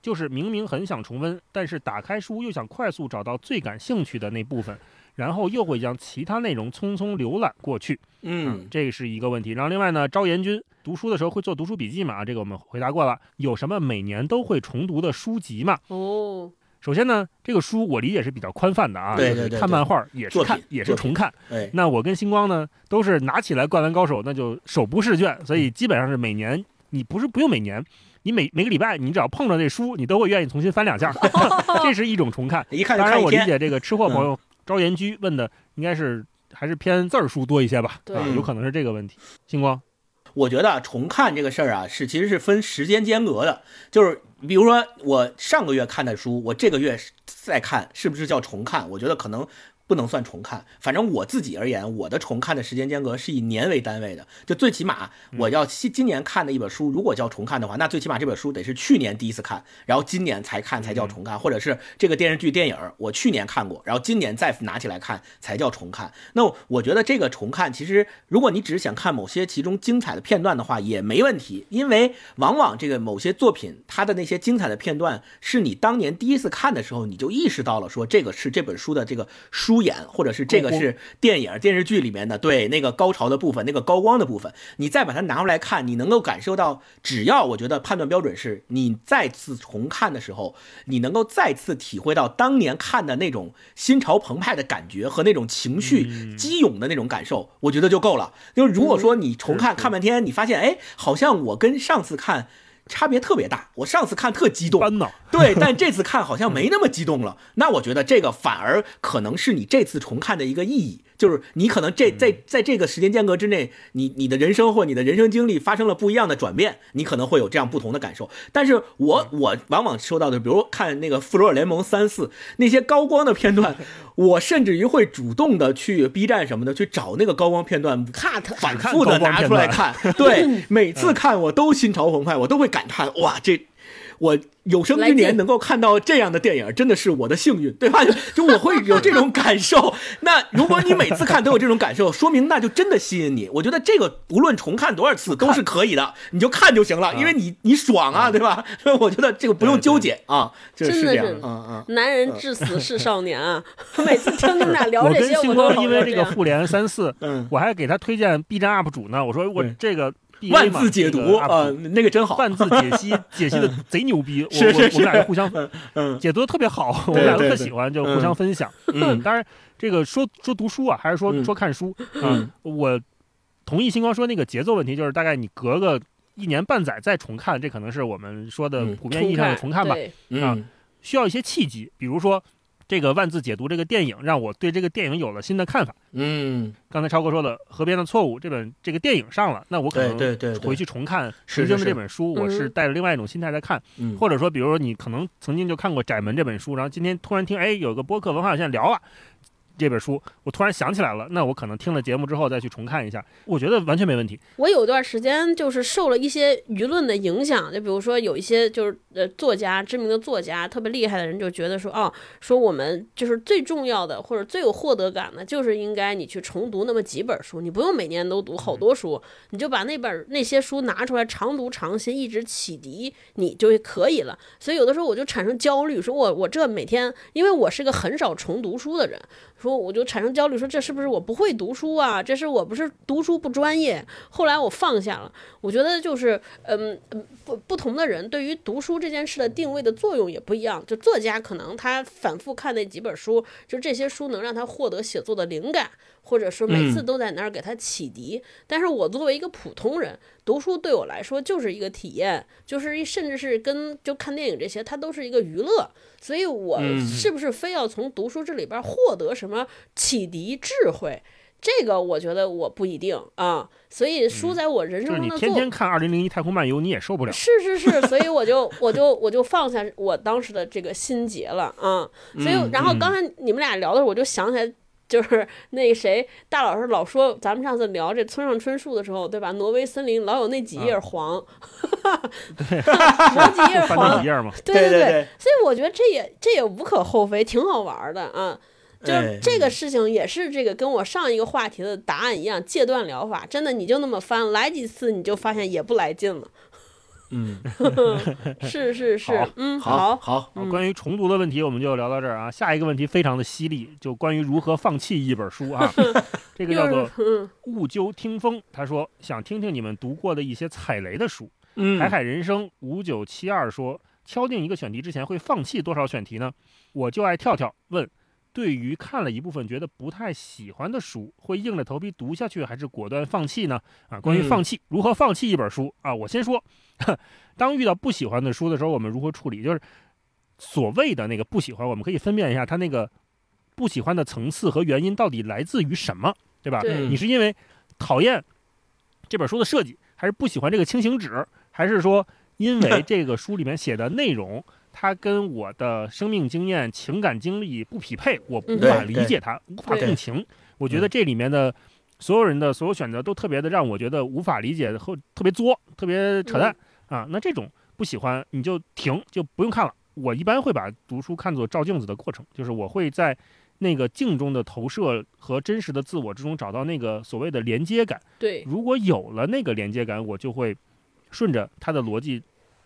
S1: 就是明明很想重温，但是打开书又想快速找到最感兴趣的那部分，然后又会将其他内容匆匆浏览过去。
S3: 嗯，
S1: 这是一个问题。然后另外呢，招严君读书的时候会做读书笔记嘛？啊，这个我们回答过了。有什么每年都会重读的书籍嘛？
S2: 哦，
S1: 首先呢，这个书我理解是比较宽泛的啊，就是
S3: 对对对对
S1: 看漫画也是看，也是重看。
S3: 哎，
S1: 那我跟星光呢，都是拿起来《灌篮高手》，那就手不释卷，所以基本上是每年，你不是不用每年，你每每个礼拜，你只要碰着那书，你都会愿意重新翻两下，这是一种重看。
S3: 一看就
S1: 当然，我理解这个吃货朋友招严居问的应该是还是偏字儿书多一些吧，
S2: 对
S1: 啊，有可能是这个问题。星光，
S3: 我觉得啊重看这个事儿啊，是其实是分时间间隔的，就是比如说我上个月看的书，我这个月再看，是不是叫重看？我觉得可能。不能算重看，反正我自己而言，我的重看的时间间隔是以年为单位的。就最起码我要今年看的一本书，如果叫重看的话，那最起码这本书得是去年第一次看，然后今年才看才叫重看，或者是这个电视剧、电影我去年看过，然后今年再拿起来看才叫重看。那我觉得这个重看，其实如果你只是想看某些其中精彩的片段的话，也没问题，因为往往这个某些作品它的那些精彩的片段，是你当年第一次看的时候，你就意识到了说这个是这本书的这个书演，或者是这个是电影电视剧里面的对那个高潮的部分，那个高光的部分，你再把它拿出来看，你能够感受到，只要我觉得判断标准是你再次重看的时候，你能够再次体会到当年看的那种心潮澎湃的感觉和那种情绪激涌的那种感受，我觉得就够了。就是如果说你重看看半天，你发现哎，好像我跟上次看。差别特别大，我上次看特激动，对，但这次看好像 没那么激动了。那我觉得这个反而可能是你这次重看的一个意义，就是你可能这在在这个时间间隔之内，你你的人生或你的人生经历发生了不一样的转变，你可能会有这样不同的感受。但是我我往往收到的，比如看那个《复仇者联盟三四》那些高光的片段，我甚至于会主动的去 B 站什么的去找那个高光片段反复的拿出来看，对，每次看我都心潮澎湃，我都会感叹哇，这我有生之年能够看到这样的电影，真的是我的幸运，对吧？就 就我会有这种感受。那如果你每次看都有这种感受，说明那就真的吸引你。我觉得这个无论重看多少次都是可以的，你就看就行了，因为你你爽啊，对吧？所 以我觉得这个不用纠结啊，就是
S2: 真的是
S3: 这样，嗯嗯。
S2: 男人至死是少年啊！每次听你们俩聊这些，我都
S1: 星光因为这个复联三四，
S3: 嗯，
S1: 我还给他推荐 B 站 UP 主呢。我说我这个
S3: 万字解读啊，那个真好。
S1: 万字解析 解析的贼牛逼，我
S3: 是是
S1: 我我们俩就互相
S3: 嗯
S1: 解读的特别好，我们俩都特喜欢，就互相分享。
S3: 嗯
S1: 当然这个说说读书啊，还是说
S3: 嗯
S1: 说看书
S3: 嗯
S1: 啊，我同意星光说那个节奏问题，就是大概你隔个一年半载再重看，这可能是我们说的
S3: 嗯
S1: 普遍意义上的重看吧。
S2: 对
S3: 嗯
S1: 需要一些契机，比如说这个万字解读这个电影，让我对这个电影有了新的看法。
S3: 嗯，
S1: 刚才超哥说的《河边的错误》这本这个电影上了，那我可能
S3: 对对对
S1: 回去重看石经的这本书，我是
S2: 嗯
S1: 带着另外一种心态在看。
S3: 嗯
S1: 或者说，比如说你可能曾经就看过《窄门》这本书，然后今天突然听，哎，有个播客文化有限聊了，这本书，我突然想起来了，那我可能听了节目之后再去重看一下，我觉得完全没问题。
S2: 我有段时间就是受了一些舆论的影响，就比如说有一些就是呃作家，知名的作家，特别厉害的人就觉得说，哦，说我们就是最重要的或者最有获得感的，就是应该你去重读那么几本书，你不用每年都读好多书，你就把那本那些书拿出来常读常新，一直启迪你就可以了。所以有的时候我就产生焦虑，说我我这每天，因为我是个很少重读书的人。说我就产生焦虑，说这是不是我不会读书啊？这是我不是读书不专业？后来我放下了，我觉得就是，嗯嗯，不不同的人对于读书这件事的定位的作用也不一样。就作家可能他反复看那几本书，就这些书能让他获得写作的灵感。或者是每次都在那儿给他启迪，但是我作为一个普通人，读书对我来说就是一个体验，就是甚至是跟就看电影这些，它都是一个娱乐。所以，我是不是非要从读书这里边获得什么启迪智慧？这个我觉得我不一定啊。所以，书在我人生中的
S1: 作，你天天看《二零零一太空漫游》，你也受不了。
S2: 是是是，所以我就我就我就放下我当时的这个心结了啊。所以，然后刚才你们俩聊的时候，我就想起来。就是那谁大老师老说，咱们上次聊这村上春树的时候，对吧？挪威森林老有那几页黄，
S1: 对，
S2: 几页黄，对
S3: 对
S2: 对。所以我觉得这也这也无可厚非，挺好玩的啊。就是这个事情也是这个跟我上一个话题的答案一样，戒断疗法，真的你就那么翻来几次，你就发现也不来劲了。
S3: 嗯，
S2: 是是是，嗯，
S3: 好，
S2: 好，
S1: 关于重读的问题，我们就聊到这儿啊。下一个问题非常的犀利，就关于如何放弃一本书啊。这个叫做雾鸠听风，他说想听听你们读过的一些踩雷的书。海海人生五九七二说，敲定一个选题之前会放弃多少选题呢？我就爱跳跳问。对于看了一部分觉得不太喜欢的书，会硬着头皮读下去，还是果断放弃呢？啊，关于放弃，如何放弃一本书啊？我先说，当遇到不喜欢的书的时候，我们如何处理？就是所谓的那个不喜欢，我们可以分辨一下，它那个不喜欢的层次和原因到底来自于什么，对吧？你是因为讨厌这本书的设计，还是不喜欢这个轻型纸，还是说因为 这个书里面写的内容？它跟我的生命经验、情感经历不匹配，我无法理解它，无法共情。我觉得这里面的所有人的所有选择都特别的让我觉得无法理解和特别作、特别扯淡啊！那这种不喜欢你就停，就不用看了。我一般会把读书看作照镜子的过程，就是我会在那个镜中的投射和真实的自我之中找到那个所谓的连接感。
S2: 对，
S1: 如果有了那个连接感，我就会顺着它的逻辑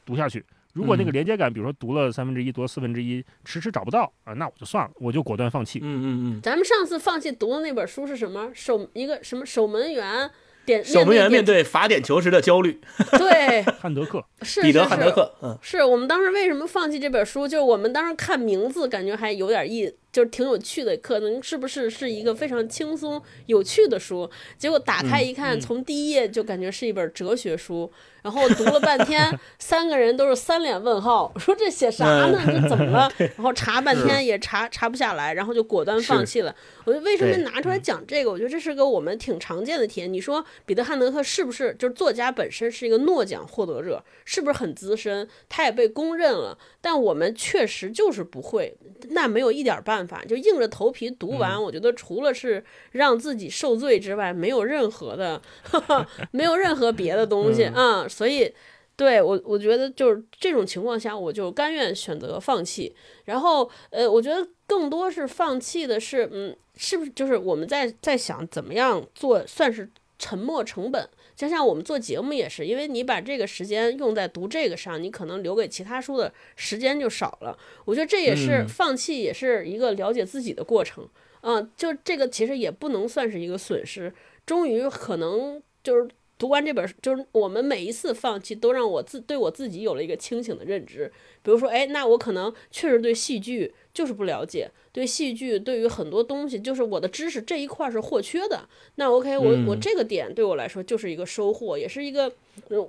S1: 读下去。如果那个连接感，比如说读了三分之一，读了四分之一，迟迟找不到啊，那我就算了，我就果断放弃。
S3: 嗯嗯嗯。
S2: 咱们上次放弃读的那本书是什么？守一个什么守门员？点
S3: 守门员面对罚点球时的焦虑。
S2: 对，
S1: 汉德克，
S2: 是
S3: 彼得汉德克。嗯，
S2: 是我们当时为什么放弃这本书？就是我们当时看名字，感觉还有点意，就是挺有趣的，可能是不是是一个非常轻松有趣的书？结果打开一看，从第一页就感觉是一本哲学书。然后读了半天，三个人都是三脸问号，说这写啥呢？这怎么了？然后查半天也查查不下来，然后就果断放弃了。我就为什么拿出来讲这个？我觉得这是个我们挺常见的体验。你说彼得汉德克是不是就是作家本身是一个诺奖获得者？是不是很资深？他也被公认了，但我们确实就是不会，那没有一点办法，就硬着头皮读完。我觉得除了是让自己受罪之外，没有任何的，没有任何别的东西啊。所以，对我，我觉得就是这种情况下，我就甘愿选择放弃。然后，呃，我觉得更多是放弃的是，嗯，是不是就是我们在在想怎么样做算是沉没成本？就像我们做节目也是，因为你把这个时间用在读这个上，你可能留给其他书的时间就少了。我觉得这也是放弃，也是一个了解自己的过程。嗯，就这个其实也不能算是一个损失。终于可能就是。读完这本书，就是我们每一次放弃，都让我自对我自己有了一个清醒的认知。比如说，哎，那我可能确实对戏剧就是不了解，对戏剧，对于很多东西，就是我的知识这一块是或缺的。那 OK，我我这个点对我来说就是一个收获，也是一个，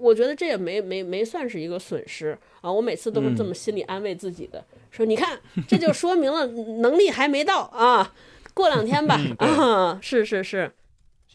S2: 我觉得这也没没没算是一个损失啊。我每次都是这么心里安慰自己的，说你看，这就说明了能力还没到啊，过两天吧。啊，是是是。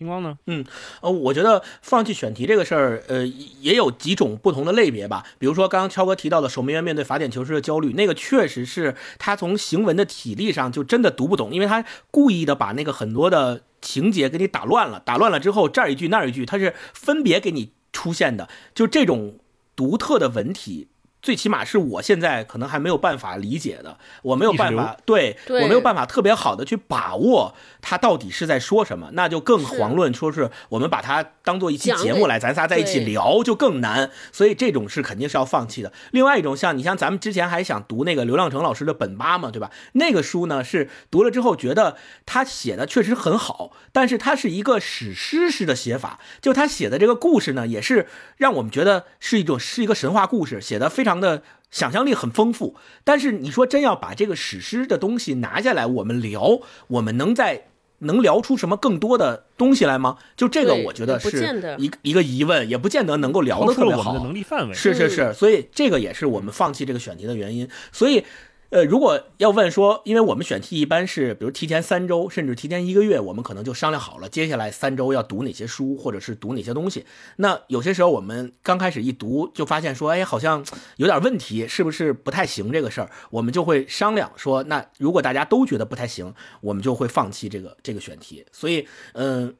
S1: 星光呢？
S3: 嗯呃，我觉得放弃选题这个事儿，呃，也有几种不同的类别吧。比如说刚刚超哥提到的守门员面对罚点球时的焦虑，那个确实是他从行文的体力上就真的读不懂，因为他故意的把那个很多的情节给你打乱了，打乱了之后这儿一句那儿一句，它是分别给你出现的，就这种独特的文体。最起码是我现在可能还没有办法理解的，我没有办法，对
S2: 对
S3: 我没有办法特别好的去把握他到底是在说什么，那就更遑论说是我们把它当做一期节目来，咱仨在一起聊就更难，所以这种是肯定是要放弃的。另外一种像你像咱们之前还想读那个刘亮程老师的《本八》嘛，对吧？那个书呢是读了之后觉得他写的确实很好，但是他是一个史诗式的写法，就他写的这个故事呢，也是让我们觉得是一种是一个神话故事，写的非常的想象力很丰富。但是你说真要把这个史诗的东西拿下来，我们聊，我们能在能聊出什么更多的东西来吗？就这个，我觉得是一个一个疑问，也不见得能够聊
S1: 超
S3: 得特别好。
S1: 我们的能力范围。
S2: 嗯
S3: 是是是，所以这个也是我们放弃这个选题的原因。所以，呃，如果要问说，因为我们选题一般是，比如提前三周，甚至提前一个月，我们可能就商量好了，接下来三周要读哪些书，或者是读哪些东西。那有些时候我们刚开始一读，就发现说，哎，好像有点问题，是不是不太行这个事儿？我们就会商量说，那如果大家都觉得不太行，我们就会放弃这个这个选题。所以，嗯、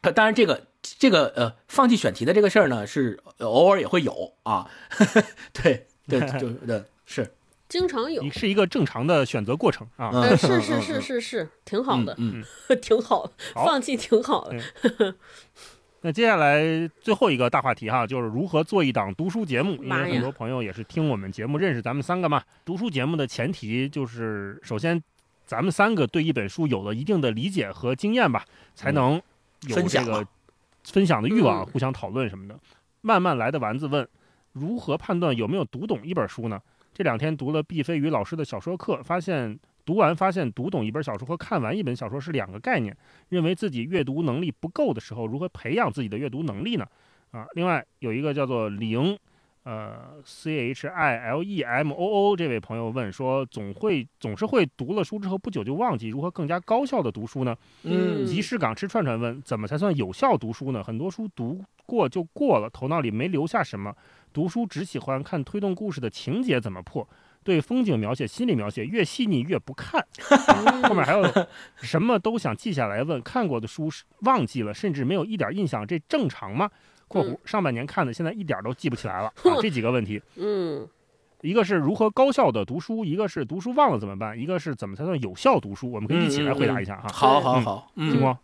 S3: 呃，当然这个这个呃，放弃选题的这个事儿呢，是偶尔也会有啊。对对，就是对是，
S2: 经常有。
S1: 是一个正常的选择过程啊。
S3: 嗯
S2: 呃，是是是是是，挺好的，
S3: 嗯，
S2: 挺好的，放弃挺好的。
S1: 那接下来最后一个大话题哈，就是如何做一档读书节目。因为很多朋友也是听我们节目认识咱们三个嘛。读书节目的前提就是，首先咱们三个对一本书有了一定的理解和经验吧，才能有这个
S3: 分享
S1: 的欲望，
S2: 嗯
S1: 互相讨论什么的。慢慢来的丸子问，如何判断有没有读懂一本书呢？这两天读了毕飞宇老师的小说课，发现读完发现读懂一本小说和看完一本小说是两个概念。认为自己阅读能力不够的时候，如何培养自己的阅读能力呢？啊，另外有一个叫做零，呃，C H I L E M O O 这位朋友问说，总会总是会读了书之后不久就忘记，如何更加高效的读书呢？
S3: 嗯
S1: 集市港吃串串问，怎么才算有效读书呢？很多书读过就过了，头脑里没留下什么。读书只喜欢看推动故事的情节怎么破，对风景描写、心理描写越细腻越不看。后面还有什么都想记下来问，看过的书是忘记了，甚至没有一点印象，这正常吗？（括弧
S2: 嗯
S1: 上半年看的，现在一点都记不起来了。啊，这几个问题，
S2: 嗯，
S1: 一个是如何高效的读书，一个是读书忘了怎么办，一个是怎么才算有效读书。我们可以一起来回答一下哈。
S3: 好好
S1: 嗯
S3: 好，嗯，
S1: 星光，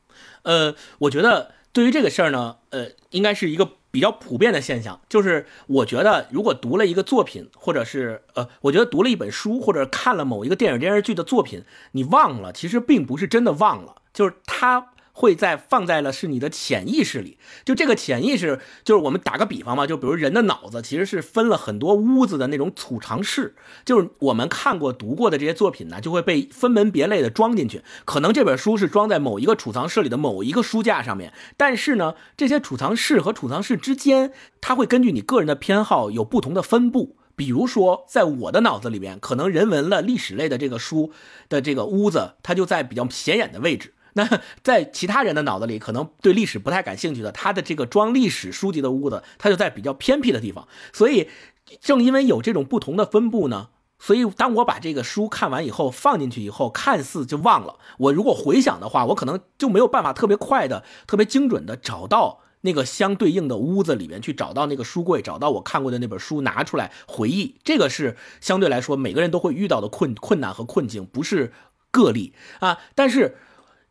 S3: 呃，我觉得对于这个事儿呢，呃，应该是一个比较普遍的现象，就是我觉得如果读了一个作品，或者是呃，我觉得读了一本书，或者看了某一个电影电视剧的作品，你忘了，其实并不是真的忘了，就是它。会在放在了是你的潜意识里，就这个潜意识，就是我们打个比方嘛，就比如人的脑子其实是分了很多屋子的那种储藏室，就是我们看过、读过的这些作品呢，就会被分门别类的装进去。可能这本书是装在某一个储藏室里的某一个书架上面，但是呢，这些储藏室和储藏室之间，它会根据你个人的偏好有不同的分布。比如说，在我的脑子里边，可能人文了、历史类的这个书的这个屋子，它就在比较显眼的位置。那在其他人的脑子里，可能对历史不太感兴趣的，他的这个装历史书籍的屋子，它就在比较偏僻的地方。所以，正因为有这种不同的分布呢，所以当我把这个书看完以后放进去以后，看似就忘了。我如果回想的话，我可能就没有办法特别快的、特别精准的找到那个相对应的屋子里面去，找到那个书柜，找到我看过的那本书，拿出来回忆。这个是相对来说每个人都会遇到的困困难和困境，不是个例啊。但是，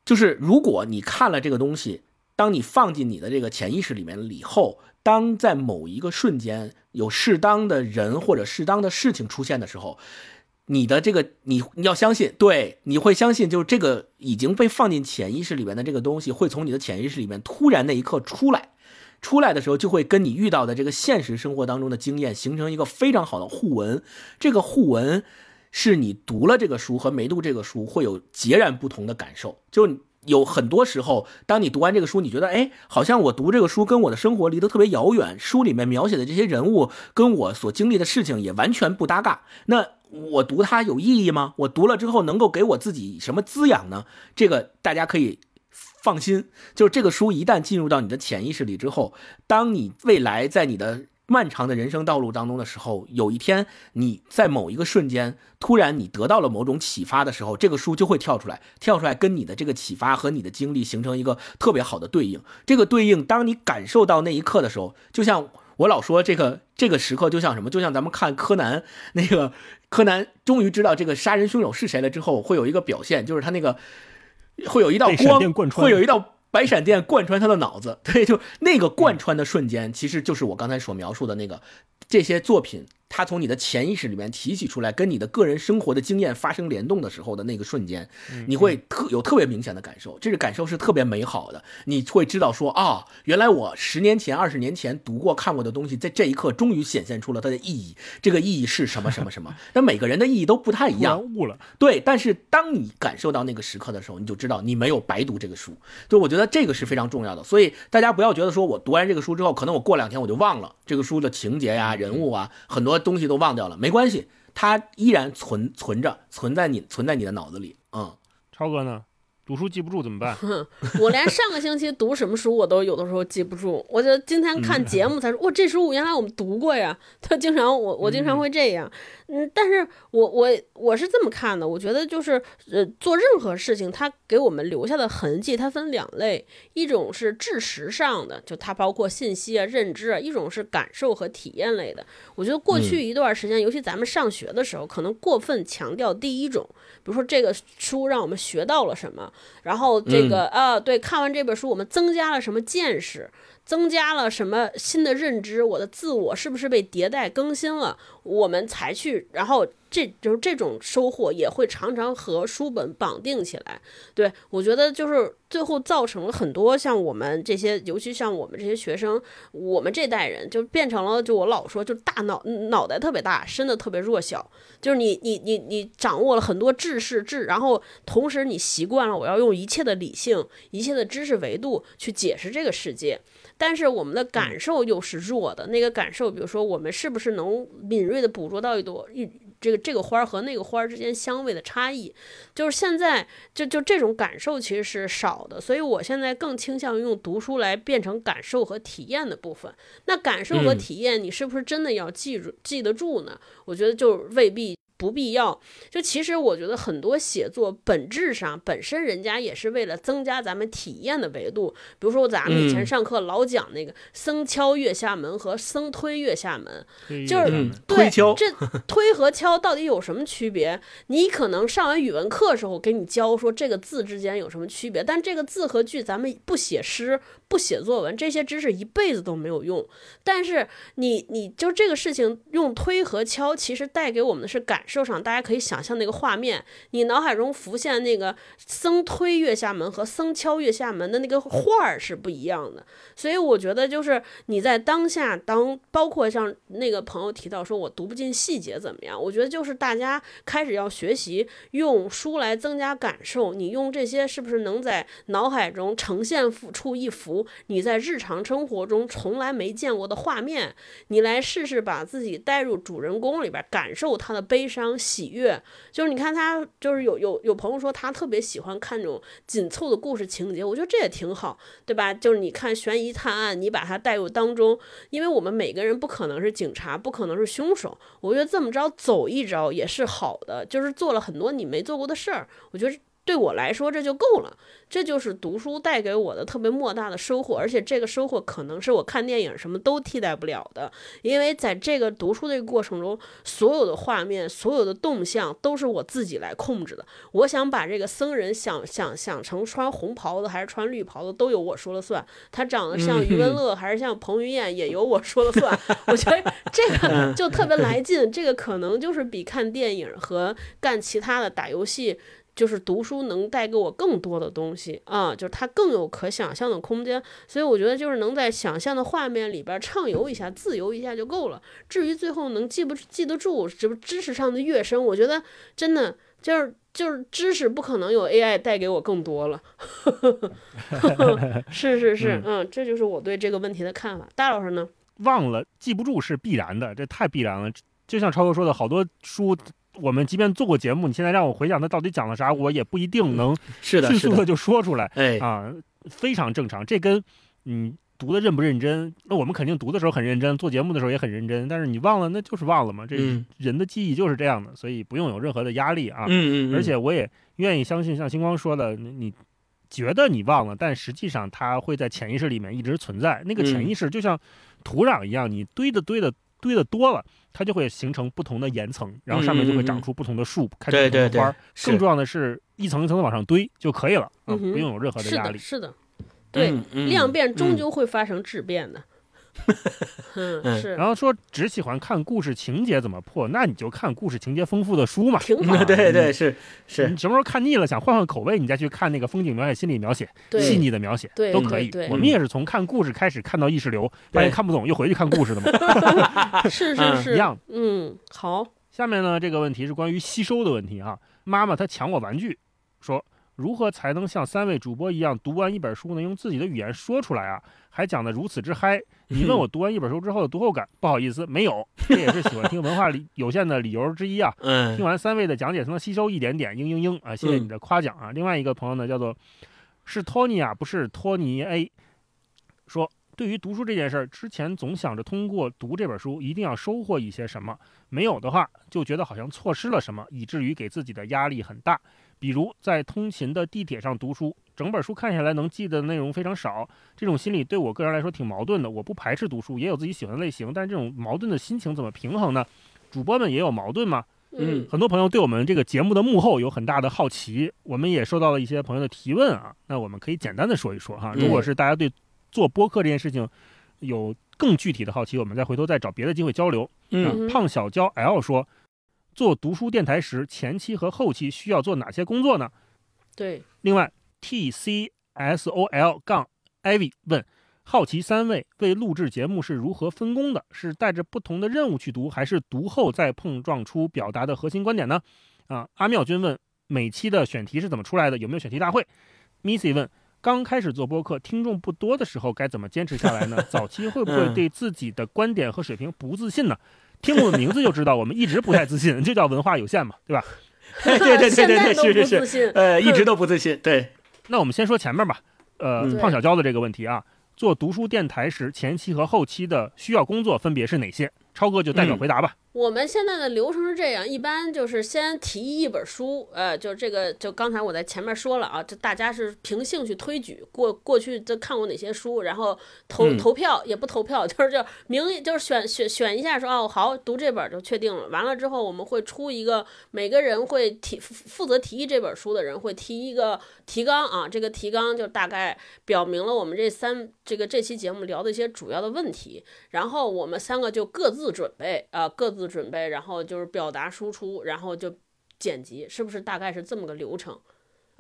S3: 就是如果你看了这个东西，当你放进你的这个潜意识里面了以后，当在某一个瞬间有适当的人或者适当的事情出现的时候，你的这个你你要相信，对，你会相信，就是这个已经被放进潜意识里面的这个东西，会从你的潜意识里面突然那一刻出来。出来的时候，就会跟你遇到的这个现实生活当中的经验形成一个非常好的互文。这个互文是你读了这个书和没读这个书会有截然不同的感受。就有很多时候，当你读完这个书，你觉得，哎，好像我读这个书跟我的生活离得特别遥远，书里面描写的这些人物跟我所经历的事情也完全不搭嘎。那我读它有意义吗？我读了之后能够给我自己什么滋养呢？这个大家可以放心，就是这个书一旦进入到你的潜意识里之后，当你未来在你的漫长的人生道路当中的时候，有一天你在某一个瞬间突然你得到了某种启发的时候，这个书就会跳出来，跳出来跟你的这个启发和你的经历形成一个特别好的对应。这个对应，当你感受到那一刻的时候，就像我老说这个这个时刻，就像什么？就像咱们看柯南那个柯南终于知道这个杀人凶手是谁了之后，会有一个表现，就是他那个。会有一道光，会有一道白闪电贯穿他的脑子。对，就那个贯穿的瞬间，其实就是我刚才所描述的那个这些作品。他从你的潜意识里面提取出来，跟你的个人生活的经验发生联动的时候的那个瞬间，你会特有特别明显的感受，这个感受是特别美好的。你会知道说啊，原来我十年前、二十年前读过、看过的东西，在这一刻终于显现出了它的意义。这个意义是什么？什么什么？那每个人的意义都不太一样。
S1: 悟了，
S3: 对。但是当你感受到那个时刻的时候，你就知道你没有白读这个书。就我觉得这个是非常重要的。所以大家不要觉得说我读完这个书之后，可能我过两天我就忘了这个书的情节呀、人物啊，很多东西都忘掉了。没关系，它依然存存着，存在你存在你的脑子里。嗯，
S1: 超哥呢？读书记不住怎么办？
S2: 我连上个星期读什么书我都有的时候记不住，我就今天看节目才说，哇，这书原来我们读过呀。他经常我我经常会这样，嗯，但是我我我是这么看的，我觉得就是呃，做任何事情，它给我们留下的痕迹，它分两类，一种是知识上的，就它包括信息啊、认知啊；一种是感受和体验类的。我觉得过去一段时间，尤其咱们上学的时候，可能过分强调第一种，比如说这个书让我们学到了什么。然后这个啊，对，看完这本书，我们增加了什么见识，增加了什么新的认知，我的自我是不是被迭代更新了？我们才去，然后。这就是这种收获也会常常和书本绑定起来，对我觉得就是最后造成了很多像我们这些，尤其像我们这些学生，我们这代人就变成了，就我老说，就大脑脑袋特别大，身子特别弱小，就是你你你你掌握了很多知识知，然后同时你习惯了我要用一切的理性、一切的知识维度去解释这个世界，但是我们的感受又是弱的，那个感受，比如说我们是不是能敏锐的捕捉到一朵一。这个这个花儿和那个花儿之间香味的差异，就是现在就就这种感受其实是少的，所以我现在更倾向于用读书来变成感受和体验的部分。那感受和体验，你是不是真的要记住记得住呢？我觉得就未必。不必要，就其实我觉得很多写作本质上本身人家也是为了增加咱们体验的维度。比如说咱们以前上课老讲那个“僧敲月下门”和“僧推月下门”，就是对这 推和敲到底有什么区别？你可能上完语文课时候给你教说这个字之间有什么区别，但这个字和句咱们不写诗。不写作文，这些知识一辈子都没有用。但是你，你就这个事情用推和敲，其实带给我们的是感受上，大家可以想象那个画面，你脑海中浮现那个僧推月下门和僧敲月下门的那个画儿是不一样的。所以我觉得，就是你在当下，当包括像那个朋友提到说我读不进细节怎么样？我觉得就是大家开始要学习用书来增加感受。你用这些是不是能在脑海中呈现出一幅？你在日常生活中从来没见过的画面，你来试试把自己带入主人公里边，感受他的悲伤、喜悦。就是你看他，就是有有有朋友说他特别喜欢看这种紧凑的故事情节，我觉得这也挺好，对吧？就是你看悬疑探案，你把他带入当中，因为我们每个人不可能是警察，不可能是凶手，我觉得这么着走一招也是好的，就是做了很多你没做过的事儿，我觉得对我来说这就够了。这就是读书带给我的特别莫大的收获，而且这个收获可能是我看电影什么都替代不了的，因为在这个读书的过程中，所有的画面、所有的动向都是我自己来控制的。我想把这个僧人想想想成穿红袍子还是穿绿袍子，都由我说了算。他长得像余文乐还是像彭于晏，也由我说了算。我觉得这个就特别来劲，这个可能就是比看电影和干其他的打游戏。就是读书能带给我更多的东西啊，就是它更有可想象的空间，所以我觉得就是能在想象的画面里边畅游一下、自由一下就够了。至于最后能记不记得住，这不知识上的跃升，我觉得真的就是就是知识不可能有 AI 带给我更多了。是是是，嗯，这就是我对这个问题的看法。大老师呢？
S1: 忘了记不住是必然的，这太必然了。就像超哥说的，好多书我们即便做过节目，你现在让我回想他到底讲了啥，我也不一定能 迅速的就说出来
S3: 哎，
S1: 啊，非常正常。这跟你读的认不认真，那我们肯定读的时候很认真，做节目的时候也很认真，但是你忘了，那就是忘了嘛。这
S3: 嗯
S1: 人的记忆就是这样的，所以不用有任何的压力啊。
S3: 嗯嗯，
S1: 而且我也愿意相信，像星光说的，你你觉得你忘了，但实际上它会在潜意识里面一直存在。那个潜
S3: 嗯
S1: 意识就像土壤一样，你堆的堆的堆的多了，它就会形成不同的岩层，然后上面就会长出不同的树，开不同的花儿。，更重要的是一层一层的往上堆就可以了不用有任何的，压力。
S2: 是的，对，
S3: 嗯嗯
S2: 量变终
S3: 嗯
S2: 究会发生质变的。是
S1: 然后说只喜欢看故事情节怎么破，那你就看故事情节丰富的书嘛。
S2: 挺好
S3: 嗯，。对对是是
S1: 你，什么时候看腻了，想换换口味，你再去看那个风景描写、心理描写、细腻的描写都可以。我们也是从看故事开始看到意识流，发
S3: 对
S1: 现看不懂又回去看故事的嘛，
S2: 是
S3: 嗯
S2: 是是，
S1: 一样。
S2: 嗯，好，
S1: 下面呢，这个问题是关于吸收的问题哈。妈妈她抢我玩具，说如何才能像三位主播一样读完一本书呢？用自己的语言说出来啊，还讲得如此之嗨。你问我读完一本书之后的读后感，不好意思，没有，这也是喜欢听文化理有限的理由之一啊。听
S3: 嗯
S1: 完三位的讲解，才能吸收一点点，嘤嘤嘤啊！谢谢你的夸奖啊。另外一个朋友呢，叫做是托尼啊，不是托尼 A，说对于读书这件事儿，之前总想着通过读这本书一定要收获一些什么，没有的话就觉得好像错失了什么，以至于给自己的压力很大。比如在通勤的地铁上读书，整本书看下来能记得内容非常少，这种心理对我个人来说挺矛盾的。我不排斥读书，也有自己喜欢的类型，但这种矛盾的心情怎么平衡呢？主播们也有矛盾吗？
S3: 嗯
S1: 很多朋友对我们这个节目的幕后有很大的好奇，我们也收到了一些朋友的提问啊。那我们可以简单的说一说哈。
S3: 嗯
S1: 如果是大家对做播客这件事情有更具体的好奇，我们再回头再找别的机会交流。
S3: 嗯
S2: 嗯
S1: 胖小娇 L 说，做读书电台时，前期和后期需要做哪些工作呢？
S2: 对，
S1: 另外，T C S O L 杠 Ivy 问，好奇三位为录制节目是如何分工的？是带着不同的任务去读，还是读后再碰撞出表达的核心观点呢？啊，阿妙君问，每期的选题是怎么出来的？有没有选题大会？Missy 问，刚开始做播客，听众不多的时候该怎么坚持下来呢？早期会不会
S3: 嗯
S1: 对自己的观点和水平不自信呢？听我们名字就知道，我们一直不太自信，这叫文化有限嘛，对吧？
S3: 对对对对对，是是是。呃，一直都不自信，对，
S1: 那我们先说前面吧，呃，
S3: 嗯
S1: 胖小娇的这个问题啊，做读书电台时，前期和后期的需要工作分别是哪些？超哥就代表
S3: 嗯
S1: 回答吧。
S2: 我们现在的流程是这样，一般就是先提议一本书，呃，就这个，就刚才我在前面说了啊，就大家是凭兴趣推举过过去这看过哪些书，然后投、
S3: 嗯。
S2: 投票也不投票，就是就名义就是选选选一下说哦好读这本就确定了，完了之后我们会出一个每个人会提负负责提议这本书的人会提一个提纲啊，这个提纲就大概表明了我们这三这个这期节目聊的一些主要的问题，然后我们三个就各自准备啊、各自准备，然后就是表达输出，然后就剪辑，是不是大概是这么个流程？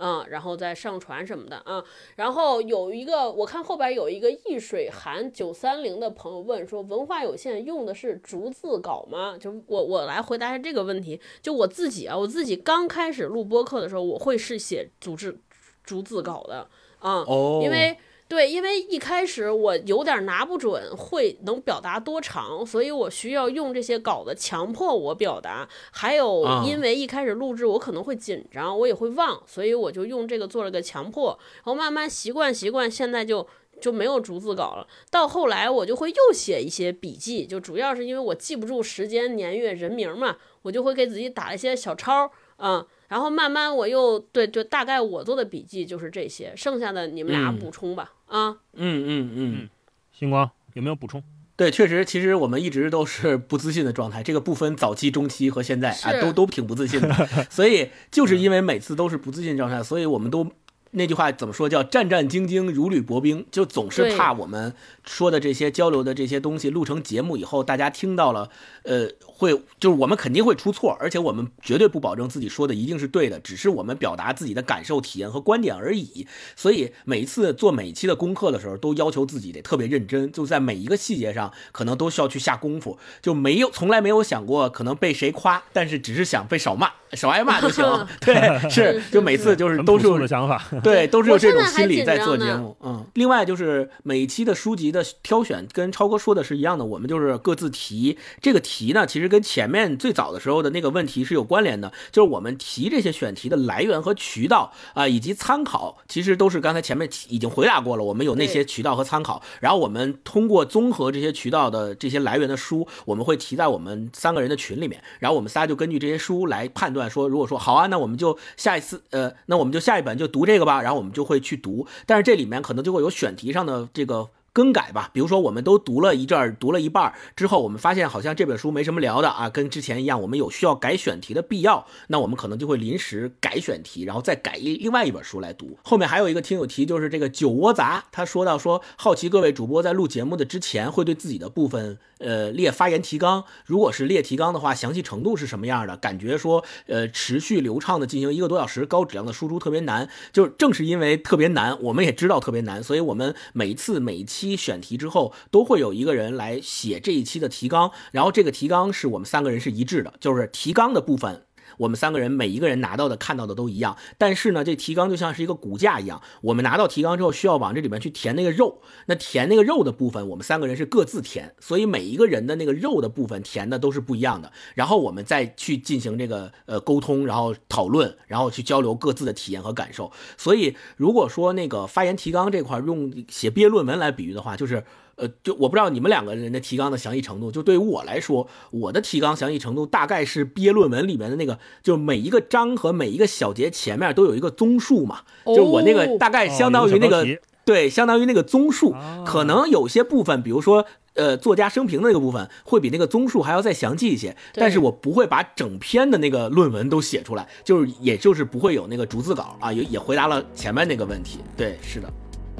S2: 嗯，然后再上传什么的啊、然后有一个，我看后边有一个易水寒九三零的朋友问说，文化有限用的是逐字稿吗？就我我来回答一下这个问题。就我自己啊，我自己刚开始录播课的时候，我会是写逐字逐字稿的啊、
S3: 哦，
S2: 因为对，因为一开始我有点拿不准会能表达多长，所以我需要用这些稿子强迫我表达。还有
S3: 啊，
S2: 因为一开始录制我可能会紧张，我也会忘，所以我就用这个做了个强迫，然后慢慢习惯习惯，现在就。就没有逐字稿了。到后来我就会又写一些笔记，就主要是因为我记不住时间、年月、人名嘛，我就会给自己打一些小抄，嗯，然后慢慢我又对，就大概我做的笔记就是这些，剩下的你们俩
S3: 嗯
S2: 补充吧，啊，
S3: 嗯嗯嗯。
S1: 星光有没有补充？
S3: 对，确实，其实我们一直都是不自信的状态，这个不分早期、中期和现在啊，都都挺不自信的。所以就是因为每次都是不自信状态，所以我们都那句话怎么说叫战战兢兢，如履薄冰，就总是怕我们说的这些交流的这些东西录成节目以后，大家听到了，呃，会就是我们肯定会出错，而且我们绝对不保证自己说的一定是对的，只是我们表达自己的感受、体验和观点而已。所以每一次做每一期的功课的时候，都要求自己得特别认真，就在每一个细节上，可能都需要去下功夫，就没有从来没有想过可能被谁夸，但是只是想被少骂、少挨骂就行。对，是
S2: 是
S3: 就每次就是都是
S1: 这种想法。
S3: 对，都是有这种心理
S2: 在
S3: 做节目。嗯，另外就是每一期的书籍的挑选跟超哥说的是一样的，我们就是各自提这个题呢，其实跟前面最早的时候的那个问题是有关联的，就是我们提这些选题的来源和渠道啊、以及参考，其实都是刚才前面已经回答过了，我们有那些渠道和参考，然后我们通过综合这些渠道的这些来源的书，我们会提在我们三个人的群里面，然后我们仨就根据这些书来判断说，如果说好啊，那我们就下一次，呃，那我们就下一本就读这个吧，然后我们就会去读，但是这里面可能就会有选题上的这个。更改吧，比如说我们都读了一阵儿，读了一半儿之后，我们发现好像这本书没什么聊的啊，跟之前一样，我们有需要改选题的必要，那我们可能就会临时改选题，然后再改一另外一本书来读。后面还有一个听友提，就是这个酒窝杂，他说到说，好奇各位主播在录节目的之前会对自己的部分呃列发言提纲，如果是列提纲的话，详细程度是什么样的？感觉说呃持续流畅的进行一个多小时高质量的输出特别难，就是正是因为特别难，我们也知道特别难，所以我们每次每一期期选题之后，都会有一个人来写这一期的提纲，然后这个提纲是我们三个人是一致的，就是提纲的部分。我们三个人每一个人拿到的看到的都一样，但是呢，这提纲就像是一个骨架一样，我们拿到提纲之后需要往这里面去填那个肉，那填那个肉的部分，我们三个人是各自填，所以每一个人的那个肉的部分填的都是不一样的，然后我们再去进行这个呃沟通，然后讨论，然后去交流各自的体验和感受。所以如果说那个发言提纲这块用写毕业论文来比喻的话，就是。呃，就我不知道你们两个人的提纲的详细程度，就对于我来说，我的提纲详细程度大概是毕业论文里面的那个，就每一个章和每一个小节前面都有一个综述嘛，就我那个大概相当于那个、对，相当于那个综述，
S1: 哦
S3: 可能有些部分，比如说。呃，作家生平的那个部分会比那个综述还要再详细一些，
S2: 对
S3: 但是我不会把整篇的那个论文都写出来，就是也就是不会有那个逐字稿啊，也也回答了前面那个问题。对，是的，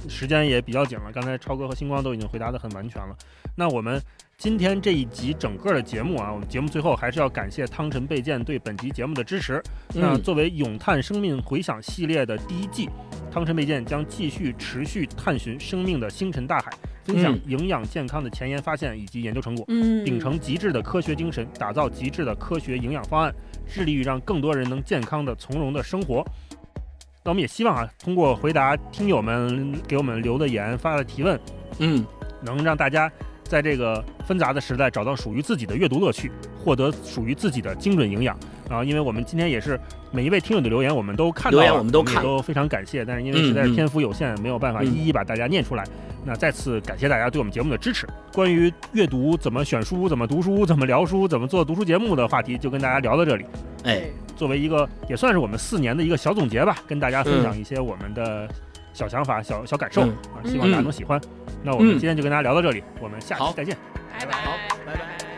S1: 时间也比较紧了，刚才超哥和星光都已经回答的很完全了。那我们今天这一集整个的节目啊，我们节目最后还是要感谢汤臣倍健对本集节目的支持。那
S3: 嗯
S1: 作为《咏叹生命回响》系列的第一季，汤臣倍健将继续持续探寻生命的星辰大海，分享
S3: 嗯
S1: 营养健康的前沿发现以及研究成果。
S2: 嗯，
S1: 秉承极致的科学精神，打造极致的科学营养方案，致力于让更多人能健康的、从容的生活。那我们也希望啊，通过回答听友们给我们留的言、发的提问，
S3: 嗯，
S1: 能让大家在这个纷杂的时代找到属于自己的阅读乐趣，获得属于自己的精准营养啊！因为我们今天也是每一位听友的留言，我们都看到了，
S3: 留言我们都看
S1: 都非常感谢。但是因为实在是篇幅有限，没有办法
S3: 嗯
S1: 一一把大家念出来。那再次感谢大家对我们节目的支持。关于阅读、怎么选书、怎么读书、怎么聊书、怎么做读书节目的话题，就跟大家聊到这里。
S3: 哎，
S1: 作为一个也算是我们四年的一个小总结吧，跟大家分享一些我们的小想法、小小感受
S3: 嗯。
S1: 啊，希望大家能喜欢。那我们今天就跟大家聊到这里，我们下期再见。
S2: 拜拜，
S3: 好拜拜
S2: 拜